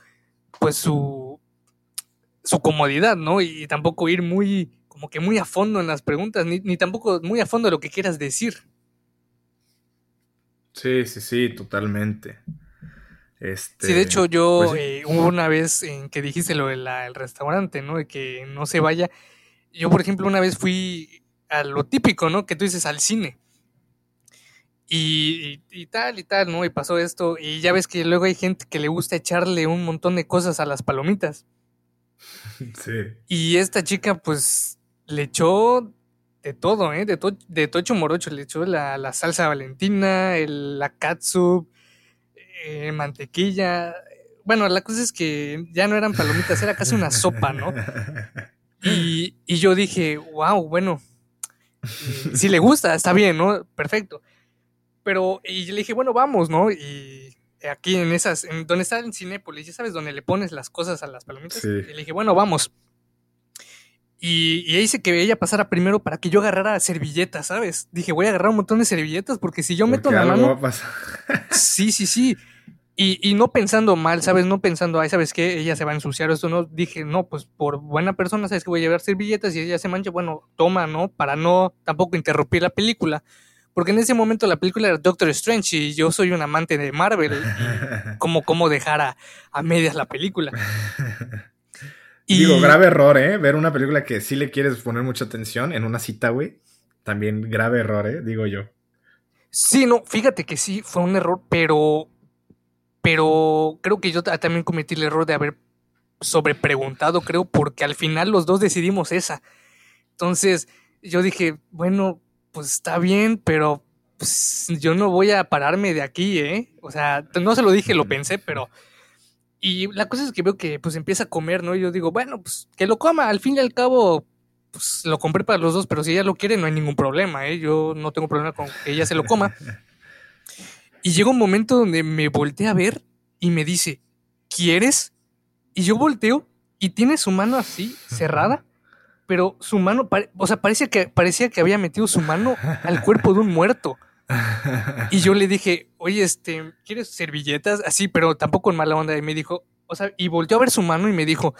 pues su, su comodidad, ¿no? Y tampoco ir muy como que muy a fondo en las preguntas, ni, ni tampoco muy a fondo lo que quieras decir. Sí, sí, sí, totalmente. Este, sí, de hecho yo pues eh, hubo una vez en que dijiste lo del restaurante, ¿no? De que no se vaya. Yo, por ejemplo, una vez fui a lo típico, ¿no? Que tú dices al cine. Y, y, tal y tal, ¿no? Y pasó esto. Y ya ves que luego hay gente que le gusta echarle un montón de cosas a las palomitas. Sí. Y esta chica, pues, le echó de todo, ¿eh? De, de tocho morocho. Le echó la, salsa valentina, el, la katsup, eh, mantequilla. Bueno, la cosa es que ya no eran palomitas, era casi una sopa, ¿no? Y, y yo dije, wow, bueno, si le gusta, está bien, ¿no? Perfecto. Pero, y le dije, bueno, vamos, ¿no? Y aquí en esas, en donde está el Cinépolis, ya sabes, donde le pones las cosas a las palomitas. Y le dije, bueno, vamos. Y, y hice que ella pasara primero para que yo agarrara servilletas, ¿sabes? Dije, voy a agarrar un montón de servilletas porque si yo meto la mano. sí, sí, sí. Y, y, no pensando mal, ¿sabes? No pensando, ay, ¿sabes qué? Ella se va a ensuciar esto, no. Dije, no, pues por buena persona, ¿sabes que voy a llevar servilletas y ella se mancha? Bueno, toma, ¿no? Para no tampoco interrumpir la película. Porque en ese momento la película era Doctor Strange y yo soy un amante de Marvel. como, cómo dejar a, a medias la película. Digo, grave error, ¿eh? Ver una película que sí le quieres poner mucha atención en una cita, güey. También grave error, ¿eh? Digo yo. Sí, no, fíjate que sí, fue un error, pero. Pero creo que yo también cometí el error de haber sobrepreguntado, creo, porque al final los dos decidimos esa. Entonces, yo dije, bueno, pues está bien, pero pues, yo no voy a pararme de aquí, ¿eh? O sea, no se lo dije, lo pensé, pero y la cosa es que veo que pues empieza a comer, ¿no? Y yo digo, bueno, pues que lo coma, al fin y al cabo, pues lo compré para los dos, pero si ella lo quiere no hay ningún problema, ¿eh? Yo no tengo problema con que ella se lo coma. Y llega un momento donde me volteé a ver y me dice, ¿quieres? Y yo volteo y tiene su mano así, cerrada, pero su mano, o sea, parecía que, parecía que había metido su mano al cuerpo de un muerto. Y yo le dije, oye, este, ¿quieres servilletas? Así, pero tampoco en mala onda. Y me dijo, o sea, y volteó a ver su mano y me dijo,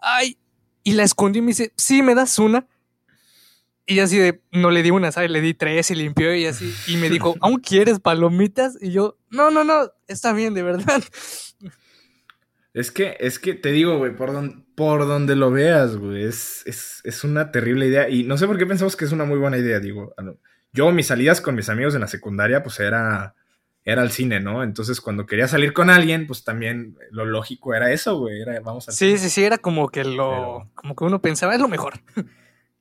ay, y la escondió y me dice, sí, ¿me das una? Y así de, no le di una, ¿sabes? Le di tres y limpió y así. Y me dijo, ¿aún quieres palomitas? Y yo, no, no, no, está bien, de verdad. Es que, es que te digo, güey, por, por donde lo veas, güey, es, es, es, una terrible idea. Y no sé por qué pensamos que es una muy buena idea, digo yo mis salidas con mis amigos en la secundaria, pues era, era al cine, ¿no? Entonces cuando quería salir con alguien, pues también lo lógico era eso, güey, era vamos al Sí, sí, sí, era como que lo, como que uno pensaba, es lo mejor.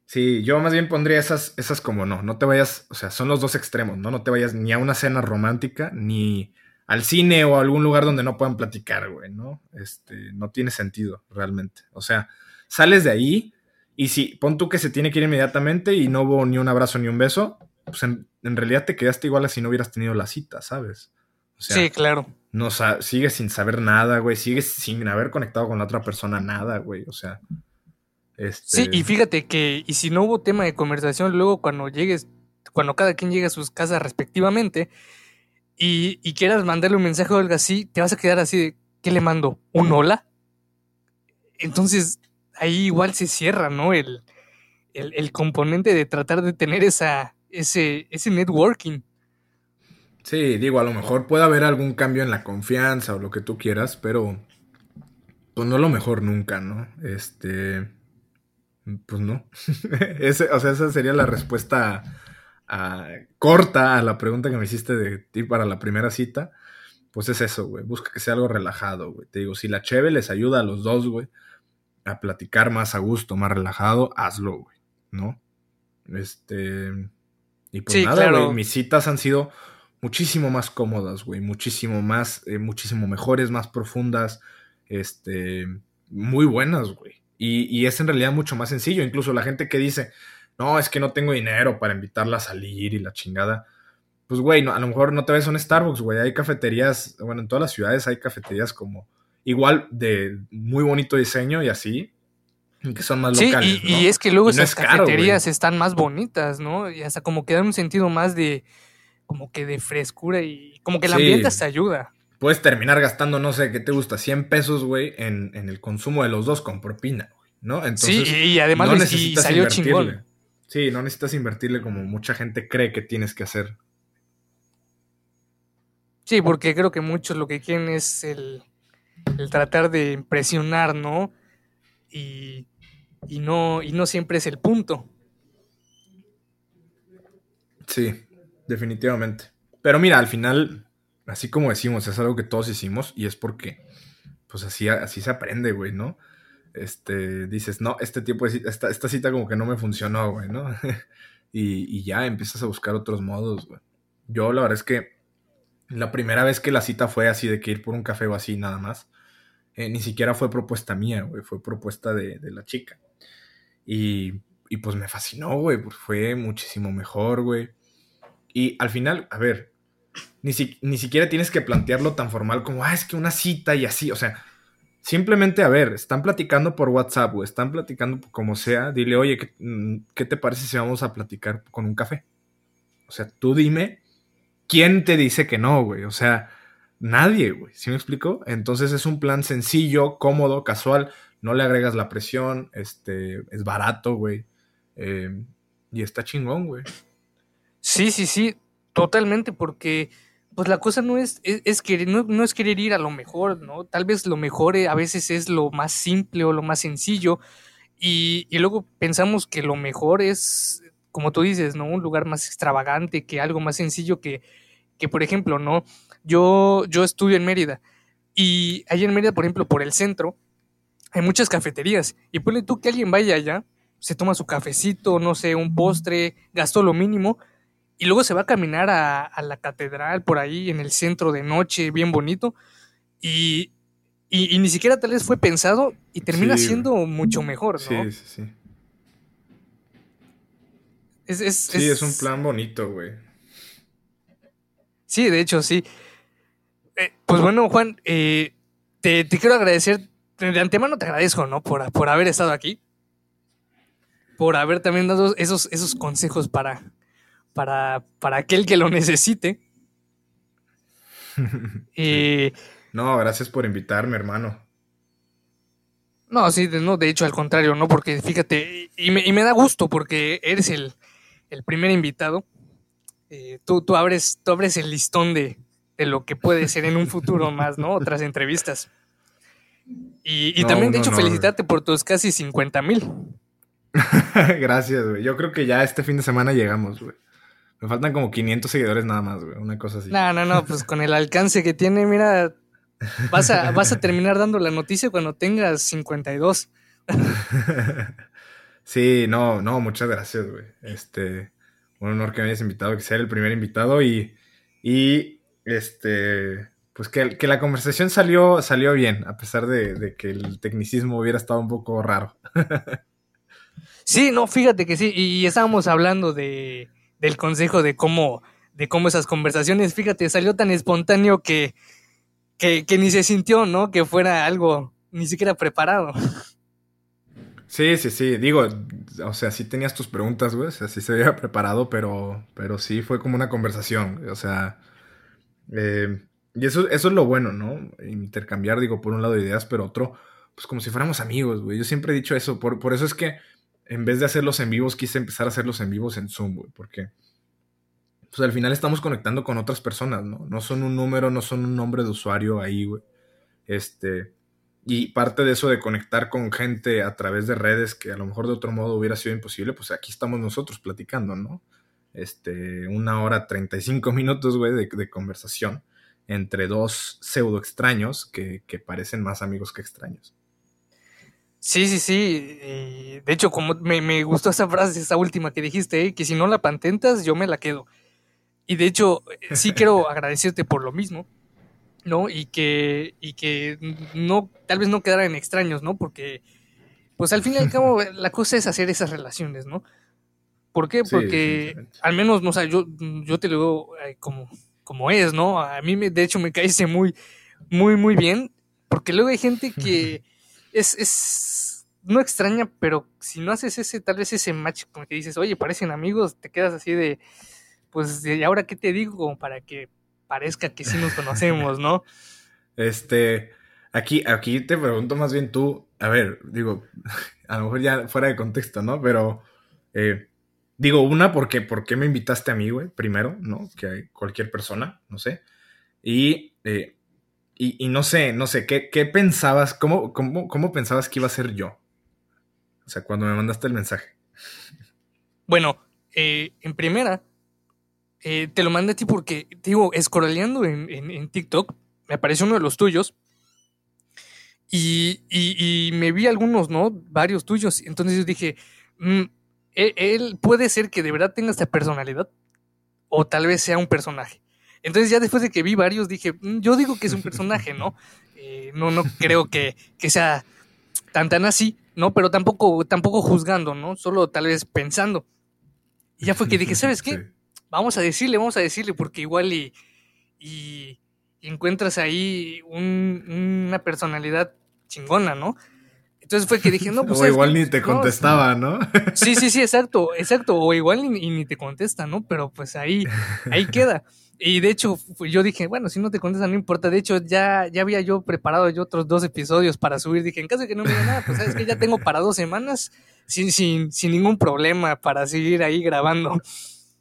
Sí, yo más bien pondría esas, esas como no, no te vayas, o sea, son los dos extremos, ¿no? No te vayas ni a una cena romántica, ni al cine o a algún lugar donde no puedan platicar, güey, ¿no? Este, no tiene sentido realmente. O sea, sales de ahí Y si pon tú que se tiene que ir inmediatamente y no hubo ni un abrazo ni un beso, pues en, realidad te quedaste igual a si no hubieras tenido la cita, ¿sabes? sí, claro. No, sigues sin saber nada, güey. Sigues sin haber conectado con la otra persona nada, güey. O sea. Este... Sí, y fíjate que, y si no hubo tema de conversación, luego cuando llegues, cuando cada quien llegue a sus casas respectivamente, y, y quieras mandarle un mensaje o algo así, te vas a quedar así de, ¿qué le mando? ¿Un hola? Entonces, ahí igual se cierra, ¿no? El, el, componente de tratar de tener esa, ese, ese networking. Sí, digo, a lo mejor puede haber algún cambio en la confianza o lo que tú quieras, pero pues no lo mejor nunca, ¿no? Este, pues no. Ese, o sea, esa sería la respuesta corta a la pregunta que me hiciste de ti para la primera cita. Pues es eso, güey. Busca que sea algo relajado, güey. Te digo, si la cheve les ayuda a los dos, güey, a platicar más a gusto, más relajado, hazlo, güey, ¿no? Este. Y pues nada, güey, mis citas han sido muchísimo más cómodas, güey, muchísimo más, eh, muchísimo mejores, más profundas, este, muy buenas, güey. Y, y, es en realidad mucho más sencillo. Incluso la gente que dice, no, es que no tengo dinero para invitarla a salir y la chingada. Pues, güey, no, a lo mejor no te ves un Starbucks, güey. Hay cafeterías, bueno, en todas las ciudades hay cafeterías como igual de muy bonito diseño y así, que son más locales. Y, y es que luego esas cafeterías están más bonitas, ¿no? Y hasta como que dan un sentido más de, como que de frescura y como que el ambiente se ayuda. Puedes terminar gastando, no sé, ¿qué te gusta? 100 pesos, güey, en, el consumo de los dos con propina, güey, ¿no? Entonces, sí, y además no necesitas salió chingón. Sí, no necesitas invertirle como mucha gente cree que tienes que hacer. Sí, porque creo que muchos lo que quieren es el, el tratar de impresionar, ¿no? Y, y, no, y no siempre es el punto. Sí, definitivamente. Pero mira, al final, así como decimos, es algo que todos hicimos y es porque, pues así, así se aprende, güey, ¿no? Este, dices, no, este tipo de cita, esta, esta cita como que no me funcionó, güey, ¿no? y, y ya empiezas a buscar otros modos, güey. Yo la verdad es que la primera vez que la cita fue así de que ir por un café o así nada más, eh, ni siquiera fue propuesta mía, güey, fue propuesta de, la chica. Y, y, pues me fascinó, güey, pues fue muchísimo mejor, güey. Y al final, a ver, ni, ni siquiera tienes que plantearlo tan formal como, ah, es que una cita y así, o sea, simplemente, a ver, están platicando por WhatsApp, o están platicando como sea, dile, oye, ¿qué, mm, ¿qué te parece si vamos a platicar con un café? O sea, tú dime ¿quién te dice que no, güey? O sea, nadie, güey. ¿Sí me explico? Entonces es un plan sencillo, cómodo, casual. No le agregas la presión, este, es barato, güey. Em, y está chingón, güey. Sí, sí, sí, totalmente, porque pues la cosa no es, es, no, es querer ir a lo mejor, ¿no? Tal vez lo mejor eh, a veces es lo más simple o lo más sencillo. Y, y luego pensamos que lo mejor es como tú dices, ¿no? Un lugar más extravagante, que algo más sencillo que, que por ejemplo, ¿no? Yo, yo estudio en Mérida y allá en Mérida, por ejemplo, por el centro, hay muchas cafeterías y ponle tú que alguien vaya allá, se toma su cafecito, no sé, un postre, gastó lo mínimo y luego se va a caminar a, la catedral por ahí en el centro de noche, bien bonito y, y, ni siquiera tal vez fue pensado y termina siendo mucho mejor, ¿no? Sí, sí, sí. sí, es, un plan bonito, güey. Sí, de hecho, sí. Eh, pues bueno, Juan, eh, te, quiero agradecer, de antemano te agradezco, ¿no? Por, por haber estado aquí. Por haber también dado esos, esos consejos para, para, para aquel que lo necesite. Eh, no, gracias por invitarme, hermano. No, sí, no, de hecho, al contrario, ¿no? Porque fíjate, y me, y me da gusto porque eres el, el primer invitado, eh, tú, tú, abres, tú abres el listón de, lo que puede ser en un futuro más, ¿no? Otras entrevistas. Y, también, de hecho, felicitarte por tus casi 50 mil. Gracias, güey. Yo creo que ya este fin de semana llegamos, güey. Me faltan como 500 seguidores nada más, güey. Una cosa así. No, no, no. Pues con el alcance que tiene, mira, vas a, vas a terminar dando la noticia cuando tengas 52. Sí, no, no, muchas gracias, güey. Este, un honor que me hayas invitado, que sea el primer invitado y, y este, pues que, que la conversación salió, salió bien, a pesar de, que el tecnicismo hubiera estado un poco raro. Sí, no, fíjate que sí, y, estábamos hablando de, del consejo de cómo, de cómo esas conversaciones, fíjate, salió tan espontáneo que, que, que ni se sintió, ¿no? Que fuera algo ni siquiera preparado. Sí, sí, sí. Digo, o sea, sí tenías tus preguntas, güey. O sea, sí se había preparado, pero, pero sí fue como una conversación. O sea, eh, y eso, eso es lo bueno, ¿no? Intercambiar, digo, por un lado ideas, pero otro, pues como si fuéramos amigos, güey. Yo siempre he dicho eso. Por, por eso es que en vez de hacerlos en vivos, quise empezar a hacerlos en vivos en Zoom, güey. Porque, pues al final estamos conectando con otras personas, ¿no? No son un número, no son un nombre de usuario ahí, güey. Este y parte de eso de conectar con gente a través de redes que a lo mejor de otro modo hubiera sido imposible, pues aquí estamos nosotros platicando, ¿no? Este, una hora 35 minutos, güey, de, conversación entre dos pseudo extraños que, parecen más amigos que extraños. Sí, sí, sí. de hecho, como me, gustó esa frase, esa última que dijiste, ¿eh? que si no la patentas, yo me la quedo. Y de hecho, sí quiero agradecerte por lo mismo, ¿no? Y que, y que no, tal vez no quedaran extraños, ¿no? Porque, pues al fin y al cabo, la cosa es hacer esas relaciones, ¿no? ¿Por qué? Porque al menos, no sé, yo, yo te lo digo eh, como, como es, ¿no? A mí, me, de hecho, me cae muy, muy, muy bien, porque luego hay gente que es, es, no extraña, pero si no haces ese, tal vez ese match, como que dices, oye, parecen amigos, te quedas así de, pues, ¿y ahora qué te digo? Como para que parezca que sí nos conocemos, ¿no? Este, aquí, aquí te pregunto más bien tú, a ver, digo, a lo mejor ya fuera de contexto, ¿no? Pero, eh, digo, una, porque, ¿por qué me invitaste a mí, güey? Primero, ¿no? Que cualquier persona, no sé. Y, eh, y, no sé, no sé, ¿qué, qué pensabas, cómo, cómo, cómo pensabas que iba a ser yo? O sea, cuando me mandaste el mensaje. Bueno, eh, en primera, eh, te lo mandé a ti porque, digo, escroleando en, en, TikTok, me apareció uno de los tuyos. Y, y, me vi algunos, ¿no? Varios tuyos. Entonces yo dije, mm, e, él, puede ser que de verdad tenga esta personalidad. O tal vez sea un personaje. Entonces ya después de que vi varios dije, mm, yo digo que es un personaje, ¿no? Eh, no, no creo que, que, sea tan tan así, ¿no? Pero tampoco, tampoco juzgando, ¿no? Solo tal vez pensando. Y ya fue que dije, ¿sabes qué? vamos a decirle, vamos a decirle, porque igual y, y, encuentras ahí una personalidad chingona, ¿no? Entonces fue que dije, no, pues. o igual ni te contestaba, ¿no? Sí, sí, sí, exacto, exacto. O igual y, ni te contesta, ¿no? Pero pues ahí, ahí queda. Y de hecho, yo dije, bueno, si no te contesta, no importa. De hecho, ya, ya había yo preparado yo otros dos episodios para subir. Dije, en caso de que no me diga nada, pues sabes que ya tengo para dos semanas sin, sin, sin ningún problema para seguir ahí grabando.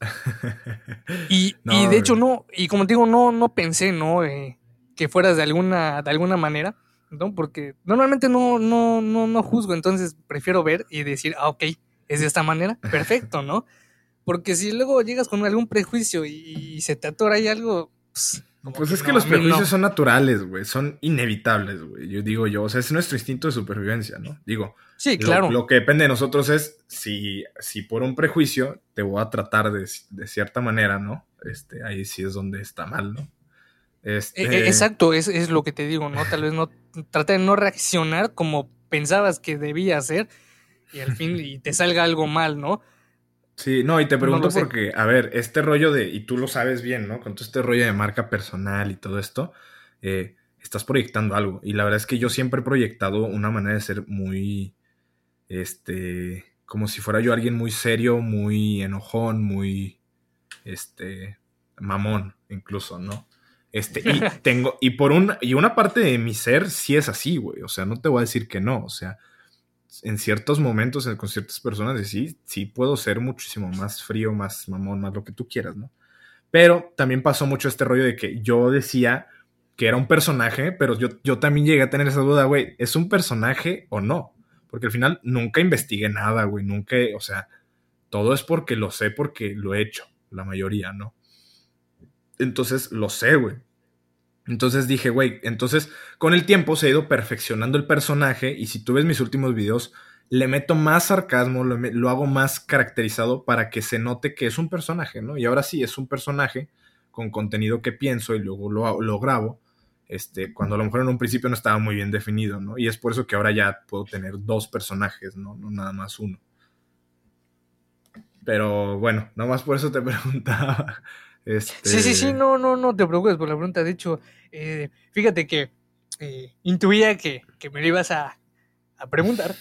y, de hecho no, y como te digo, no, no pensé, ¿no? Eh, que fueras de alguna, de alguna manera, ¿no? Porque normalmente no, no, no, no juzgo, entonces prefiero ver y decir, ah, ok, es de esta manera, perfecto, ¿no? Porque si luego llegas con algún prejuicio y, se te atora ahí algo, pues, pues es que los prejuicios son naturales, güey, son inevitables, güey. Yo digo yo, o sea, es nuestro instinto de supervivencia, ¿no? Digo, sí, claro. Lo, que depende de nosotros es si, si por un prejuicio te voy a tratar de, cierta manera, ¿no? Este, ahí sí es donde está mal, ¿no? Este... E, e, exacto, es, es lo que te digo, ¿no? Tal vez no trata de no reaccionar como pensabas que debía hacer y al fin y te salga algo mal, ¿no? Sí, no, y te pregunto porque, a ver, este rollo de, y tú lo sabes bien, ¿no? Con todo este rollo de marca personal y todo esto, eh, estás proyectando algo. Y la verdad es que yo siempre he proyectado una manera de ser muy, este, como si fuera yo alguien muy serio, muy enojón, muy, este, mamón, incluso, ¿no? Este, y tengo, y por una, y una parte de mi ser sí es así, güey. O sea, no te voy a decir que no. O sea, en ciertos momentos con ciertas personas, sí, sí puedo ser muchísimo más frío, más mamón, más lo que tú quieras, ¿no? Pero también pasó mucho este rollo de que yo decía que era un personaje, pero yo, yo también llegué a tener esa duda, güey, ¿es un personaje o no? Porque al final nunca investigué nada, güey, nunca, o sea, todo es porque lo sé, porque lo he hecho, la mayoría, ¿no? Entonces lo sé, güey. Entonces dije, güey, entonces con el tiempo se ha ido perfeccionando el personaje y si tú ves mis últimos videos, le meto más sarcasmo, lo, hago más caracterizado para que se note que es un personaje, ¿no? Y ahora sí, es un personaje con contenido que pienso y luego lo, lo grabo, este, cuando a lo mejor en un principio no estaba muy bien definido, ¿no? Y es por eso que ahora ya puedo tener dos personajes, ¿no? No nada más uno. Pero bueno, nomás por eso te preguntaba. Este... Sí, sí, sí, no, no, no te preocupes por la pregunta. De hecho, eh, fíjate que eh, intuía que, que, me lo ibas a, a preguntar,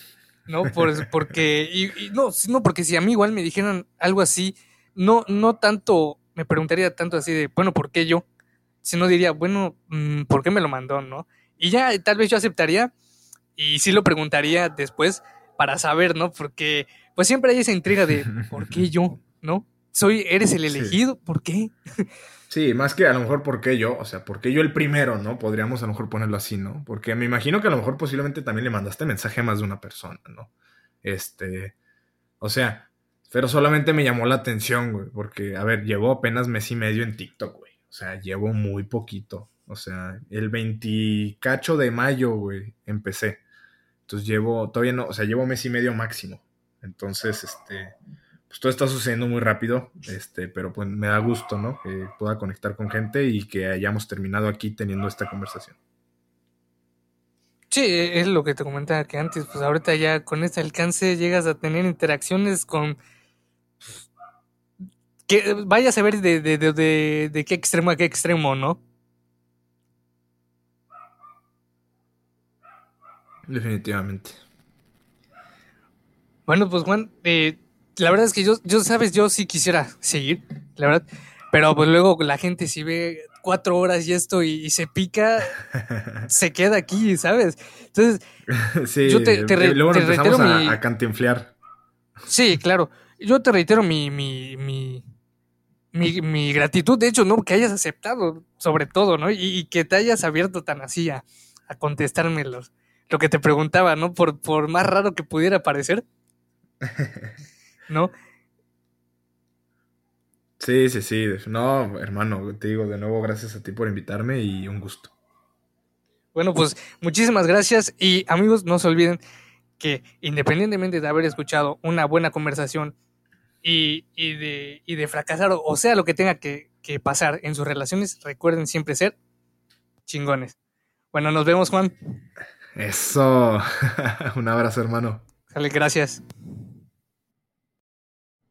¿no? Por, porque, y, no, no, porque si a mí igual me dijeran algo así, no, no tanto, me preguntaría tanto así de, bueno, ¿por qué yo? Sino diría, bueno, mm, ¿por qué me lo mandó, no? Y ya tal vez yo aceptaría y sí lo preguntaría después para saber, ¿no? Porque pues siempre hay esa intriga de, ¿por qué yo? ¿No? Soy, eres el elegido, ¿por qué? Sí, más que a lo mejor por qué yo, o sea, por qué yo el primero, ¿no? Podríamos a lo mejor ponerlo así, ¿no? Porque me imagino que a lo mejor posiblemente también le mandaste mensaje a más de una persona, ¿no? Este, o sea, pero solamente me llamó la atención, güey, porque, a ver, llevo apenas mes y medio en TikTok, güey. O sea, llevo muy poquito. O sea, el 28 de mayo, güey, empecé. Entonces llevo, todavía no, o sea, llevo mes y medio máximo. Entonces, este, pues todo está sucediendo muy rápido, este, pero pues me da gusto, ¿no? Que pueda conectar con gente y que hayamos terminado aquí teniendo esta conversación. Sí, es lo que te comentaba que antes, pues ahorita ya con este alcance llegas a tener interacciones con que vaya a de, de, de, de, qué extremo a qué extremo, ¿no? Definitivamente. Bueno, pues Juan, eh, la verdad es que yo, yo, sabes, yo sí quisiera seguir, la verdad. Pero pues luego la gente si ve cuatro horas y esto y, se pica, se queda aquí, ¿sabes? Entonces, sí, yo te, luego reitero a, a cantinflear. Sí, claro. Yo te reitero mi, mi, mi, mi, gratitud, de hecho, ¿no? Que hayas aceptado, sobre todo, ¿no? Y, que te hayas abierto tan así a, a contestarme lo que te preguntaba, ¿no? Por, por más raro que pudiera parecer. ¿no? Sí, sí, sí. No, hermano, te digo de nuevo gracias a ti por invitarme y un gusto. Bueno, pues muchísimas gracias y amigos, no se olviden que independientemente de haber escuchado una buena conversación y, de, de, fracasar o, sea lo que tenga que, que pasar en sus relaciones, recuerden siempre ser chingones. Bueno, nos vemos Juan. Eso. un abrazo hermano. Sale, gracias.